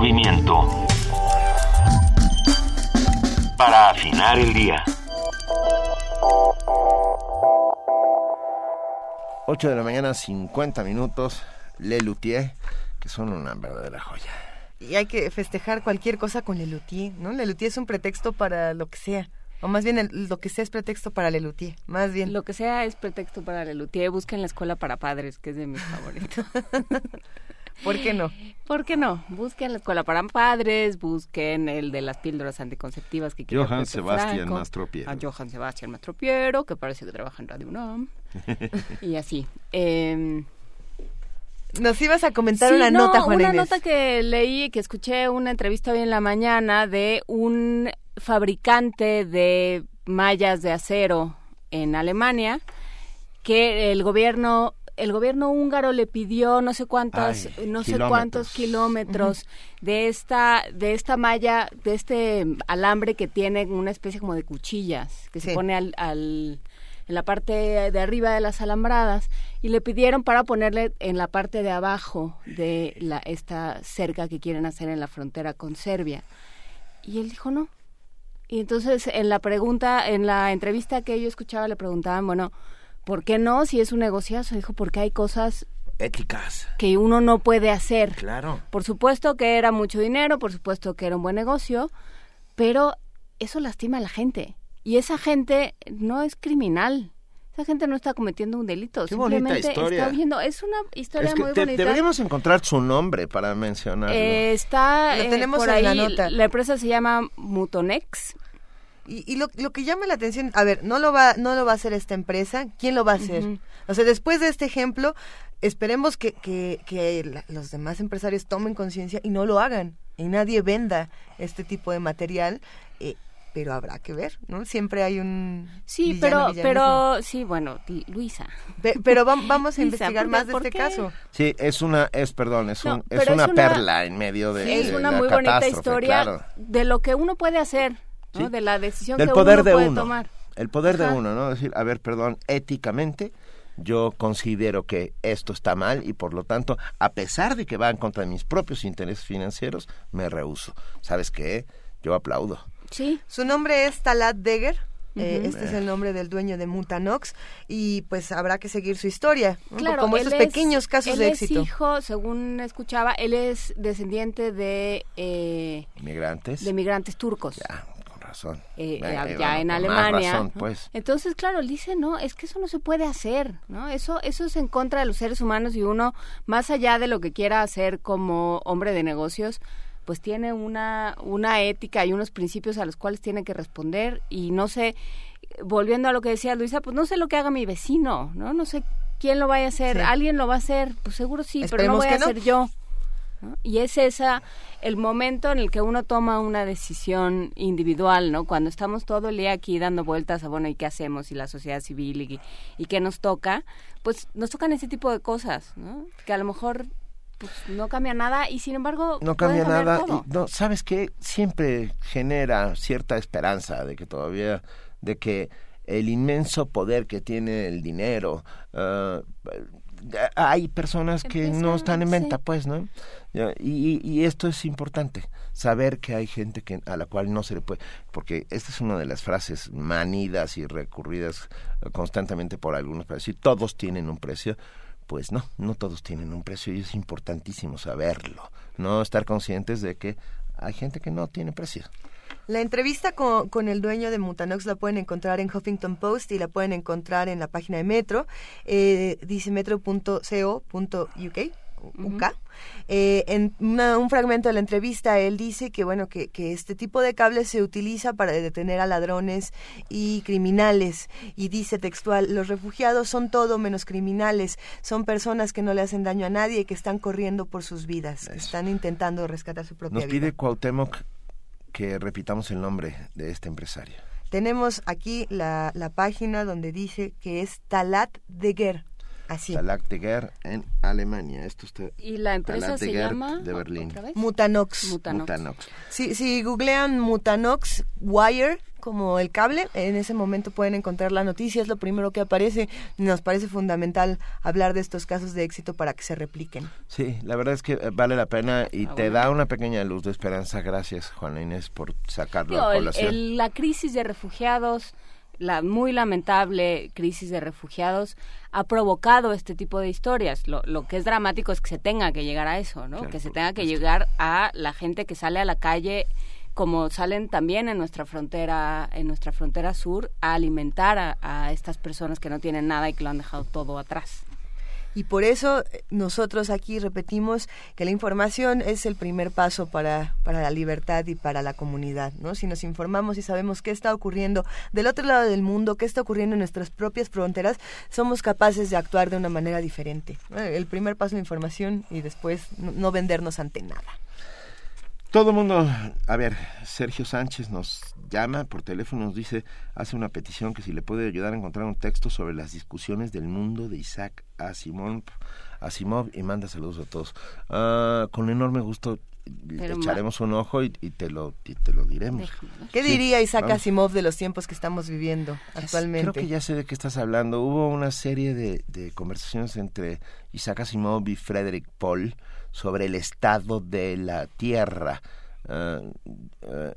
movimiento. Para afinar el día. 8 de la mañana, 50 minutos. Le Luthier, que son una verdadera joya. Y hay que festejar cualquier cosa con Lelutier, ¿no? Lelutier es un pretexto para lo que sea. O más bien el- lo que sea es pretexto para Lelutier. Más bien. Lo que sea es pretexto para Lelutier. Busquen la escuela para padres, que es de mis favoritos. *laughs* ¿Por qué no? ¿Por qué no? Busquen la escuela para padres, busquen el de las píldoras anticonceptivas que quiere Johann Pepe Sebastian Franco, Mastropiero. A Johann Sebastian Mastropiero, que parece que trabaja en Radio UNAM. *laughs* y así. Eh, Nos ibas a comentar Sí, una no, nota, Juana Una Inés. nota que leí, que escuché una entrevista hoy en la mañana de un fabricante de mallas de acero en Alemania, que el gobierno el gobierno húngaro le pidió no sé cuántos Ay, no sé kilómetros. cuántos kilómetros de esta de esta malla de este alambre que tiene una especie como de cuchillas que se pone al, al- en la parte de arriba de las alambradas y le pidieron para ponerle en la parte de abajo de la esta cerca que quieren hacer en la frontera con Serbia. Y él dijo no y entonces en la pregunta, en la entrevista que yo escuchaba le preguntaban, bueno, ¿por qué no? Si es un negociazo, dijo, porque hay cosas éticas que uno no puede hacer. Claro. Por supuesto que era mucho dinero, por supuesto que era un buen negocio, pero eso lastima a la gente. Y esa gente no es criminal. Esa gente no está cometiendo un delito. Qué bonita simplemente historia. está huyendo. Es una historia Es que muy te- bonita. deberíamos encontrar su nombre para mencionarlo. Eh, está Lo eh, tenemos por en ahí. la nota. La empresa se llama Mutonex. Y, y lo, lo que llama la atención, a ver, no lo va no lo va a hacer esta empresa, ¿quién lo va a hacer? O sea, después de este ejemplo, esperemos que, que, que la- los demás empresarios tomen conciencia y no lo hagan, y nadie venda este tipo de material, eh, pero habrá que ver, ¿no? Siempre hay un... Sí, villano, pero, pero, sí, bueno, Lu- Luisa. Pe- pero vam- vamos a *laughs* Luisa, investigar ¿por más de ¿Por este qué? caso. Sí, es una, es, perdón, es, No, un, es es una perla en medio de, Sí, es de una la muy bonita historia claro. de lo que uno puede hacer, de la decisión Del que poder uno de puede uno. tomar. El poder de uno, ¿no? Decir, a ver, perdón, éticamente yo considero que esto está mal y por lo tanto, a pesar de que va en contra de mis propios intereses financieros, me rehuso. ¿Sabes qué? Yo aplaudo. Sí. Su nombre es Talat Deger. eh, este es el nombre del dueño de Mutanox y pues habrá que seguir su historia ¿no? Claro, como él estos es- pequeños casos él de es éxito hijo, según escuchaba, él es descendiente de, eh, Migrantes. de migrantes turcos. Con razón. eh, Eh, ya bueno, en Alemania. razón, ¿no? pues. Entonces, claro, él dice, no, es que eso no se puede hacer, ¿no? Eso, eso es en contra de los seres humanos y uno, más allá de lo que quiera hacer como hombre de negocios, pues tiene una, una ética y unos principios a los cuales tiene que responder y no sé, volviendo a lo que decía Luisa, pues no sé lo que haga mi vecino, ¿no? No sé quién lo vaya a hacer, Sí. alguien lo va a hacer, pues seguro sí, pero no voy que a no. hacer yo. ¿No? Y es esa el momento en el que uno toma una decisión individual, ¿no? Cuando estamos todo el día aquí dando vueltas a, bueno, ¿y qué hacemos? Y la sociedad civil, y, y qué nos toca, pues nos tocan ese tipo de cosas, ¿no? Que a lo mejor pues, no cambia nada y sin embargo No cambia nada. todo. y no, ¿Sabes qué? Siempre genera cierta esperanza de que todavía, de que el inmenso poder que tiene el dinero, ah, hay personas que no están en venta, sí. pues, ¿no? Y, y esto es importante, saber que hay gente que a la cual no se le puede, porque esta es una de las frases manidas y recurridas constantemente por algunos para decir todos tienen un precio. Pues no, no todos tienen un precio y es importantísimo saberlo, no estar conscientes de que hay gente que no tiene precio. La entrevista con, con el dueño de Mutanox la pueden encontrar en Huffington Post y la pueden encontrar en la página de Metro. Eh, dice metro.co.uk. UK. Eh, en una- un fragmento de la entrevista él dice que bueno que, que este tipo de cables se utiliza para detener a ladrones y criminales y dice textual los refugiados son todo menos criminales son personas que no le hacen daño a nadie y que están corriendo por sus vidas que están intentando rescatar su propia Nos vida pide Cuauhtémoc que repitamos el nombre de este empresario. Tenemos aquí la, la página donde dice que es Talat Deger. Así. Talat de Guerre en Alemania. Esto está Y la empresa Talat de se Guerre llama de Berlín. Mutanox. Mutanox. Mutanox. Si, si googlean Mutanox Wire como el cable, en ese momento pueden encontrar la noticia, es lo primero que aparece. Nos parece fundamental hablar de estos casos de éxito para que se repliquen. Sí, la verdad es que eh, vale la pena y Ah, te bueno. da una pequeña luz de esperanza. Gracias, Juana Inés, por sacarlo Digo, a el- colación. el- la crisis de refugiados, la muy lamentable crisis de refugiados, ha provocado este tipo de historias. Lo, lo que es dramático es que se tenga que llegar a eso, ¿no? Claro, que se tenga que llegar a la gente que sale a la calle como salen también en nuestra frontera en nuestra frontera sur a alimentar a, a estas personas que no tienen nada y que lo han dejado todo atrás. Y por eso eh, nosotros aquí repetimos que la información es el primer paso para, para la libertad y para la comunidad, ¿no? Si nos informamos y sabemos qué está ocurriendo del otro lado del mundo, qué está ocurriendo en nuestras propias fronteras, somos capaces de actuar de una manera diferente. El primer paso de información y después no vendernos ante nada. Todo el mundo, a ver, Sergio Sánchez nos llama por teléfono, nos dice, hace una petición que si le puede ayudar a encontrar un texto sobre las discusiones del mundo de Isaac Asimov, Asimov y manda saludos a todos. Ah, con enorme gusto Pero echaremos un ojo y, y te lo y te lo diremos. ¿Qué Sí, diría Isaac vamos. Asimov de los tiempos que estamos viviendo actualmente? Creo que ya sé de qué estás hablando. Hubo una serie de, de conversaciones entre Isaac Asimov y Frederick Paul sobre el estado de la Tierra. ah,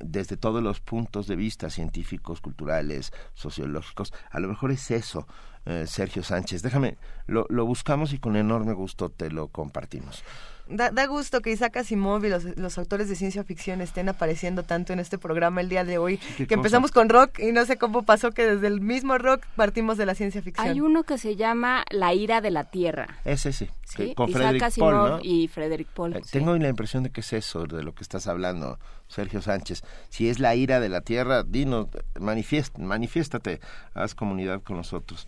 desde todos los puntos de vista científicos, culturales, sociológicos, a lo mejor es eso. eh, Sergio Sánchez. Déjame, lo, lo buscamos y con enorme gusto te lo compartimos. Da, da, gusto que Isaac Asimov y los, los, autores de ciencia ficción estén apareciendo tanto en este programa el día de hoy. que cosa? empezamos con rock y no sé cómo pasó que desde el mismo rock partimos de la ciencia ficción. Hay uno que se llama La ira de la tierra. Ese sí. ¿Sí? Con Isaac Frederick Asimov Paul, ¿no? y Frederick Paul. Eh, tengo la impresión de que es eso de lo que estás hablando, Sergio Sánchez. Si es la ira de la tierra, dinos, manifiest, manifiéstate, haz comunidad con nosotros.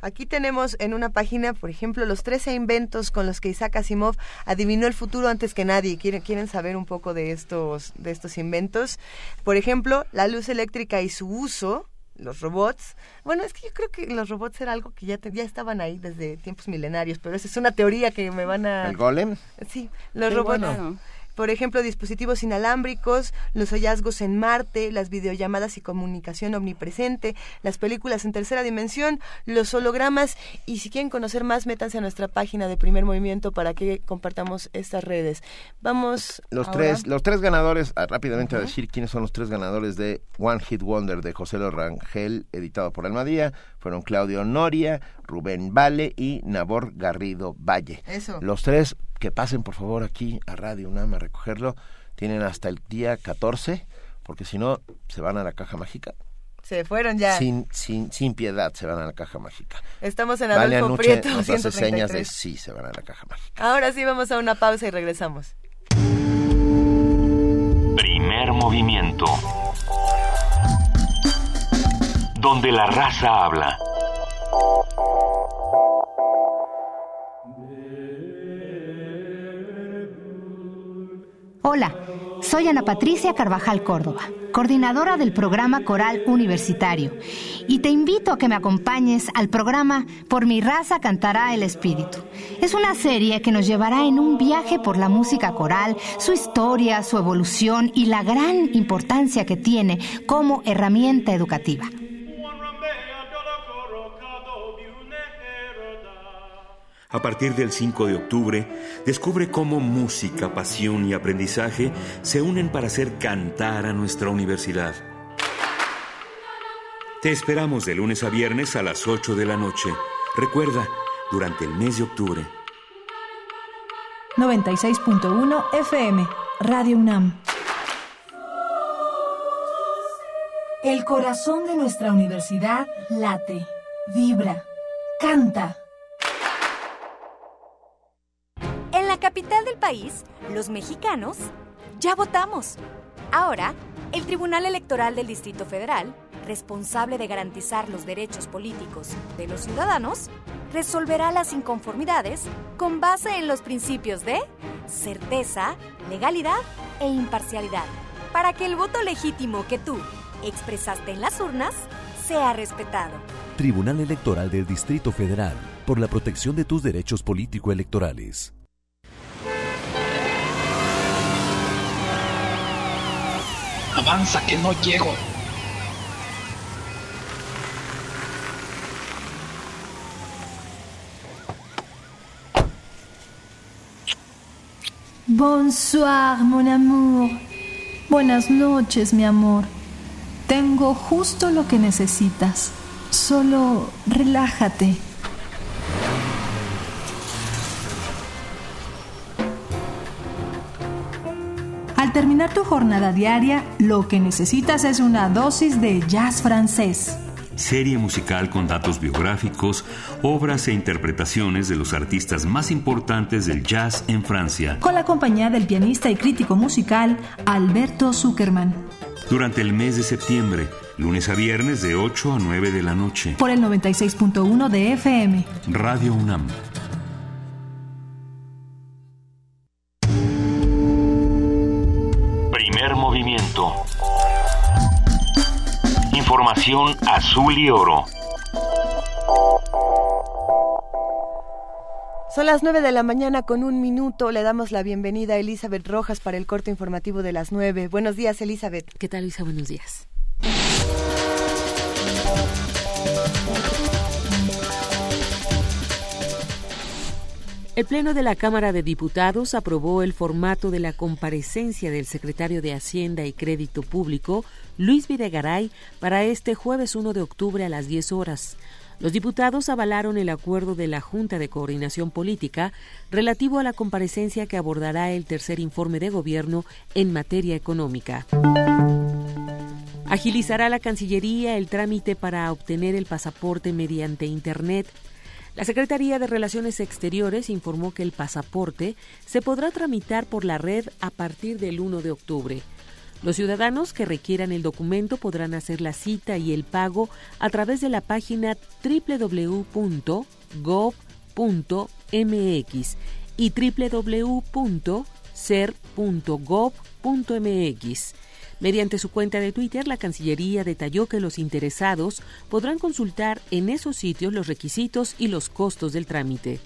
Aquí tenemos en una página, por ejemplo, los 13 inventos con los que Isaac Asimov adivinó el futuro antes que nadie. ¿Quieren, quieren saber un poco de estos, de estos inventos? Por ejemplo, la luz eléctrica y su uso, los robots. Bueno, es que yo creo que los robots era algo que ya, te, ya estaban ahí desde tiempos milenarios, pero esa es una teoría que me van a... ¿El golem? Sí, los robots... bueno. Por ejemplo, dispositivos inalámbricos, los hallazgos en Marte, las videollamadas y comunicación omnipresente, las películas en tercera dimensión, los hologramas. Y si quieren conocer más, métanse a nuestra página de Primer Movimiento para que compartamos estas redes. Vamos. Los ahora. tres, los tres ganadores, ah, rápidamente a decir quiénes son los tres ganadores de One Hit Wonder de José Rangel, editado por Almadía, fueron Claudio Noria, Rubén Vale y Nabor Garrido Valle. Eso. Los tres que pasen por favor aquí a Radio UNAM a recogerlo. Tienen hasta el día 14, porque si no, se van a la caja mágica. Se fueron ya. Sin, sin, sin piedad se van a la caja mágica. Estamos en Vale Adolfo Anuche Prieto, nos hace 133. señas de sí se van a la caja mágica. Ahora sí vamos a una pausa y regresamos. Primer movimiento. Donde la raza habla. Hola, soy Ana Patricia Carvajal Córdoba, coordinadora del programa Coral Universitario, y te invito a que me acompañes al programa Por mi raza cantará el espíritu. Es una serie que nos llevará en un viaje por la música coral, su historia, su evolución y la gran importancia que tiene como herramienta educativa. A partir del 5 de octubre, descubre cómo música, pasión y aprendizaje se unen para hacer cantar a nuestra universidad. Te esperamos de lunes a viernes a las 8 de la noche. Recuerda, durante el mes de octubre. 96.1 FM, Radio UNAM. El corazón de nuestra universidad late, vibra, canta. Capital del país, los mexicanos ya votamos. Ahora, el Tribunal Electoral del Distrito Federal, responsable de garantizar los derechos políticos de los ciudadanos, resolverá las inconformidades con base en los principios de certeza, legalidad e imparcialidad, para que el voto legítimo que tú expresaste en las urnas sea respetado. Tribunal Electoral del Distrito Federal, por la protección de tus derechos político-electorales. Avanza, que no llego. Bonsoir, mon amour. Buenas noches, mi amor. Tengo justo lo que necesitas. Solo relájate. Terminar tu jornada diaria, lo que necesitas es una dosis de jazz francés. Serie musical con datos biográficos, obras e interpretaciones de los artistas más importantes del jazz en Francia. Con la compañía del pianista y crítico musical Alberto Zuckerman. Durante el mes de septiembre, lunes a viernes de 8 a 9 de la noche. Por el 96.1 de FM. Radio UNAM. Azul y oro. Son las 9 de la mañana con un minuto. Le damos la bienvenida a Elizabeth Rojas para el corto informativo de las 9. Buenos días, Elizabeth. ¿Qué tal, Luisa? Buenos días. El Pleno de la Cámara de Diputados aprobó el formato de la comparecencia del secretario de Hacienda y Crédito Público, Luis Videgaray, para este jueves 1 de octubre a las 10 horas. Los diputados avalaron el acuerdo de la Junta de Coordinación Política relativo a la comparecencia que abordará el tercer informe de gobierno en materia económica. Agilizará la Cancillería el trámite para obtener el pasaporte mediante Internet. La Secretaría de Relaciones Exteriores informó que el pasaporte se podrá tramitar por la red a partir del 1 de octubre. Los ciudadanos que requieran el documento podrán hacer la cita y el pago a través de la página www.gov.mx y www.ser.gov.mx. Mediante su cuenta de Twitter, la Cancillería detalló que los interesados podrán consultar en esos sitios los requisitos y los costos del trámite.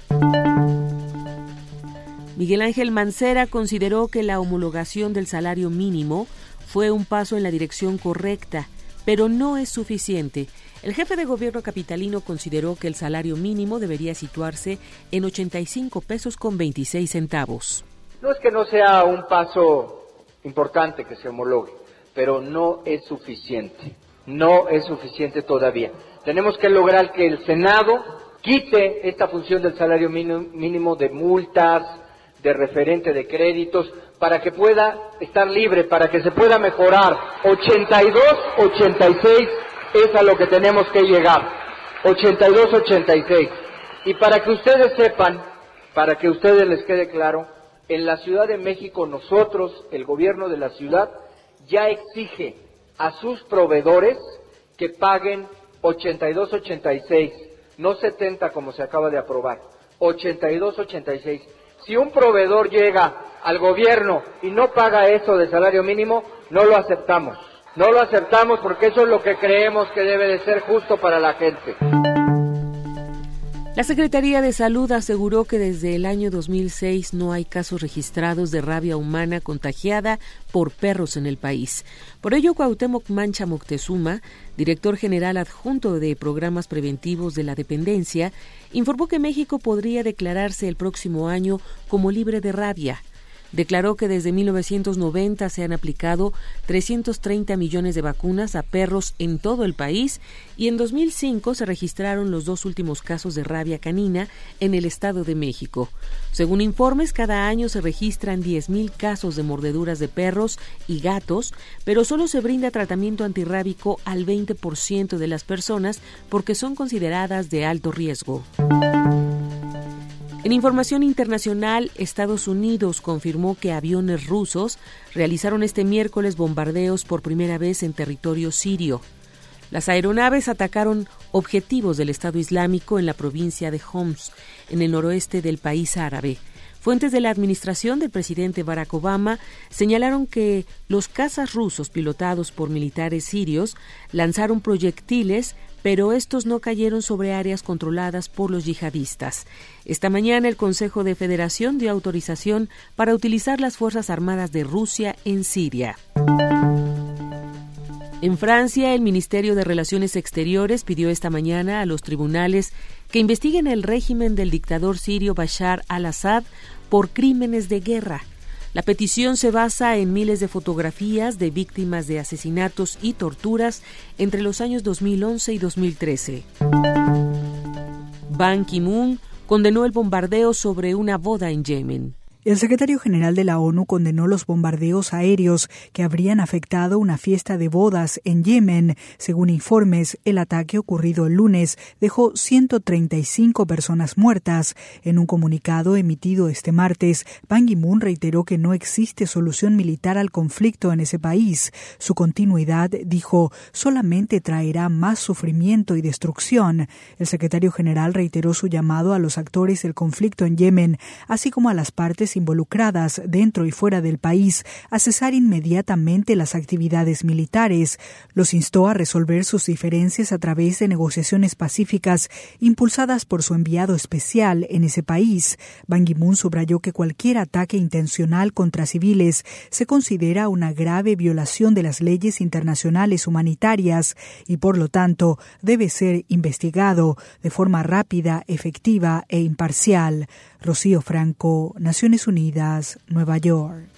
Miguel Ángel Mancera consideró que la homologación del salario mínimo fue un paso en la dirección correcta, pero no es suficiente. El jefe de gobierno capitalino consideró que el salario mínimo debería situarse en 85 pesos con 26 centavos. No es que no sea un paso importante que se homologue, pero no es suficiente. No es suficiente todavía. Tenemos que lograr que el Senado quite esta función del salario mínimo de multas, de referente de créditos, para que pueda estar libre, para que se pueda mejorar. 82, 86 es a lo que tenemos que llegar. 82, 86. Y para que ustedes sepan, para que a ustedes les quede claro, en la Ciudad de México nosotros, el gobierno de la ciudad, ya exige a sus proveedores que paguen 82, 86, no 70 como se acaba de aprobar, 82, 86 si un proveedor llega al gobierno y no paga eso de salario mínimo, no lo aceptamos. No lo aceptamos porque eso es lo que creemos que debe de ser justo para la gente. La Secretaría de Salud aseguró que desde el año 2006 no hay casos registrados de rabia humana contagiada por perros en el país. Por ello, Cuauhtémoc Mancha Moctezuma, director general adjunto de programas preventivos de la dependencia, informó que México podría declararse el próximo año como libre de rabia declaró que desde 1990 se han aplicado 330 millones de vacunas a perros en todo el país y en 2005 se registraron los dos últimos casos de rabia canina en el Estado de México. Según informes, cada año se registran 10.000 casos de mordeduras de perros y gatos, pero solo se brinda tratamiento antirrábico al 20% de las personas porque son consideradas de alto riesgo. En información internacional, Estados Unidos confirmó que aviones rusos realizaron este miércoles bombardeos por primera vez en territorio sirio. Las aeronaves atacaron objetivos del Estado Islámico en la provincia de Homs, en el noroeste del país árabe. Fuentes de la administración del presidente Barack Obama señalaron que los cazas rusos pilotados por militares sirios lanzaron proyectiles pero estos no cayeron sobre áreas controladas por los yihadistas. Esta mañana el Consejo de Federación dio autorización para utilizar las Fuerzas Armadas de Rusia en Siria. En Francia, el Ministerio de Relaciones Exteriores pidió esta mañana a los tribunales que investiguen el régimen del dictador sirio Bashar al-Assad por crímenes de guerra. La petición se basa en miles de fotografías de víctimas de asesinatos y torturas entre los años 2011 y 2013. Ban Ki-moon condenó el bombardeo sobre una boda en Yemen. El secretario general de la ONU condenó los bombardeos aéreos que habrían afectado una fiesta de bodas en Yemen. Según informes, el ataque ocurrido el lunes dejó 135 personas muertas. En un comunicado emitido este martes, Ban Ki-moon reiteró que no existe solución militar al conflicto en ese país. Su continuidad, dijo, solamente traerá más sufrimiento y destrucción. El secretario general reiteró su llamado a los actores del conflicto en Yemen, así como a las partes involucradas dentro y fuera del país a cesar inmediatamente las actividades militares. Los instó a resolver sus diferencias a través de negociaciones pacíficas impulsadas por su enviado especial en ese país. Ban Ki-moon subrayó que cualquier ataque intencional contra civiles se considera una grave violación de las leyes internacionales humanitarias y por lo tanto debe ser investigado de forma rápida, efectiva e imparcial. Rocío Franco, Naciones Unidas, Nueva York.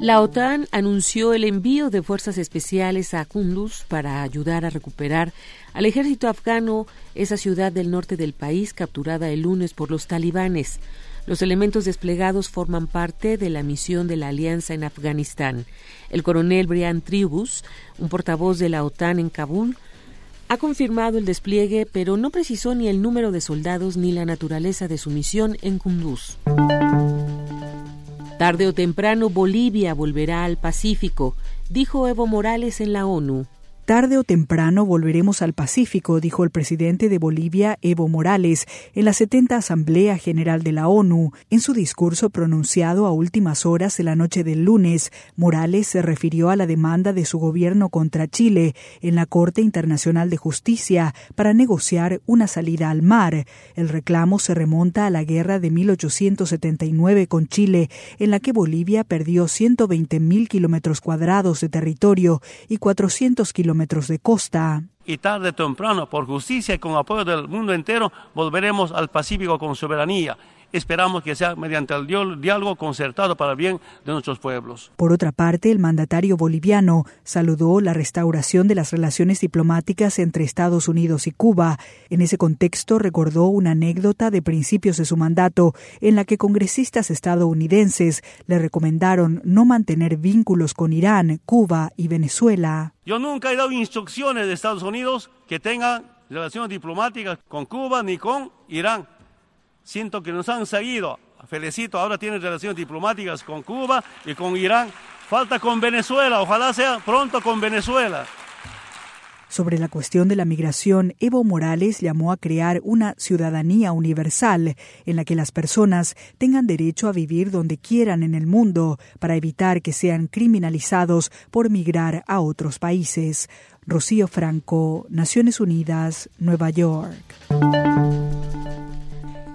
La OTAN anunció el envío de fuerzas especiales a Kunduz para ayudar a recuperar al ejército afgano esa ciudad del norte del país capturada el lunes por los talibanes. Los elementos desplegados forman parte de la misión de la alianza en Afganistán. El coronel Brian Tribus, un portavoz de la OTAN en Kabul, ha confirmado el despliegue, pero no precisó ni el número de soldados ni la naturaleza de su misión en Kunduz. Tarde o temprano Bolivia volverá al Pacífico, dijo Evo Morales en la ONU. Tarde o temprano volveremos al Pacífico, dijo el presidente de Bolivia, Evo Morales, en la 70 Asamblea General de la ONU. En su discurso pronunciado a últimas horas de la noche del lunes, Morales se refirió a la demanda de su gobierno contra Chile en la Corte Internacional de Justicia para negociar una salida al mar. El reclamo se remonta a la guerra de 1879 con Chile, en la que Bolivia perdió 120.000 kilómetros cuadrados de territorio y 400 kilómetros de costa. Y tarde o temprano, por justicia y con apoyo del mundo entero, volveremos al Pacífico con soberanía Esperamos que sea mediante el diálogo concertado para el bien de nuestros pueblos. Por otra parte, el mandatario boliviano saludó la restauración de las relaciones diplomáticas entre Estados Unidos y Cuba. En ese contexto recordó una anécdota de principios de su mandato en la que congresistas estadounidenses le recomendaron no mantener vínculos con Irán, Cuba y Venezuela. Yo nunca he dado instrucciones de Estados Unidos que tengan relaciones diplomáticas con Cuba ni con Irán. Siento que nos han seguido. Felicito, ahora tienen relaciones diplomáticas con Cuba y con Irán. Falta con Venezuela, ojalá sea pronto con Venezuela. Sobre la cuestión de la migración, Evo Morales llamó a crear una ciudadanía universal en la que las personas tengan derecho a vivir donde quieran en el mundo para evitar que sean criminalizados por migrar a otros países. Rocío Franco, Naciones Unidas, Nueva York.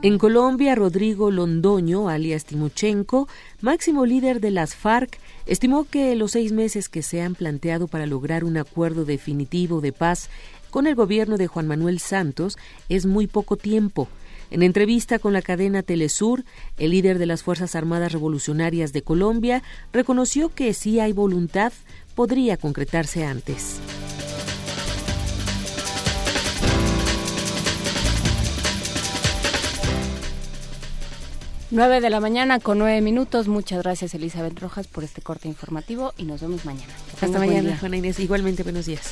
En Colombia, Rodrigo Londoño, alias Timochenko, máximo líder de las FARC, estimó que los seis meses que se han planteado para lograr un acuerdo definitivo de paz con el gobierno de Juan Manuel Santos es muy poco tiempo. En entrevista con la cadena Telesur, el líder de las Fuerzas Armadas Revolucionarias de Colombia reconoció que si hay voluntad, podría concretarse antes. 9 de la mañana con 9 minutos. Muchas gracias, Elizabeth Rojas, por este corte informativo y nos vemos mañana. Hasta mañana, Juana Inés. Igualmente, buenos días.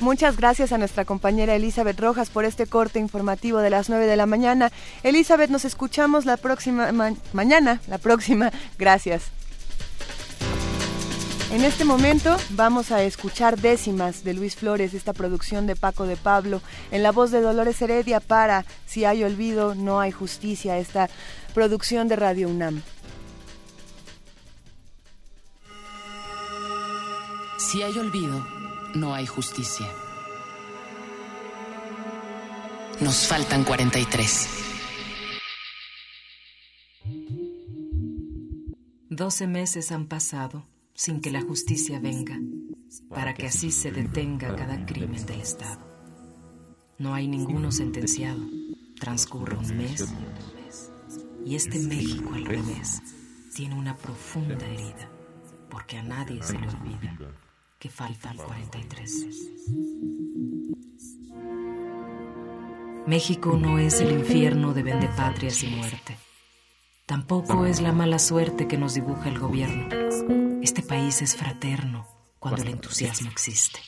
Muchas gracias a nuestra compañera Elizabeth Rojas por este corte informativo de las 9 de la mañana. Elizabeth, nos escuchamos la próxima mañana, la próxima. Gracias. En este momento vamos a escuchar décimas de Luis Flores, esta producción de Paco de Pablo, en la voz de Dolores Heredia para Si hay olvido, no hay justicia, esta producción de Radio UNAM. Si hay olvido, no hay justicia. Nos faltan 43. Doce meses han pasado sin que la justicia venga, para que así se detenga cada crimen del Estado. No hay ninguno sentenciado. Transcurre un mes y este México al revés tiene una profunda herida, porque a nadie se le olvida que falta el 43. México no es el infierno de vendepatrias y muerte. Tampoco es la mala suerte que nos dibuja el gobierno. Este país es fraterno cuando el entusiasmo existe.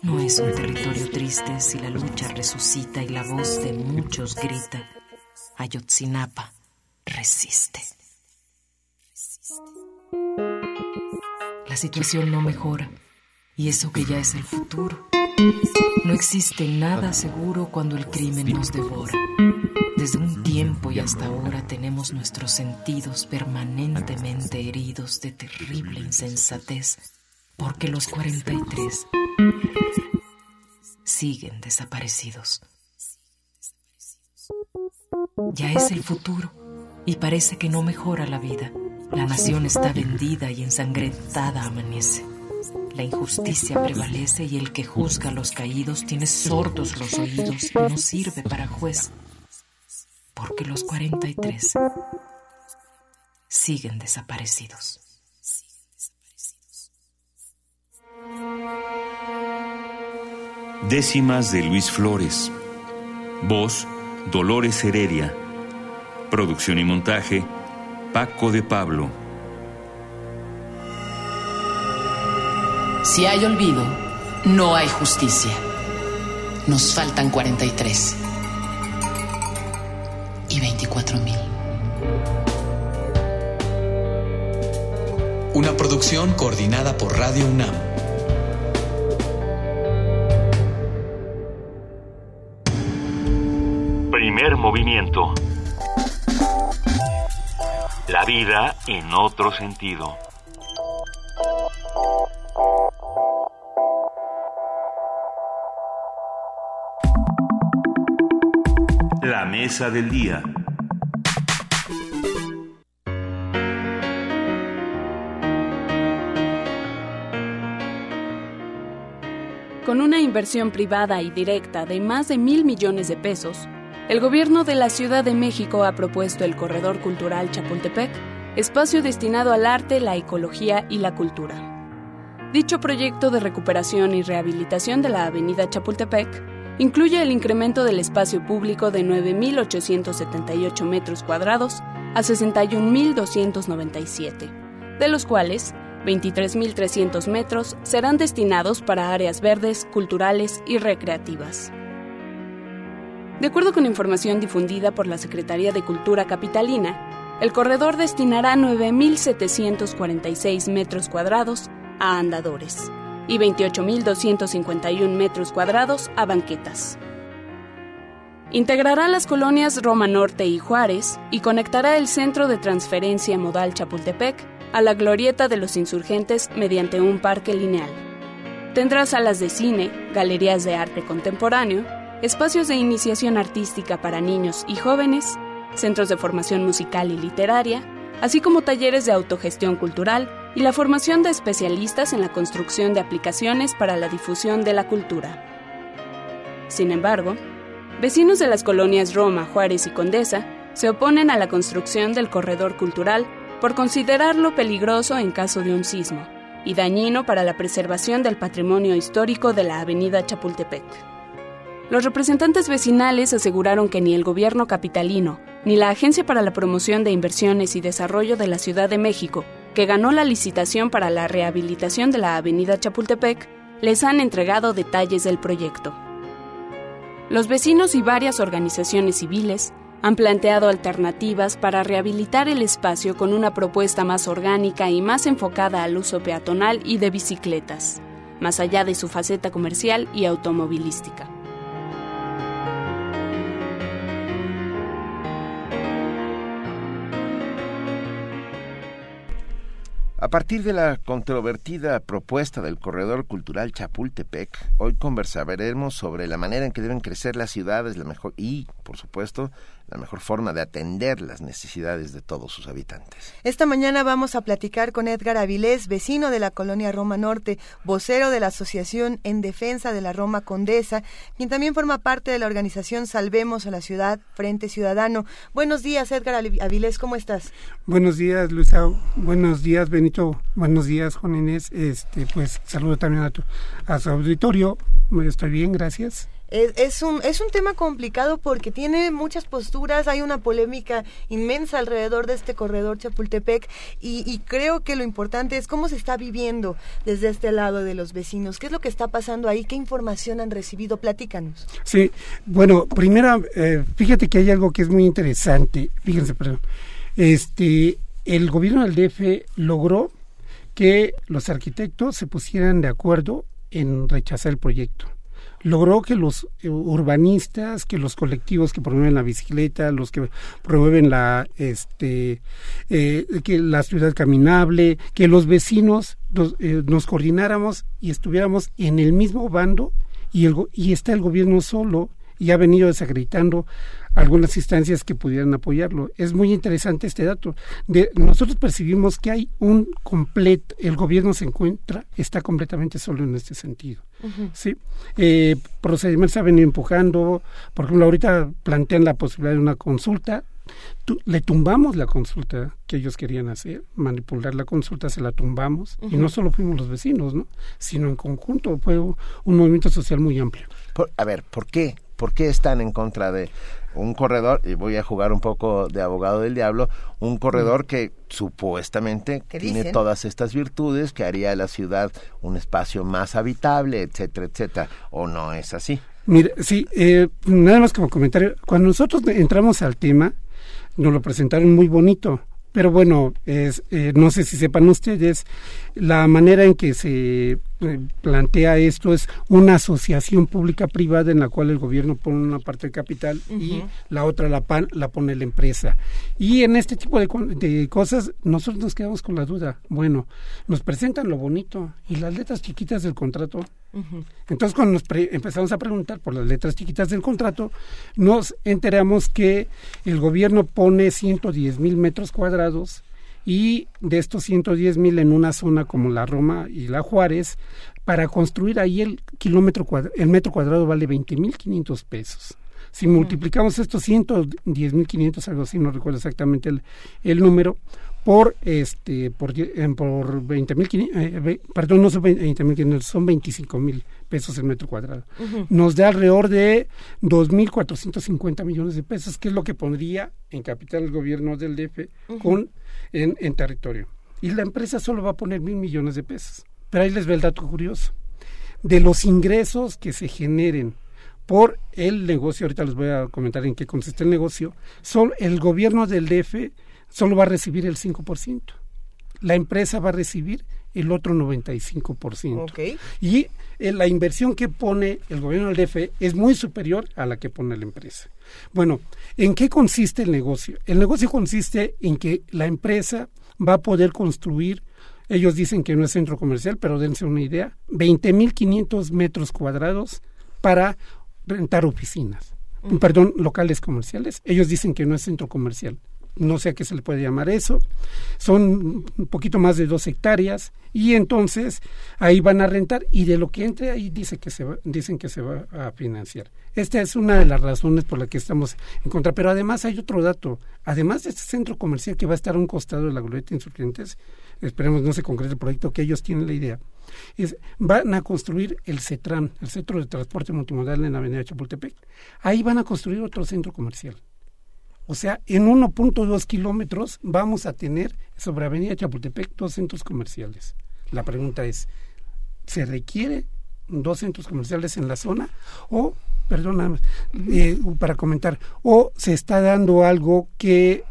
No es un territorio triste si la lucha resucita y la voz de muchos grita, Ayotzinapa resiste. La situación no mejora y eso que ya es el futuro. No existe nada seguro cuando el crimen nos devora. Desde un tiempo y hasta ahora tenemos nuestros sentidos permanentemente heridos de terrible insensatez, porque los 43 siguen desaparecidos. Ya es el futuro y parece que no mejora la vida. La nación está vendida y ensangrentada amanece. La injusticia prevalece y el que juzga a los caídos tiene sordos los oídos y no sirve para juez. Porque los 43 siguen desaparecidos. Décimas de Luis Flores. Voz, Dolores Heredia. Producción y montaje, Paco de Pablo. Si hay olvido, no hay justicia. Nos faltan 43 y 24 mil. Una producción coordinada por Radio UNAM. Primer movimiento. La vida en otro sentido. Del día. Con una inversión privada y directa de más de mil millones de pesos, el gobierno de la Ciudad de México ha propuesto el Corredor Cultural Chapultepec, espacio destinado al arte, la ecología y la cultura. Dicho proyecto de recuperación y rehabilitación de la Avenida Chapultepec incluye el incremento del espacio público de 9.878 metros cuadrados a 61.297, de los cuales 23.300 metros serán destinados para áreas verdes, culturales y recreativas. De acuerdo con información difundida por la Secretaría de Cultura Capitalina, el corredor destinará 9.746 metros cuadrados a andadores y 28.251 metros cuadrados a banquetas. Integrará las colonias Roma Norte y Juárez y conectará el centro de transferencia modal Chapultepec a la glorieta de los insurgentes mediante un parque lineal. Tendrá salas de cine, galerías de arte contemporáneo, espacios de iniciación artística para niños y jóvenes, centros de formación musical y literaria, así como talleres de autogestión cultural y la formación de especialistas en la construcción de aplicaciones para la difusión de la cultura. Sin embargo, vecinos de las colonias Roma, Juárez y Condesa se oponen a la construcción del corredor cultural por considerarlo peligroso en caso de un sismo y dañino para la preservación del patrimonio histórico de la avenida Chapultepec. Los representantes vecinales aseguraron que ni el gobierno capitalino ni la Agencia para la Promoción de Inversiones y Desarrollo de la Ciudad de México, que ganó la licitación para la rehabilitación de la avenida Chapultepec, les han entregado detalles del proyecto. Los vecinos y varias organizaciones civiles han planteado alternativas para rehabilitar el espacio con una propuesta más orgánica y más enfocada al uso peatonal y de bicicletas, más allá de su faceta comercial y automovilística. A partir de la controvertida propuesta del corredor cultural Chapultepec, hoy conversaremos sobre la manera en que deben crecer las ciudades, la mejor y, por supuesto, la mejor forma de atender las necesidades de todos sus habitantes. Esta mañana vamos a platicar con Edgar Avilés, vecino de la colonia Roma Norte, vocero de la Asociación en Defensa de la Roma Condesa, quien también forma parte de la organización Salvemos a la Ciudad, Frente Ciudadano. Buenos días, Edgar Avilés, ¿cómo estás? Buenos días, Luisa. Buenos días, Benito. Buenos días, Juan Inés. Este, pues saludo también a, tu, a su auditorio. Estoy bien, gracias. Es, un, es un tema complicado porque tiene muchas posturas, hay una polémica inmensa alrededor de este corredor Chapultepec y, creo que lo importante es cómo se está viviendo desde este lado de los vecinos, qué es lo que está pasando ahí, qué información han recibido, platícanos. Sí, bueno, primero, eh, fíjate que hay algo que es muy interesante, fíjense, perdón, este, el gobierno del DF logró que los arquitectos se pusieran de acuerdo en rechazar el proyecto logró que los eh, urbanistas, que los colectivos que promueven la bicicleta, los que promueven la, este, eh, que la ciudad caminable, que los vecinos nos, eh, coordináramos y estuviéramos en el mismo bando y, el, y está el gobierno solo y ha venido desacreditando algunas instancias que pudieran apoyarlo. Es muy interesante este dato. De, nosotros percibimos que hay un completo, el gobierno se encuentra, está completamente solo en este sentido. Sí, eh, procedimientos se ha venido empujando, por ejemplo, ahorita plantean la posibilidad de una consulta, le tumbamos la consulta que ellos querían hacer, manipular la consulta, se la tumbamos, y no solo fuimos los vecinos, ¿no? sino en conjunto, fue un, movimiento social muy amplio. a ver, ¿por qué? ¿Por qué están en contra de un corredor, y voy a jugar un poco de abogado del diablo, un corredor que supuestamente tiene todas estas virtudes, que haría de la ciudad un espacio más habitable, etcétera, etcétera, o no es así? Mire, sí, eh, nada más como comentario, cuando nosotros entramos al tema, nos lo presentaron muy bonito, pero bueno, es, eh, no sé si sepan ustedes, la manera en que se plantea esto es una asociación pública privada en la cual el gobierno pone una parte del capital y la otra la, pan, la pone la empresa. Y en este tipo de, de, cosas nosotros nos quedamos con la duda. Bueno, nos presentan lo bonito y las letras chiquitas del contrato. Entonces cuando nos empezamos a preguntar por las letras chiquitas del contrato, nos enteramos que el gobierno pone 110 mil metros cuadrados y de estos 110 mil en una zona como la Roma y la Juárez, para construir ahí el kilómetro el metro cuadrado vale 20 mil 500 pesos. Si multiplicamos estos 110 mil 500, algo así, no recuerdo exactamente el, número, por este por, por 20 mil eh, perdón no son 20 mil son 25 mil pesos el metro cuadrado nos da alrededor de 2.450 millones de pesos que es lo que pondría en capital el gobierno del DF con en, en territorio. Y la empresa solo va a poner mil millones de pesos. Pero ahí les ve el dato curioso. De los ingresos que se generen por el negocio, ahorita les voy a comentar en qué consiste el negocio, solo el gobierno del DF solo va a recibir el 5%. La empresa va a recibir el otro 95%. Okay. Y eh, la inversión que pone el gobierno del DF es muy superior a la que pone la empresa. Bueno, ¿en qué consiste el negocio? El negocio consiste en que la empresa va a poder construir, ellos dicen que no es centro comercial, pero dense una idea, 20.500 metros cuadrados para rentar oficinas, perdón, locales comerciales. Ellos dicen que no es centro comercial no sé a qué se le puede llamar eso, son un poquito más de dos hectáreas y entonces ahí van a rentar y de lo que entre ahí dice que se dicen que se va a financiar. Esta es una de las razones por la que estamos en contra, pero además hay otro dato, además de este centro comercial que va a estar a un costado de la glorieta Insurgentes, esperemos no se concrete el proyecto que ellos tienen la idea, es, van a construir el CETRAN, el Centro de Transporte Multimodal en la Avenida Chapultepec. Ahí van a construir otro centro comercial. O sea, en 1.2 kilómetros vamos a tener sobre Avenida Chapultepec dos centros comerciales. La pregunta es, ¿se requiere dos centros comerciales en la zona? O, perdona, eh, para comentar, o se está dando algo que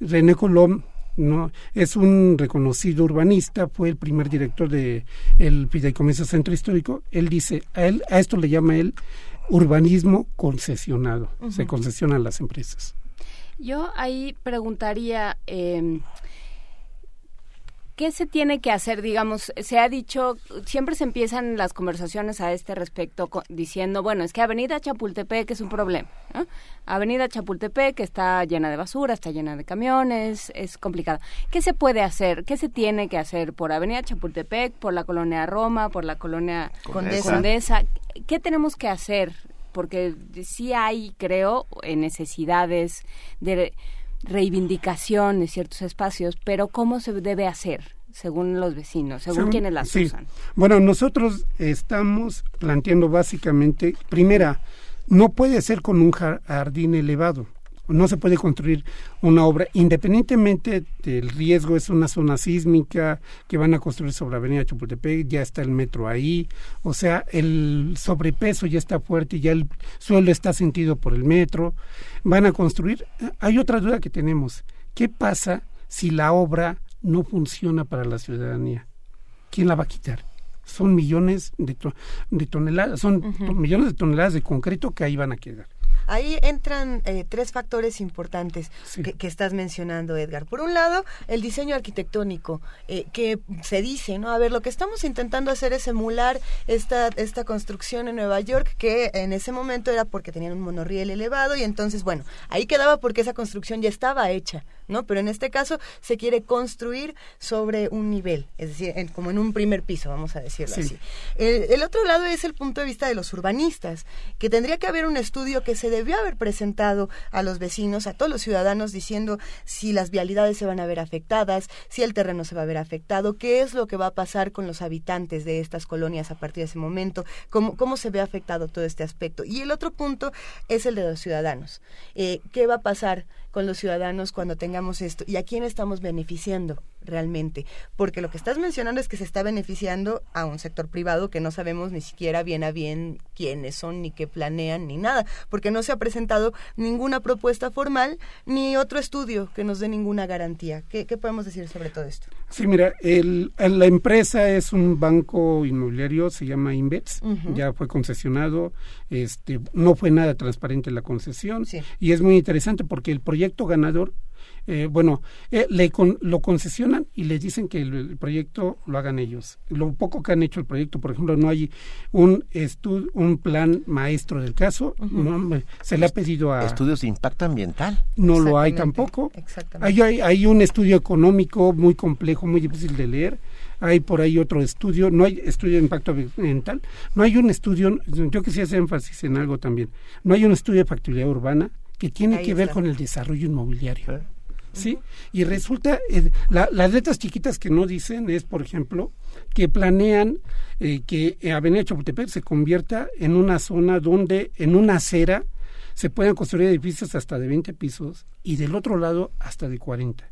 René Colom no es un reconocido urbanista, fue el primer director de el Fideicomiso Centro Histórico. Él dice, a él a esto le llama él urbanismo concesionado, se concesionan las empresas. Yo ahí preguntaría, eh, ¿qué se tiene que hacer? Digamos, se ha dicho, siempre se empiezan las conversaciones a este respecto diciendo, bueno, es que Avenida Chapultepec es un problema. Avenida Chapultepec está llena de basura, está llena de camiones, es complicado. ¿Qué se puede hacer? ¿Qué se tiene que hacer por Avenida Chapultepec, por la colonia Roma, por la colonia Condesa? ¿Qué tenemos que hacer? Porque sí hay, creo, necesidades de reivindicación de ciertos espacios, pero ¿cómo se debe hacer? según los vecinos, según, quienes las usan. Bueno, nosotros estamos planteando básicamente, primera, no puede ser con un jardín elevado no se puede construir una obra independientemente del riesgo, es una zona sísmica que van a construir sobre Avenida Chapultepec, ya está el metro ahí, o sea, el sobrepeso ya está fuerte, ya el suelo está sentido por el metro, van a construir. Hay otra duda que tenemos, ¿qué pasa si la obra no funciona para la ciudadanía? ¿Quién la va a quitar? Son millones de, toneladas, son millones de toneladas de concreto que ahí van a quedar. Ahí entran eh, tres factores importantes que, que, estás mencionando, Edgar. Por un lado, el diseño arquitectónico, eh, que se dice, ¿no? A ver, lo que estamos intentando hacer es emular esta, esta construcción en Nueva York, que en ese momento era porque tenían un monorriel elevado y entonces, bueno, ahí quedaba porque esa construcción ya estaba hecha, ¿no? Pero en este caso se quiere construir sobre un nivel, es decir, como en un primer piso, vamos a decirlo así. El, otro lado es el punto de vista de los urbanistas, que tendría que haber un estudio que se debió haber presentado a los vecinos, a todos los ciudadanos, diciendo si las vialidades se van a ver afectadas, si el terreno se va a ver afectado, qué es lo que va a pasar con los habitantes de estas colonias a partir de ese momento, cómo, cómo se ve afectado todo este aspecto. Y el otro punto es el de los ciudadanos. Eh, ¿Qué va a pasar con los ciudadanos cuando tengamos esto? ¿Y a quién estamos beneficiando? Realmente, porque lo que estás mencionando es que se está beneficiando a un sector privado que no sabemos ni siquiera bien a bien quiénes son, ni qué planean, ni nada, porque no se ha presentado ninguna propuesta formal ni otro estudio que nos dé ninguna garantía. ¿Qué, podemos decir sobre todo esto? Sí, mira, el, la empresa es un banco inmobiliario, se llama Invex, ya fue concesionado, este, no fue nada transparente la concesión y es muy interesante porque el proyecto ganador eh, bueno, eh, le lo concesionan y les dicen que el, proyecto lo hagan ellos. Lo poco que han hecho el proyecto, por ejemplo, no hay un un plan maestro del caso, se le ha pedido a... ¿Estudios de impacto ambiental? No lo hay tampoco. Hay, hay, hay un estudio económico muy complejo, muy difícil de leer. Hay por ahí otro estudio, no hay estudio de impacto ambiental, no hay un estudio, yo quisiera hacer énfasis en algo también, no hay un estudio de factibilidad urbana que tiene que ver con el desarrollo inmobiliario. ¿Eh? ¿sí? Y resulta, eh, las letras chiquitas que no dicen es, por ejemplo, que planean eh, que Avenida Chapultepec se convierta en una zona donde en una acera se puedan construir edificios hasta de 20 pisos y del otro lado hasta de 40.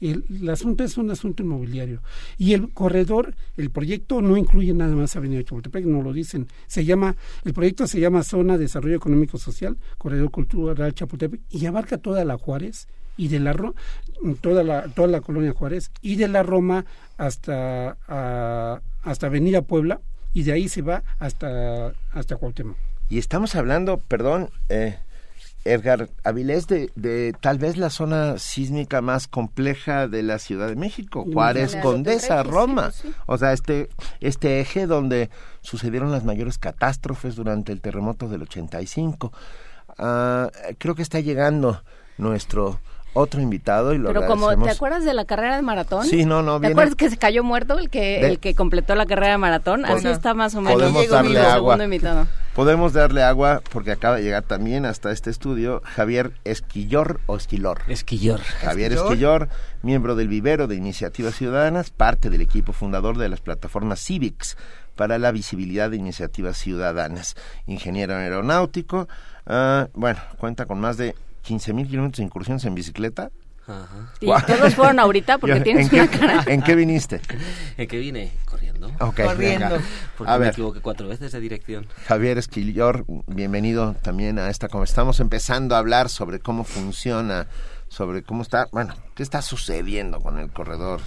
El, asunto es un asunto inmobiliario. Y el corredor, el proyecto no incluye nada más Avenida Chapultepec, no lo dicen. Se llama, el proyecto se llama Zona de Desarrollo Económico Social, Corredor Cultural Chapultepec, y abarca toda la Juárez, y de la toda la toda la colonia Juárez y de la Roma hasta hasta Avenida Puebla y de ahí se va hasta hasta Cuauhtémoc. Y estamos hablando, perdón, eh, Edgar Avilés, de, de, tal vez la zona sísmica más compleja de la Ciudad de México, Juárez, Condesa, Roma. O sea, este, este eje donde sucedieron las mayores catástrofes durante el terremoto del 85. Ah, creo que está llegando nuestro otro invitado y lo Pero como, ¿te acuerdas de la carrera de maratón? Sí, no, no. ¿Te acuerdas que se cayó muerto el que, el que completó la carrera de maratón? Así está más o menos. Podemos darle agua. Podemos darle agua porque acaba de llegar también hasta este estudio Javier Esquillor o Esquilor. Esquillor. Javier Esquillor, miembro del vivero de Iniciativas Ciudadanas, parte del equipo fundador de las plataformas Civics para la visibilidad de iniciativas ciudadanas. Ingeniero aeronáutico, uh, bueno, cuenta con más de 15 mil kilómetros de incursiones en bicicleta. Ajá. Y todos fueron ahorita porque *laughs* tienes una cara. *laughs* ¿En qué viniste? ¿En qué vine? Corriendo. Corriendo. Porque me equivoqué cuatro veces de dirección. Javier Esquillor, bienvenido también a esta como estamos empezando a hablar sobre cómo funciona, sobre cómo está, bueno, qué está sucediendo con el corredor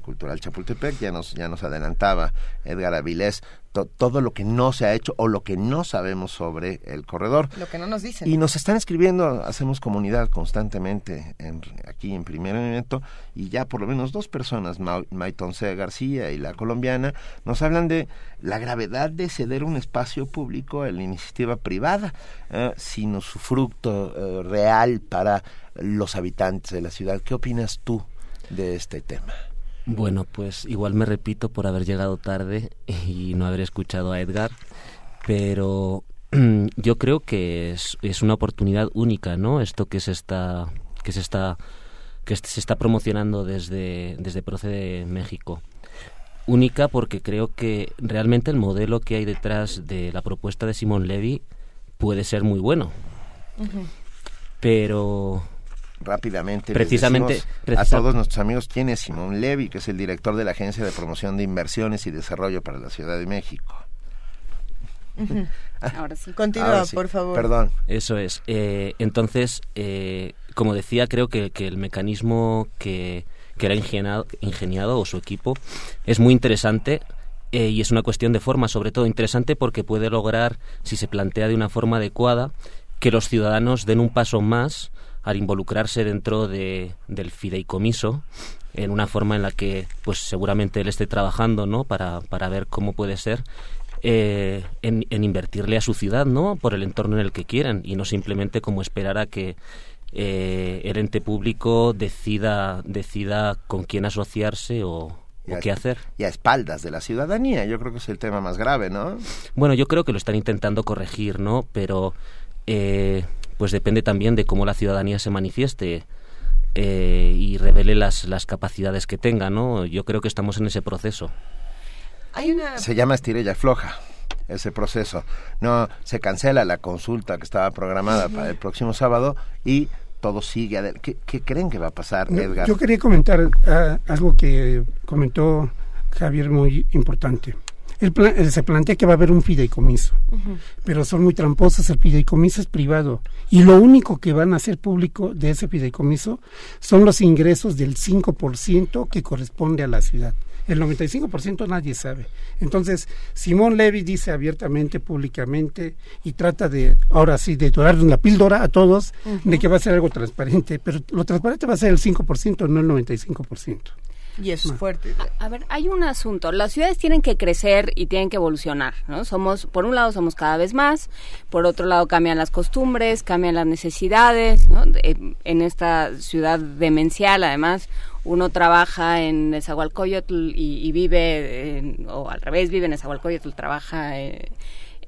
cultural Chapultepec, ya nos, ya nos adelantaba Edgar Avilés todo lo que no se ha hecho o lo que no sabemos sobre el corredor. Lo que no nos dicen. Y nos están escribiendo, hacemos comunidad constantemente en, aquí en Primer Elemento y ya por lo menos dos personas, Ma Maiton C. García y la colombiana, nos hablan de la gravedad de ceder un espacio público a la iniciativa privada, eh, sin su fruto eh, real para los habitantes de la ciudad. ¿Qué opinas tú de este tema? Bueno, pues igual me repito por haber llegado tarde *laughs* y no haber escuchado a Edgar, pero *clears throat* yo creo que es, es una oportunidad única, ¿no? Esto que se está que se está que se está promocionando desde desde Procede México. Única porque creo que realmente el modelo que hay detrás de la propuesta de Simón Levy puede ser muy bueno. Pero rápidamente precisamente, a todos nuestros amigos quién es Simón Levy, que es el director de la Agencia de Promoción de Inversiones y Desarrollo para la Ciudad de México. *laughs* Ahora sí. Continúa, por favor. Perdón. Eso es. Eh, entonces, eh, como decía, creo que, que el mecanismo que, que era ingeniado, ingeniado, o su equipo es muy interesante. Eh, y es una cuestión de forma, sobre todo interesante porque puede lograr, si se plantea de una forma adecuada, que los ciudadanos den un paso más al involucrarse dentro de, del fideicomiso en una forma en la que pues seguramente él esté trabajando no para, para ver cómo puede ser eh, en, invertirle a su ciudad no por el entorno en el que quieran y no simplemente como esperar a que eh, el ente público decida decida con quién asociarse o, qué hacer. Y a espaldas de la ciudadanía, yo creo que es el tema más grave, ¿no? Bueno, yo creo que lo están intentando corregir, ¿no? Pero eh, pues depende también de cómo la ciudadanía se manifieste. Eh, y revele las, las capacidades que tenga, ¿no? Yo creo que estamos en ese proceso. Hay una... Se llama estirella floja ese proceso. No se cancela la consulta que estaba programada para el próximo sábado y todo sigue. ¿Qué, ¿Qué, creen que va a pasar, Edgar? Yo quería comentar ah, algo que comentó Javier muy importante. Eh, se plantea que va a haber un fideicomiso, pero son muy tramposos, el fideicomiso es privado y lo único que van a hacer público de ese fideicomiso son los ingresos del 5% que corresponde a la ciudad. El 95% nadie sabe. Entonces, Simón Levy dice abiertamente, públicamente, y trata de, ahora sí, de darle una píldora a todos de que va a ser algo transparente, pero lo transparente va a ser el 5%, no el 95%. Y es fuerte. A, ver, hay un asunto. Las ciudades tienen que crecer y tienen que evolucionar, ¿no? Somos, por un lado, somos cada vez más, por otro lado, cambian las costumbres, cambian las necesidades, ¿no? en esta ciudad demencial, además, uno trabaja en Nezahualcóyotl y, y vive, o al revés, vive en Nezahualcóyotl, trabaja eh,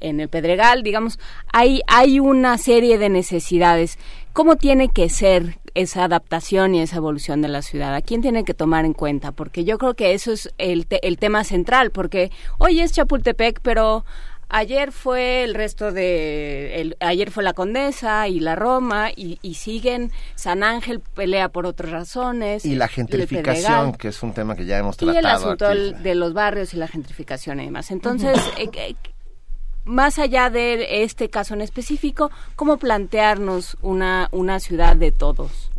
en el Pedregal, digamos, hay, hay una serie de necesidades. ¿Cómo tiene que ser esa adaptación y esa evolución de la ciudad? ¿A quién tiene que tomar en cuenta? Porque yo creo que eso es el, el tema central, porque hoy es Chapultepec, pero ayer fue el resto de el, ayer fue la condesa y la Roma y, siguen San Ángel pelea por otras razones y la gentrificación que es un tema que ya hemos tratado y el asunto de los barrios y la gentrificación y demás entonces eh, más allá de este caso en específico, ¿cómo plantearnos una, una ciudad de todos?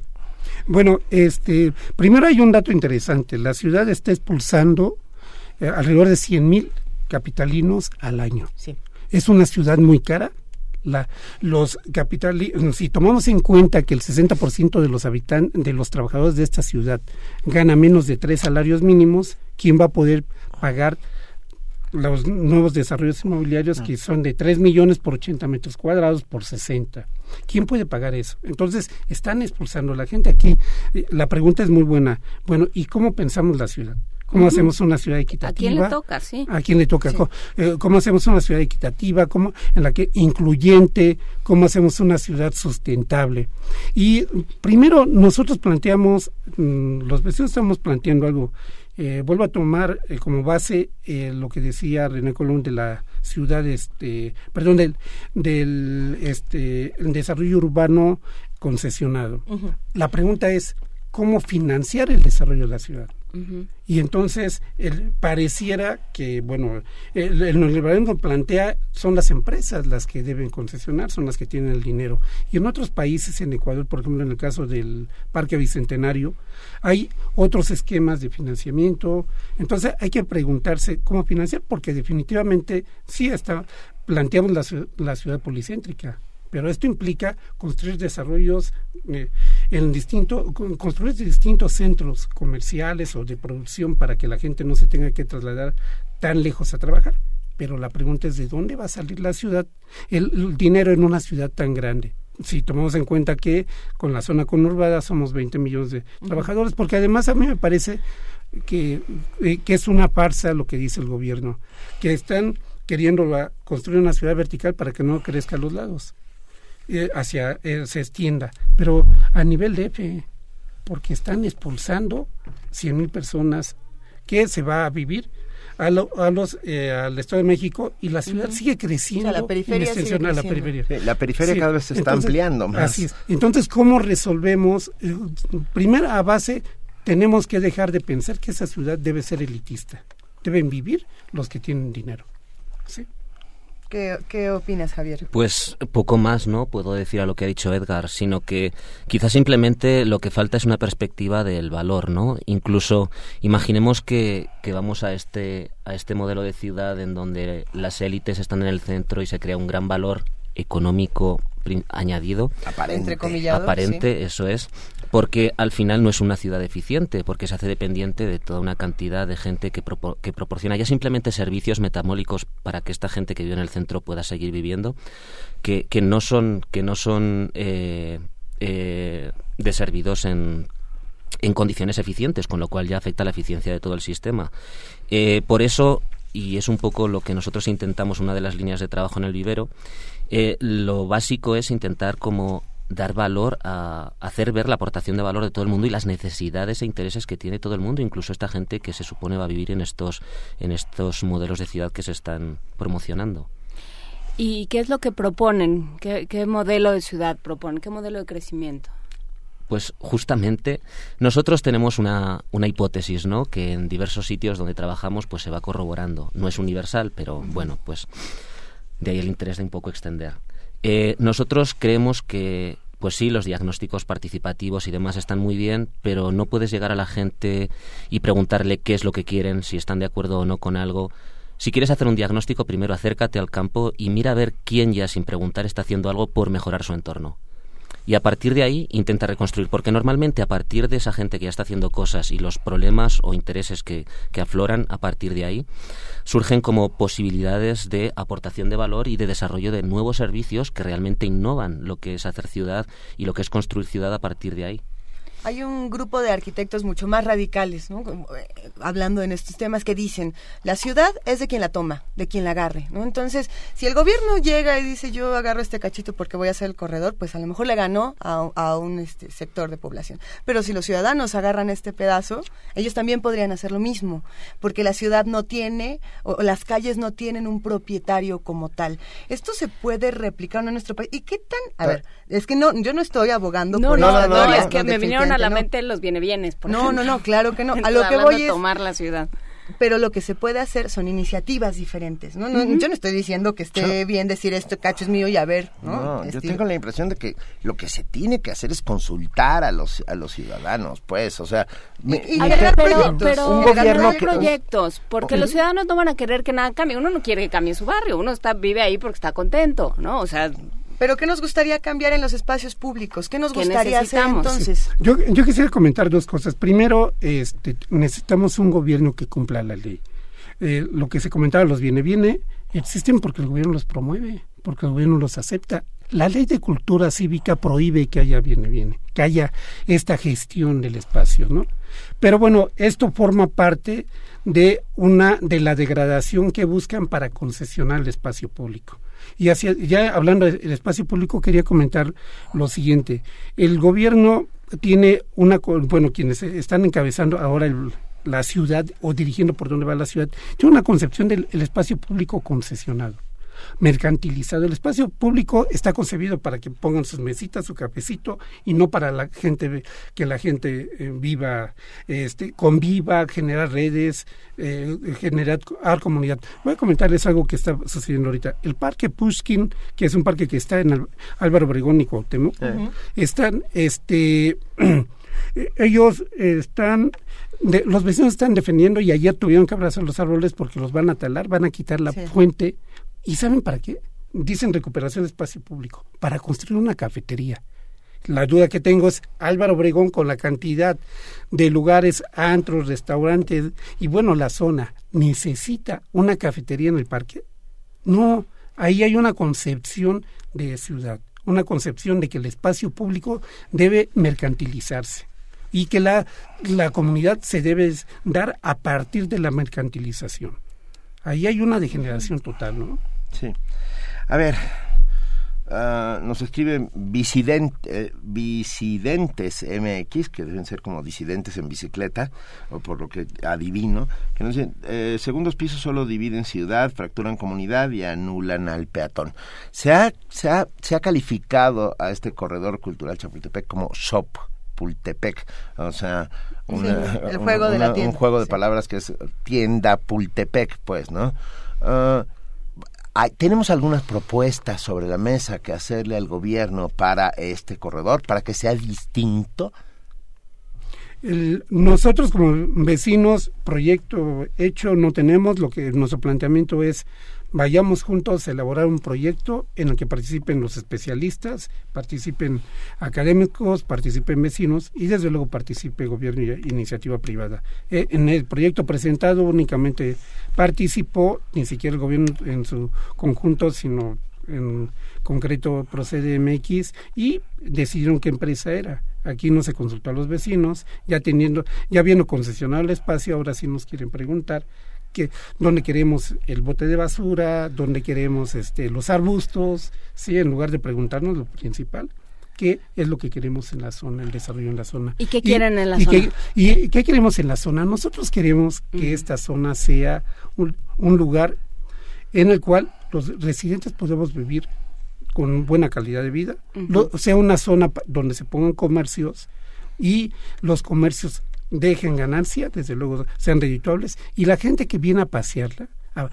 Bueno, este, primero hay un dato interesante. La ciudad está expulsando eh, alrededor de 100 mil capitalinos al año. Sí. Es una ciudad muy cara. La, los capitalinos, si tomamos en cuenta que el 60% de los habitantes, de los trabajadores de esta ciudad gana menos de tres salarios mínimos, ¿quién va a poder pagar los nuevos desarrollos inmobiliarios ah. que son de 3 millones por 80 metros cuadrados por 60. ¿Quién puede pagar eso? Entonces, están expulsando a la gente aquí. Eh, la pregunta es muy buena. Bueno, ¿y cómo pensamos la ciudad? ¿Cómo hacemos una ciudad equitativa? ¿A quién le toca, sí? ¿A quién le toca? Eh, ¿Cómo, hacemos una ciudad equitativa? ¿Cómo, en la que incluyente? ¿Cómo hacemos una ciudad sustentable? Y primero nosotros planteamos, mm, los vecinos estamos planteando algo eh, vuelvo a tomar eh, como base eh, lo que decía René Colón de la ciudad, este, perdón, del, del este, desarrollo urbano concesionado. La pregunta es, ¿cómo financiar el desarrollo de la ciudad? Y entonces el, pareciera que, bueno, el, el neoliberalismo plantea, son las empresas las que deben concesionar, son las que tienen el dinero. Y en otros países, en Ecuador, por ejemplo, en el caso del Parque Bicentenario, hay otros esquemas de financiamiento. Entonces hay que preguntarse cómo financiar, porque definitivamente sí está, planteamos la, la ciudad policéntrica pero esto implica construir desarrollos eh, en distinto, construir distintos centros comerciales o de producción para que la gente no se tenga que trasladar tan lejos a trabajar. Pero la pregunta es de dónde va a salir la ciudad, el, dinero en una ciudad tan grande si tomamos en cuenta que con la zona conurbada somos 20 millones de trabajadores, porque además a mí me parece que, eh, que es una farsa lo que dice el gobierno, que están queriendo construir una ciudad vertical para que no crezca a los lados. Eh, hacia eh, se extienda, pero a nivel de F, porque están expulsando 100 mil personas que se va a vivir a, los eh, al Estado de México y la ciudad sigue creciendo. la periferia La periferia, la periferia cada vez se está ampliando más. Así es. Entonces, ¿cómo resolvemos? primero, a base, tenemos que dejar de pensar que esa ciudad debe ser elitista. Deben vivir los que tienen dinero. ¿sí? ¿Qué, opinas, Javier? Pues poco más, ¿no? Puedo decir a lo que ha dicho Edgar, sino que quizás simplemente lo que falta es una perspectiva del valor, ¿no? Incluso imaginemos que, que vamos a este, a este modelo de ciudad en donde las élites están en el centro y se crea un gran valor económico añadido. Aparente. Aparente, eso es. Porque al final no es una ciudad eficiente, porque se hace dependiente de toda una cantidad de gente que, que proporciona ya simplemente servicios metamólicos para que esta gente que vive en el centro pueda seguir viviendo, que, no son, que no son eh, eh, en en condiciones eficientes, con lo cual ya afecta la eficiencia de todo el sistema. Eh, por eso, y es un poco lo que nosotros intentamos, una de las líneas de trabajo en el vivero, eh, lo básico es intentar como dar valor a hacer ver la aportación de valor de todo el mundo y las necesidades e intereses que tiene todo el mundo, incluso esta gente que se supone va a vivir en estos en estos modelos de ciudad que se están promocionando. ¿Y qué es lo que proponen? ¿Qué, qué modelo de ciudad proponen? ¿Qué modelo de crecimiento? Pues justamente nosotros tenemos una, una hipótesis, ¿no? Que en diversos sitios donde trabajamos pues se va corroborando. No es universal, pero bueno, pues de ahí el interés de un poco extender. Eh, nosotros creemos que pues sí, los diagnósticos participativos y demás están muy bien, pero no puedes llegar a la gente y preguntarle qué es lo que quieren, si están de acuerdo o no con algo. Si quieres hacer un diagnóstico, primero acércate al campo y mira a ver quién ya sin preguntar está haciendo algo por mejorar su entorno y a partir de ahí intenta reconstruir, porque normalmente a partir de esa gente que ya está haciendo cosas y los problemas o intereses que, que afloran a partir de ahí, surgen como posibilidades de aportación de valor y de desarrollo de nuevos servicios que realmente innovan lo que es hacer ciudad y lo que es construir ciudad a partir de ahí hay un grupo de arquitectos mucho más radicales, ¿no? Eh, hablando en estos temas que dicen, la ciudad es de quien la toma, de quien la agarre, ¿no? Entonces, si el gobierno llega y dice yo agarro este cachito porque voy a hacer el corredor, pues a lo mejor le ganó a, un este, sector de población. Pero si los ciudadanos agarran este pedazo, ellos también podrían hacer lo mismo, porque la ciudad no tiene, o las calles no tienen un propietario como tal. Esto se puede replicar en nuestro país. ¿Y qué tan? A ver, es que no, yo no estoy abogando por no, no, es que me vinieron a la mente los viene bienes. no, no, no, claro que no. *laughs* A lo que voy es tomar la ciudad pero lo que se puede hacer son iniciativas diferentes. ¿no? Yo no estoy diciendo que esté bien decir esto, cacho es mío y a ver. No, yo tengo la impresión de que lo que se tiene que hacer es consultar a los a los ciudadanos, pues, o sea, y, pero, pero un gobierno proyectos, porque los ciudadanos no van a querer que nada cambie. Uno no quiere que cambie su barrio, uno está vive ahí porque está contento, ¿no? O sea, pero ¿qué nos gustaría cambiar en los espacios públicos? ¿Qué nos gustaría hacer entonces? Yo, yo quisiera comentar dos cosas. Primero, este, necesitamos un gobierno que cumpla la ley. Eh, lo que se comentaba, los viene, viene, existen porque el gobierno los promueve, porque el gobierno los acepta. La ley de cultura cívica prohíbe que haya viene, viene, que haya esta gestión del espacio, ¿no? Pero bueno, esto forma parte de una de la degradación que buscan para concesionar el espacio público. Y hacia, ya hablando del espacio público, quería comentar lo siguiente. El gobierno tiene una, bueno, quienes están encabezando ahora la ciudad o dirigiendo por dónde va la ciudad, tiene una concepción del espacio público concesionado mercantilizado. El espacio público está concebido para que pongan sus mesitas, su cafecito y no para la gente que la gente eh, viva, este, conviva, generar redes, eh, generar comunidad. Voy a comentarles algo que está sucediendo ahorita. El parque Pushkin, que es un parque que está en Álvaro Obregón y Cuauhtémoc, están, este, *clears throat* ellos están los vecinos están defendiendo y ayer tuvieron que abrazar los árboles porque los van a talar, van a quitar la fuente ¿Y saben para qué? Dicen recuperación de espacio público, para construir una cafetería. La duda que tengo es Álvaro Obregón con la cantidad de lugares, antros, restaurantes y bueno, la zona, ¿necesita una cafetería en el parque? No, ahí hay una concepción de ciudad, una concepción de que el espacio público debe mercantilizarse y que la, la comunidad se debe dar a partir de la mercantilización. Ahí hay una degeneración total, ¿no? Sí. A ver, ah, nos escriben eh, Visidentes MX, que deben ser como disidentes en bicicleta, o por lo que adivino, que nos dicen, eh, segundos pisos solo dividen ciudad, fracturan comunidad y anulan al peatón. Se ha, se ha, se ha calificado a este corredor cultural Chapultepec como shop Pultepec, o sea, el juego de la un juego de palabras que es tienda Pultepec, pues, ¿no? Uh, tenemos algunas propuestas sobre la mesa que hacerle al gobierno para este corredor, para que sea distinto. nosotros como vecinos, proyecto hecho no tenemos, lo que nuestro planteamiento es vayamos juntos a elaborar un proyecto en el que participen los especialistas, participen académicos, participen vecinos y desde luego participe gobierno y iniciativa privada. Eh, en el proyecto presentado únicamente participó ni siquiera el gobierno en su conjunto, sino en concreto Procede MX y decidieron qué empresa era. Aquí no se consultó a los vecinos, ya teniendo, ya habiendo concesionado el espacio, ahora sí nos quieren preguntar que dónde queremos el bote de basura, dónde queremos este los arbustos, sí, en lugar de preguntarnos lo principal qué es lo que queremos en la zona, el desarrollo en la zona. ¿Y qué quieren en la zona? y qué queremos en la zona? Nosotros queremos que esta zona sea un, lugar en el cual los residentes podemos vivir con buena calidad de vida, sea una zona donde se pongan comercios y los comercios dejen ganancia, desde luego sean redituables, y la gente que viene a pasearla, a,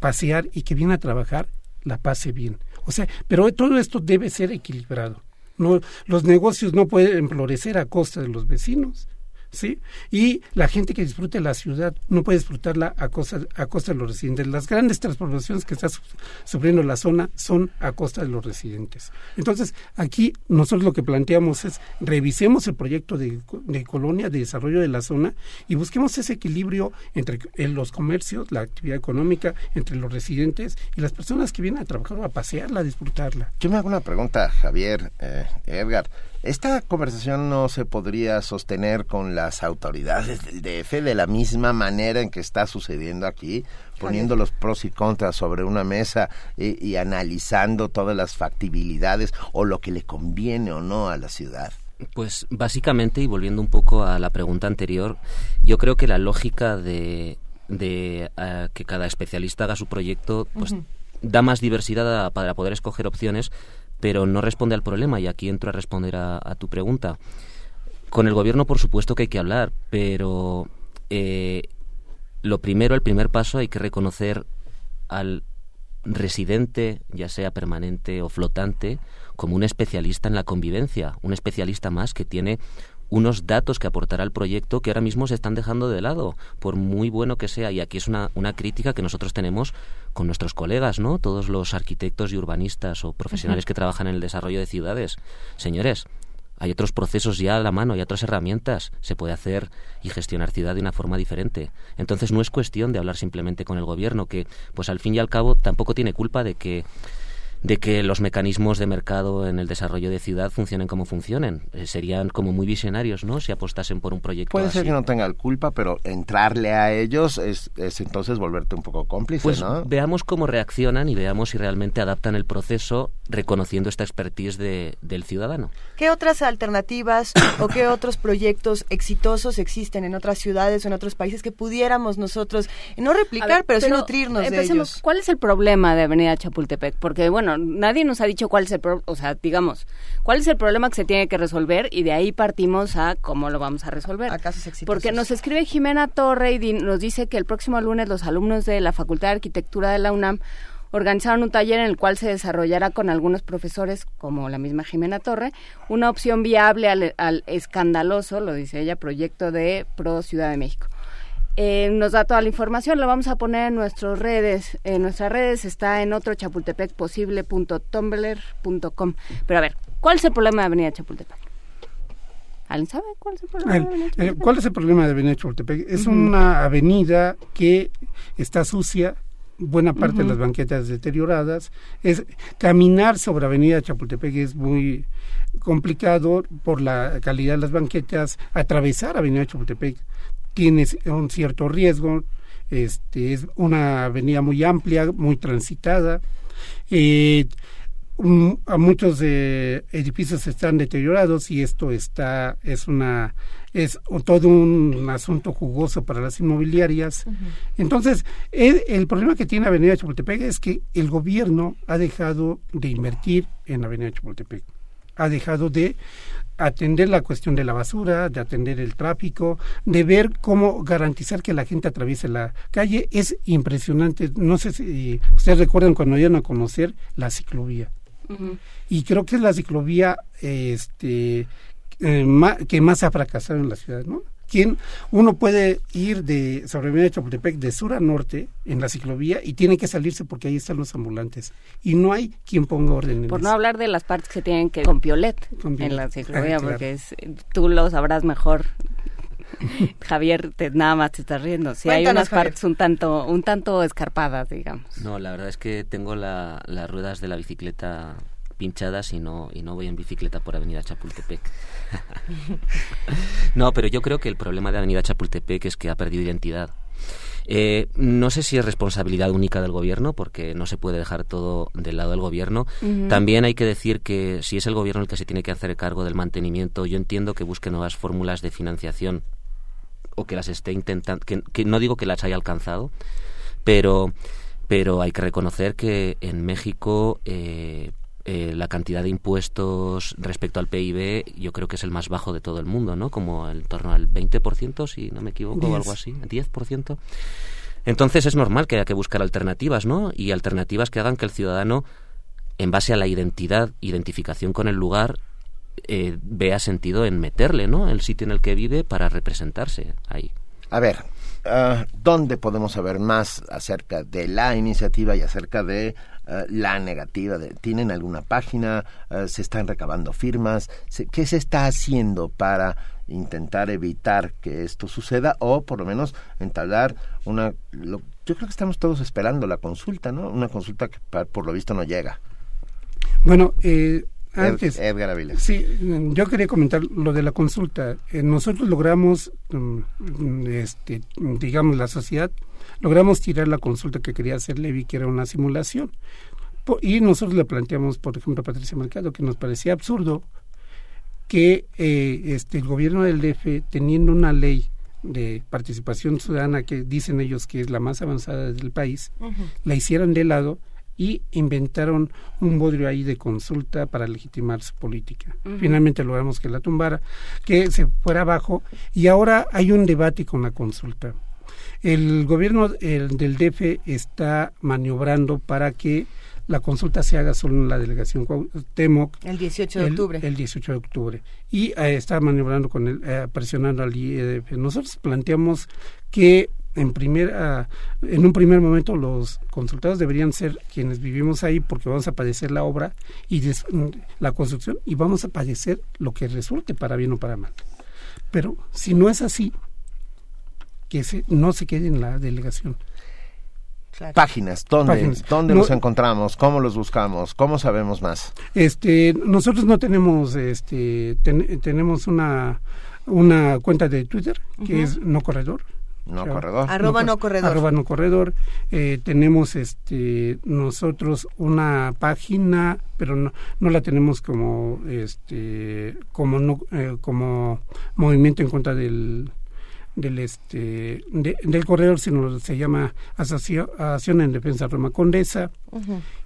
pasear y que viene a trabajar, la pase bien. O sea, pero todo esto debe ser equilibrado. No, los negocios no pueden florecer a costa de los vecinos. ¿Sí? Y la gente que disfrute la ciudad no puede disfrutarla a costa, a costa de los residentes. Las grandes transformaciones que está sufriendo la zona son a costa de los residentes. Entonces, aquí nosotros lo que planteamos es revisemos el proyecto de, colonia, de desarrollo de la zona y busquemos ese equilibrio entre los comercios, la actividad económica, entre los residentes y las personas que vienen a trabajar o a pasearla, a disfrutarla. Yo me hago una pregunta, Javier, eh, Edgar. Esta conversación no se podría sostener con las autoridades del DF de la misma manera en que está sucediendo aquí, poniendo los pros y contras sobre una mesa y, analizando todas las factibilidades o lo que le conviene o no a la ciudad. Pues básicamente, y volviendo un poco a la pregunta anterior, yo creo que la lógica de, de eh, que cada especialista haga su proyecto, pues da más diversidad para poder escoger opciones pero no responde al problema y aquí entro a responder a, tu pregunta. Con el gobierno, por supuesto que hay que hablar, pero eh, lo primero, el primer paso, hay que reconocer al residente, ya sea permanente o flotante, como un especialista en la convivencia, un especialista más que tiene unos datos que aportará al proyecto que ahora mismo se están dejando de lado, por muy bueno que sea. Y aquí es una, una crítica que nosotros tenemos con nuestros colegas, ¿no? Todos los arquitectos y urbanistas o profesionales que trabajan en el desarrollo de ciudades. Señores, hay otros procesos ya a la mano, hay otras herramientas. Se puede hacer y gestionar ciudad de una forma diferente. Entonces no es cuestión de hablar simplemente con el gobierno, que pues al fin y al cabo tampoco tiene culpa de que de que los mecanismos de mercado en el desarrollo de ciudad funcionen como funcionen. Eh, serían como muy visionarios, ¿no? Si apostasen por un proyecto Puede ser que no tenga culpa, pero entrarle a ellos es, es entonces volverte un poco cómplice, pues ¿no? veamos cómo reaccionan y veamos si realmente adaptan el proceso reconociendo esta expertise de, del ciudadano. ¿Qué otras alternativas o qué otros proyectos exitosos existen en otras ciudades o en otros países que pudiéramos nosotros no replicar, pero, sí nutrirnos de ellos? ¿Cuál es el problema de Avenida Chapultepec? Porque, bueno, nadie nos ha dicho cuál es el o sea, digamos, cuál es el problema que se tiene que resolver y de ahí partimos a cómo lo vamos a resolver. A casos exitosos. Porque nos escribe Jimena Torre y nos dice que el próximo lunes los alumnos de la Facultad de Arquitectura de la UNAM organizaron un taller en el cual se desarrollará con algunos profesores, como la misma Jimena Torre, una opción viable al, al escandaloso, lo dice ella, proyecto de Pro Ciudad de México. Eh, nos da toda la información, lo vamos a poner en nuestras redes. En nuestras redes está en otro chapultepecposible.tumblr.com. Pero a ver, ¿cuál es el problema de Avenida Chapultepec? ¿Alguien sabe cuál es el problema? de Avenida Chapultepec? ¿Cuál es el problema de Avenida Chapultepec? Es una avenida que está sucia, buena parte de las banquetas deterioradas. Es caminar sobre Avenida Chapultepec es muy complicado por la calidad de las banquetas. Atravesar Avenida Chapultepec tiene un cierto riesgo, este, es una avenida muy amplia, muy transitada. Eh, a muchos edificios están deteriorados y esto está es una es todo un asunto jugoso para las inmobiliarias. Entonces, el, el, problema que tiene Avenida Chapultepec es que el gobierno ha dejado de invertir en Avenida Chapultepec, ha dejado de atender la cuestión de la basura, de atender el tráfico, de ver cómo garantizar que la gente atraviese la calle. Es impresionante. No sé si ustedes recuerdan cuando iban a conocer la ciclovía. Y creo que es la ciclovía este, eh, que más ha fracasado en la ciudad, ¿no? Quien uno puede ir de sobre Avenida Chapultepec de sur a norte en la ciclovía y tiene que salirse porque ahí están los ambulantes y no hay quien ponga orden. En Por no hablar de las partes que tienen que con Piolet, en la ciclovía, ah, porque es, tú lo sabrás mejor. *laughs* Javier, te, nada más te estás riendo. Si hay unas partes un tanto, un tanto escarpadas, digamos. No, la verdad es que tengo las ruedas de la bicicleta pinchadas y no, y no voy en bicicleta por Avenida Chapultepec. *laughs* no, pero yo creo que el problema de Avenida Chapultepec es que ha perdido identidad. Eh, no sé si es responsabilidad única del gobierno, porque no se puede dejar todo del lado del gobierno. También hay que decir que si es el gobierno el que se tiene que hacer cargo del mantenimiento, yo entiendo que busque nuevas fórmulas de financiación o que las esté intentando, que, no digo que las haya alcanzado, pero pero hay que reconocer que en México eh, eh, la cantidad de impuestos respecto al PIB yo creo que es el más bajo de todo el mundo, ¿no? Como en torno al 20%, si no me equivoco, o algo así, 10%. Entonces es normal que haya que buscar alternativas, ¿no? Y alternativas que hagan que el ciudadano, en base a la identidad, identificación con el lugar, eh, vea sentido en meterle, ¿no? El sitio en el que vive para representarse ahí. A ver, uh, ¿dónde podemos saber más acerca de la iniciativa y acerca de uh, la negativa? De, ¿Tienen alguna página? Uh, ¿Se están recabando firmas? ¿Qué se está haciendo para intentar evitar que esto suceda o por lo menos entablar una... Lo, yo creo que estamos todos esperando la consulta, ¿no? Una consulta que por lo visto no llega. Bueno, eh, antes, Edgar Sí, yo quería comentar lo de la consulta. Eh, nosotros logramos, mm, este, digamos, la sociedad, logramos tirar la consulta que quería hacer Levi, que era una simulación. Y nosotros le planteamos, por ejemplo, a Patricia Mercado, que nos parecía absurdo que eh, este, el gobierno del DF, teniendo una ley de participación ciudadana que dicen ellos que es la más avanzada del país, la hicieran de lado y inventaron un bodrio ahí de consulta para legitimar su política. Finalmente logramos que la tumbara, que se fuera abajo y ahora hay un debate con la consulta. El gobierno del DF está maniobrando para que la consulta se haga solo en la delegación Cuauhtémoc. El 18 de octubre. El 18 de octubre. Y eh, está maniobrando con el, eh, presionando al IEDF. Nosotros planteamos que en primer en un primer momento los consultados deberían ser quienes vivimos ahí porque vamos a padecer la obra y la construcción y vamos a padecer lo que resulte para bien o para mal pero si no es así que se, no se quede en la delegación Páginas, ¿dónde, ¿dónde los encontramos? ¿Cómo los buscamos? ¿Cómo sabemos más? Este, nosotros no tenemos, este, tenemos una, una cuenta de Twitter que es No Corredor no corredor. Arroba no, corredor. Arroba no corredor. Eh, tenemos este nosotros una página, pero no, no la tenemos como este como no eh, como movimiento en contra del este del corredor sino se llama asociación en defensa Roma Condesa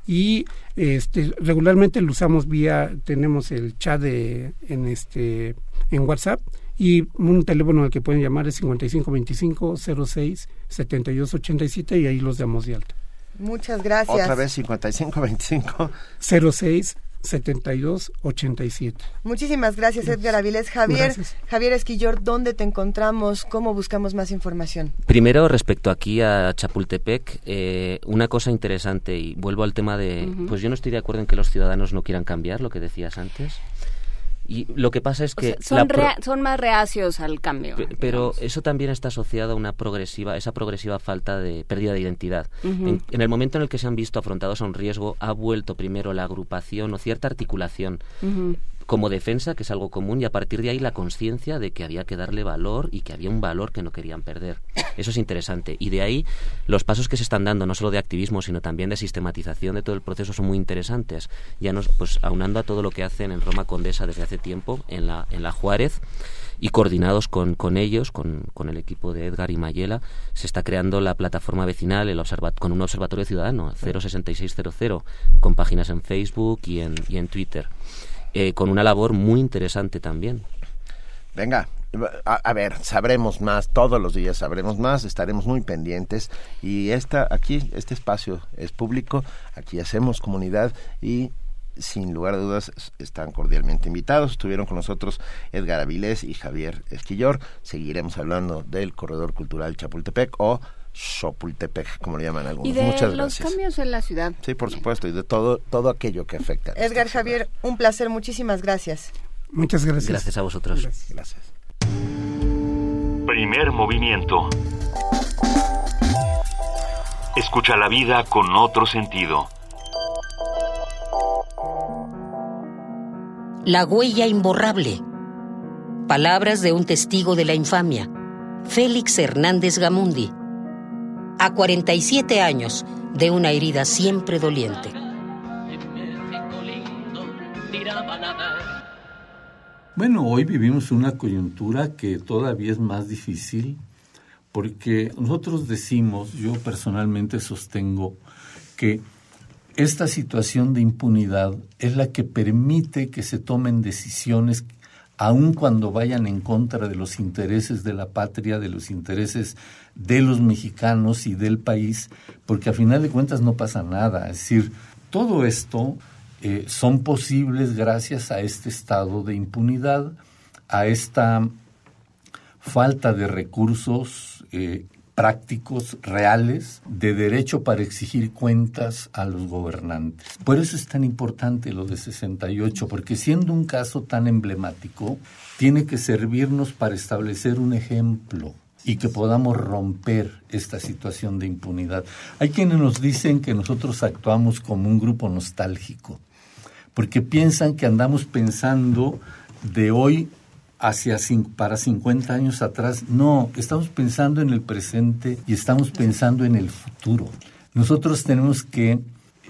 y este regularmente lo usamos vía tenemos el chat de en este en WhatsApp y un teléfono al que pueden llamar es 5525 06 7287 y ahí los damos de alta. Muchas gracias. Otra vez 5525 06 7287. Muchísimas gracias, Edgar Avilés. Javier, Javier Esquillor, ¿dónde te encontramos? ¿Cómo buscamos más información? Primero, respecto aquí a Chapultepec, eh, una cosa interesante, y vuelvo al tema de, pues yo no estoy de acuerdo en que los ciudadanos no quieran cambiar, lo que decías antes. Y lo que pasa es que... son, son, más reacios al cambio. Pero eso también está asociado a una progresiva, esa progresiva falta de pérdida de identidad. en, el momento en el que se han visto afrontados a un riesgo, ha vuelto primero la agrupación o cierta articulación como defensa, que es algo común, y a partir de ahí la conciencia de que había que darle valor y que había un valor que no querían perder. Eso es interesante. Y de ahí los pasos que se están dando, no solo de activismo, sino también de sistematización de todo el proceso, son muy interesantes. Ya nos, pues aunando a todo lo que hacen en Roma Condesa desde hace tiempo, en la, en la Juárez, y coordinados con, con ellos, con, con, el equipo de Edgar y Mayela, se está creando la plataforma vecinal el con un observatorio ciudadano, 06600, con páginas en Facebook y en, y en Twitter. Eh, con una labor muy interesante también. Venga, a, ver, sabremos más, todos los días sabremos más, estaremos muy pendientes y esta, aquí, este espacio es público, aquí hacemos comunidad y sin lugar a dudas están cordialmente invitados. Estuvieron con nosotros Edgar Avilés y Javier Esquillor. Seguiremos hablando del Corredor Cultural Chapultepec o Chapultepec, como le llaman algunos. Y de Muchas los gracias. cambios en la ciudad. Sí, por supuesto, y de todo, todo aquello que afecta. a Edgar Javier, un placer, muchísimas gracias. Muchas gracias. Gracias a vosotros. Gracias. Primer movimiento. Escucha la vida con otro sentido. La huella imborrable. Palabras de un testigo de la infamia, Félix Hernández Gamundi. A 47 años de una herida siempre doliente. Bueno, hoy vivimos una coyuntura que todavía es más difícil porque nosotros decimos, yo personalmente sostengo, que esta situación de impunidad es la que permite que se tomen decisiones aun cuando vayan en contra de los intereses de la patria, de los intereses de los mexicanos y del país, porque a final de cuentas no pasa nada. Es decir, todo esto eh, son posibles gracias a este estado de impunidad, a esta falta de recursos eh, prácticos, reales, de derecho para exigir cuentas a los gobernantes. Por eso es tan importante lo de 68, porque siendo un caso tan emblemático, tiene que servirnos para establecer un ejemplo y que podamos romper esta situación de impunidad. Hay quienes nos dicen que nosotros actuamos como un grupo nostálgico, porque piensan que andamos pensando de hoy hacia para 50 años atrás. No, estamos pensando en el presente y estamos pensando en el futuro. Nosotros tenemos que,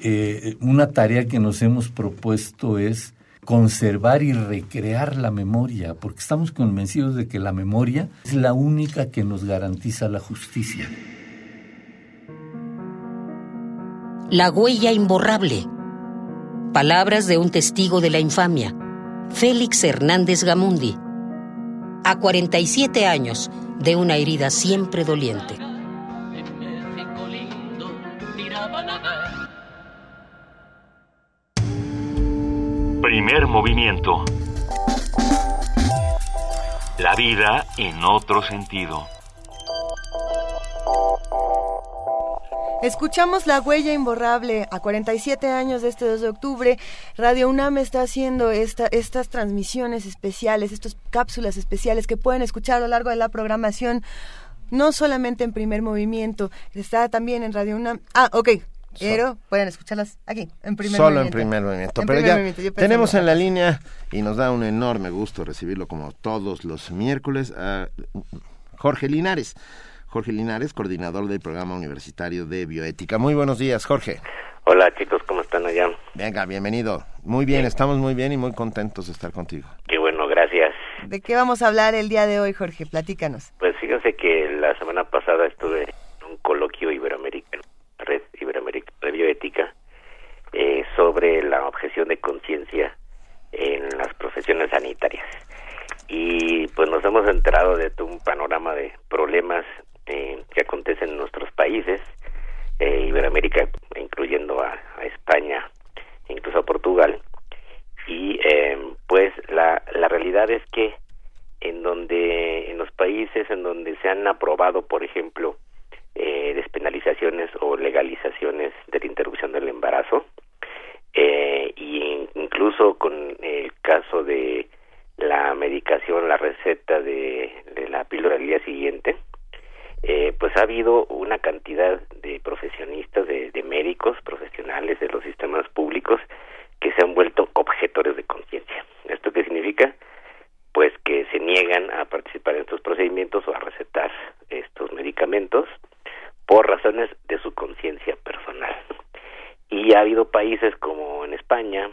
eh, una tarea que nos hemos propuesto es conservar y recrear la memoria, porque estamos convencidos de que la memoria es la única que nos garantiza la justicia. La huella imborrable. Palabras de un testigo de la infamia, Félix Hernández Gamundi. A 47 años de una herida siempre doliente. Primer movimiento. La vida en otro sentido. Escuchamos La Huella Imborrable a 47 años de este 2 de octubre. Radio UNAM está haciendo esta, estas transmisiones especiales, estas cápsulas especiales que pueden escuchar a lo largo de la programación, no solamente en primer movimiento, está también en Radio UNAM. Ah, ok. Pero pueden escucharlas aquí, en primer Solo movimiento. en primer movimiento. En Pero primer ya movimiento, tenemos en la línea y nos da un enorme gusto recibirlo como todos los miércoles a Jorge Linares. Jorge Linares, coordinador del programa universitario de bioética. Muy buenos días, Jorge. Hola chicos, ¿cómo están allá? Venga, bienvenido. Muy bien, estamos muy bien y muy contentos de estar contigo. Qué bueno, gracias. ¿De qué vamos a hablar el día de hoy, Jorge? Platícanos. Pues fíjense que la semana pasada estuve en un coloquio iberoamericano, red iberoamericana de bioética, eh, sobre la objeción de conciencia en las profesiones sanitarias. Y pues nos hemos enterado de un panorama de problemas eh, que acontecen en nuestros países, eh, Iberoamérica, incluyendo a, a España, incluso a Portugal. Y eh, pues la, la realidad es que en donde en los países en donde se han aprobado, por ejemplo, eh, despenalizaciones o legalizaciones de la interrupción del embarazo, eh, y incluso con el caso de la medicación, la receta de, de la píldora al día siguiente, eh, pues ha habido una cantidad de profesionistas, de, de médicos profesionales de los sistemas públicos que se han vuelto objetores de conciencia. ¿Esto qué significa? Pues que se niegan a participar en estos procedimientos o a recetar estos medicamentos por razones de su conciencia personal. Y ha habido países como en España,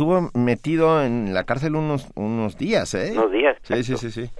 estuvo metido en la cárcel unos, unos días, ¿eh? Unos días. Sí, sí, sí, sí.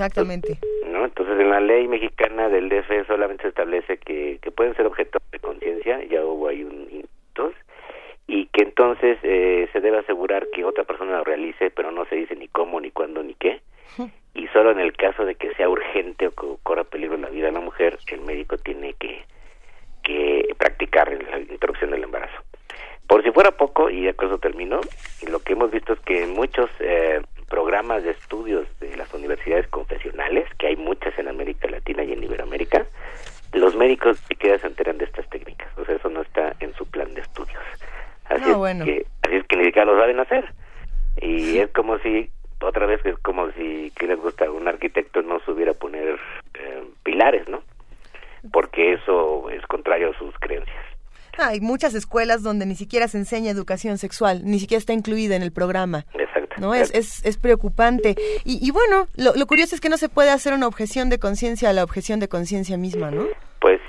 Exactamente. mexicanos saben hacer. Y es como si, otra vez, es como si, que les gusta? Un arquitecto no supiera poner eh, pilares, ¿no? Porque eso es contrario a sus creencias. Ah, hay muchas escuelas donde ni siquiera se enseña educación sexual, ni siquiera está incluida en el programa. Exacto. ¿no? Es, es, es preocupante. Y, bueno, lo, lo curioso es que no se puede hacer una objeción de conciencia a la objeción de conciencia misma, ¿no?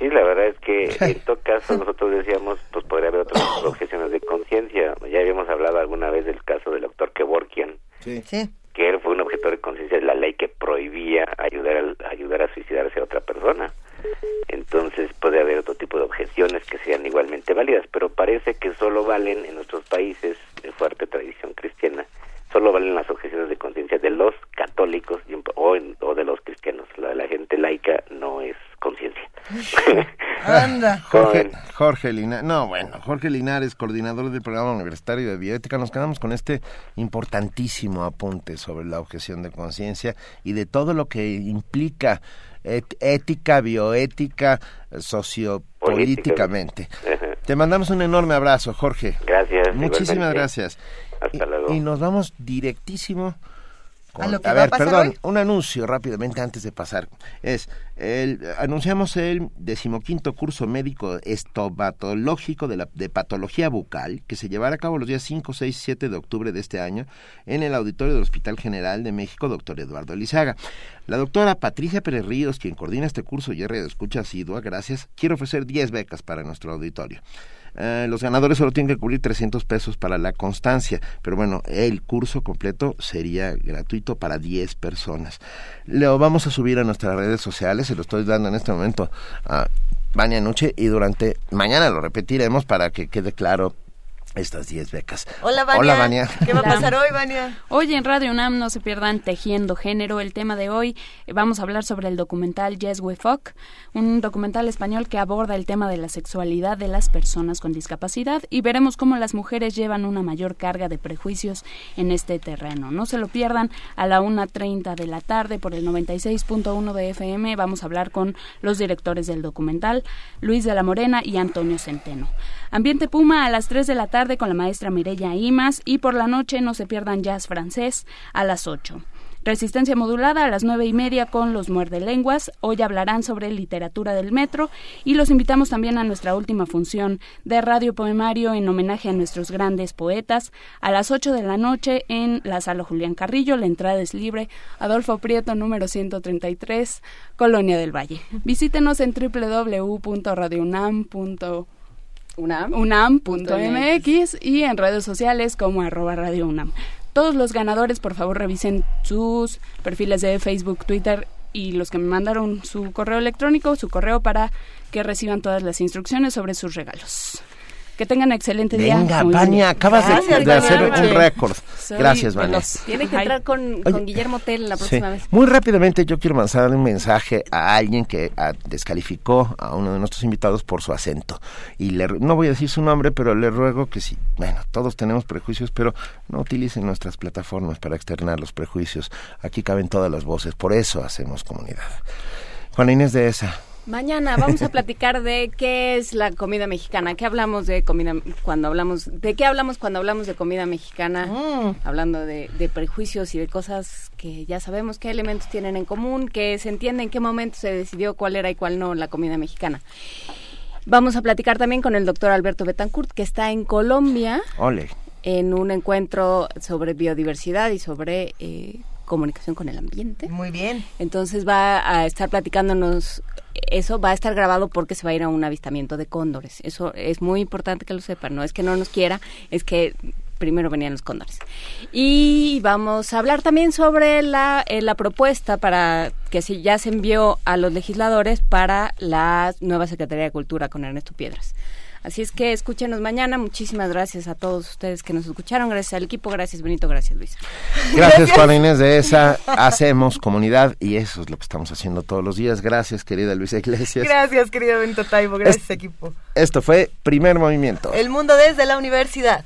Sí, la verdad es que *laughs* en todo caso nosotros decíamos, pues podría haber otras *coughs* objeciones de conciencia. Ya habíamos hablado alguna vez del caso del doctor Kevorkian, Sí. que él fue un objetor de conciencia de la ley que prohibía ayudar, al- ayudar a suicidarse a otra persona. Entonces puede haber otro tipo de objeciones que sean igualmente válidas, pero parece que solo valen en nuestros países de fuerte tradición cristiana, solo valen las objeciones de conciencia de los católicos o, en- o de los cristianos. La de la gente laica no es conciencia. Anda. *laughs* Jorge, Jorge Linares, no, bueno, Jorge Linares, coordinador del programa universitario de bioética, nos quedamos con este importantísimo apunte sobre la objeción de conciencia y de todo lo que implica ética, bioética, sociopolíticamente. Te mandamos un enorme abrazo, Jorge. Gracias. Muchísimas igualmente. gracias. Hasta Y- luego. Y nos vamos directísimo con- ¿A lo que a va a ver, pasar perdón, hoy? un anuncio rápidamente antes de pasar. Es, el, anunciamos el decimoquinto curso médico estomatológico de, la, de patología bucal que se llevará a cabo los días 5, 6 y 7 de octubre de este año en el auditorio del Hospital General de México, doctor Eduardo Elizaga. La doctora Patricia Pérez Ríos, quien coordina este curso y es de escucha asidua, gracias, quiere ofrecer 10 becas para nuestro auditorio. Eh, los ganadores solo tienen que cubrir 300 pesos para la constancia, pero bueno, el curso completo sería gratuito para 10 personas. Lo vamos a subir a nuestras redes sociales, se lo estoy dando en este momento a Vania Nuche y durante mañana lo repetiremos para que quede claro estas 10 becas. Hola, Vania. Hola, Vania. ¿Qué va a pasar hoy, Vania? Hoy en Radio UNAM no se pierdan Tejiendo Género. El tema de hoy eh, vamos a hablar sobre el documental Yes We Fuck, un documental español que aborda el tema de la sexualidad de las personas con discapacidad y veremos cómo las mujeres llevan una mayor carga de prejuicios en este terreno. No se lo pierdan a la 1.30 de la tarde por el 96.1 de FM. Vamos a hablar con los directores del documental, Luis de la Morena y Antonio Centeno. Ambiente Puma a las 3 de la tarde con la maestra Mireya Imas y por la noche no se pierdan jazz francés a las 8. Resistencia modulada a las nueve y media con los muerde lenguas. Hoy hablarán sobre literatura del metro y los invitamos también a nuestra última función de radio poemario en homenaje a nuestros grandes poetas a las 8 de la noche en la sala Julián Carrillo. La entrada es libre. Adolfo Prieto, número 133, Colonia del Valle. Visítenos en www.radiounam.com unam.mx y en redes sociales como arroba radio unam. Todos los ganadores, por favor, revisen sus perfiles de Facebook, Twitter y los que me mandaron su correo electrónico, su correo para que reciban todas las instrucciones sobre sus regalos. Que tengan excelente día. Venga, Vania, acabas de, Gracias, de hacer un récord. Gracias, Vania. Tiene que entrar con, con Guillermo Tell la Sí. próxima vez. Muy rápidamente yo quiero lanzar un mensaje a alguien que ah, descalificó a uno de nuestros invitados por su acento. Y le, no voy a decir su nombre, pero le ruego que sí. Bueno, todos tenemos prejuicios, pero no utilicen nuestras plataformas para externar los prejuicios. Aquí caben todas las voces, por eso hacemos comunidad. Juana Inés de esa. Mañana vamos a platicar de qué es la comida mexicana. ¿Qué hablamos de comida cuando hablamos de qué hablamos cuando hablamos de comida mexicana? Hablando de, de prejuicios y de cosas que ya sabemos qué elementos tienen en común, que se entiende en qué momento se decidió cuál era y cuál no la comida mexicana. Vamos a platicar también con el doctor Alberto Betancourt, que está en Colombia Ole. en un encuentro sobre biodiversidad y sobre eh, comunicación con el ambiente. Muy bien. Entonces va a estar platicándonos eso, va a estar grabado porque se va a ir a un avistamiento de cóndores. Eso es muy importante que lo sepan, no es que no nos quiera, es que primero venían los cóndores. Y vamos a hablar también sobre la, eh, la propuesta para que si ya se envió a los legisladores para la nueva Secretaría de Cultura con Ernesto Piedras. Así es que escúchenos mañana. Muchísimas gracias a todos ustedes que nos escucharon. Gracias al equipo. Gracias, Benito. Gracias, Luisa. Gracias, Juana Inés de esa. Hacemos comunidad y eso es lo que estamos haciendo todos los días. Gracias, querida Luisa Iglesias. Gracias, querido Benito Taibo. Gracias, equipo. Esto fue Primer Movimiento. El mundo desde la universidad.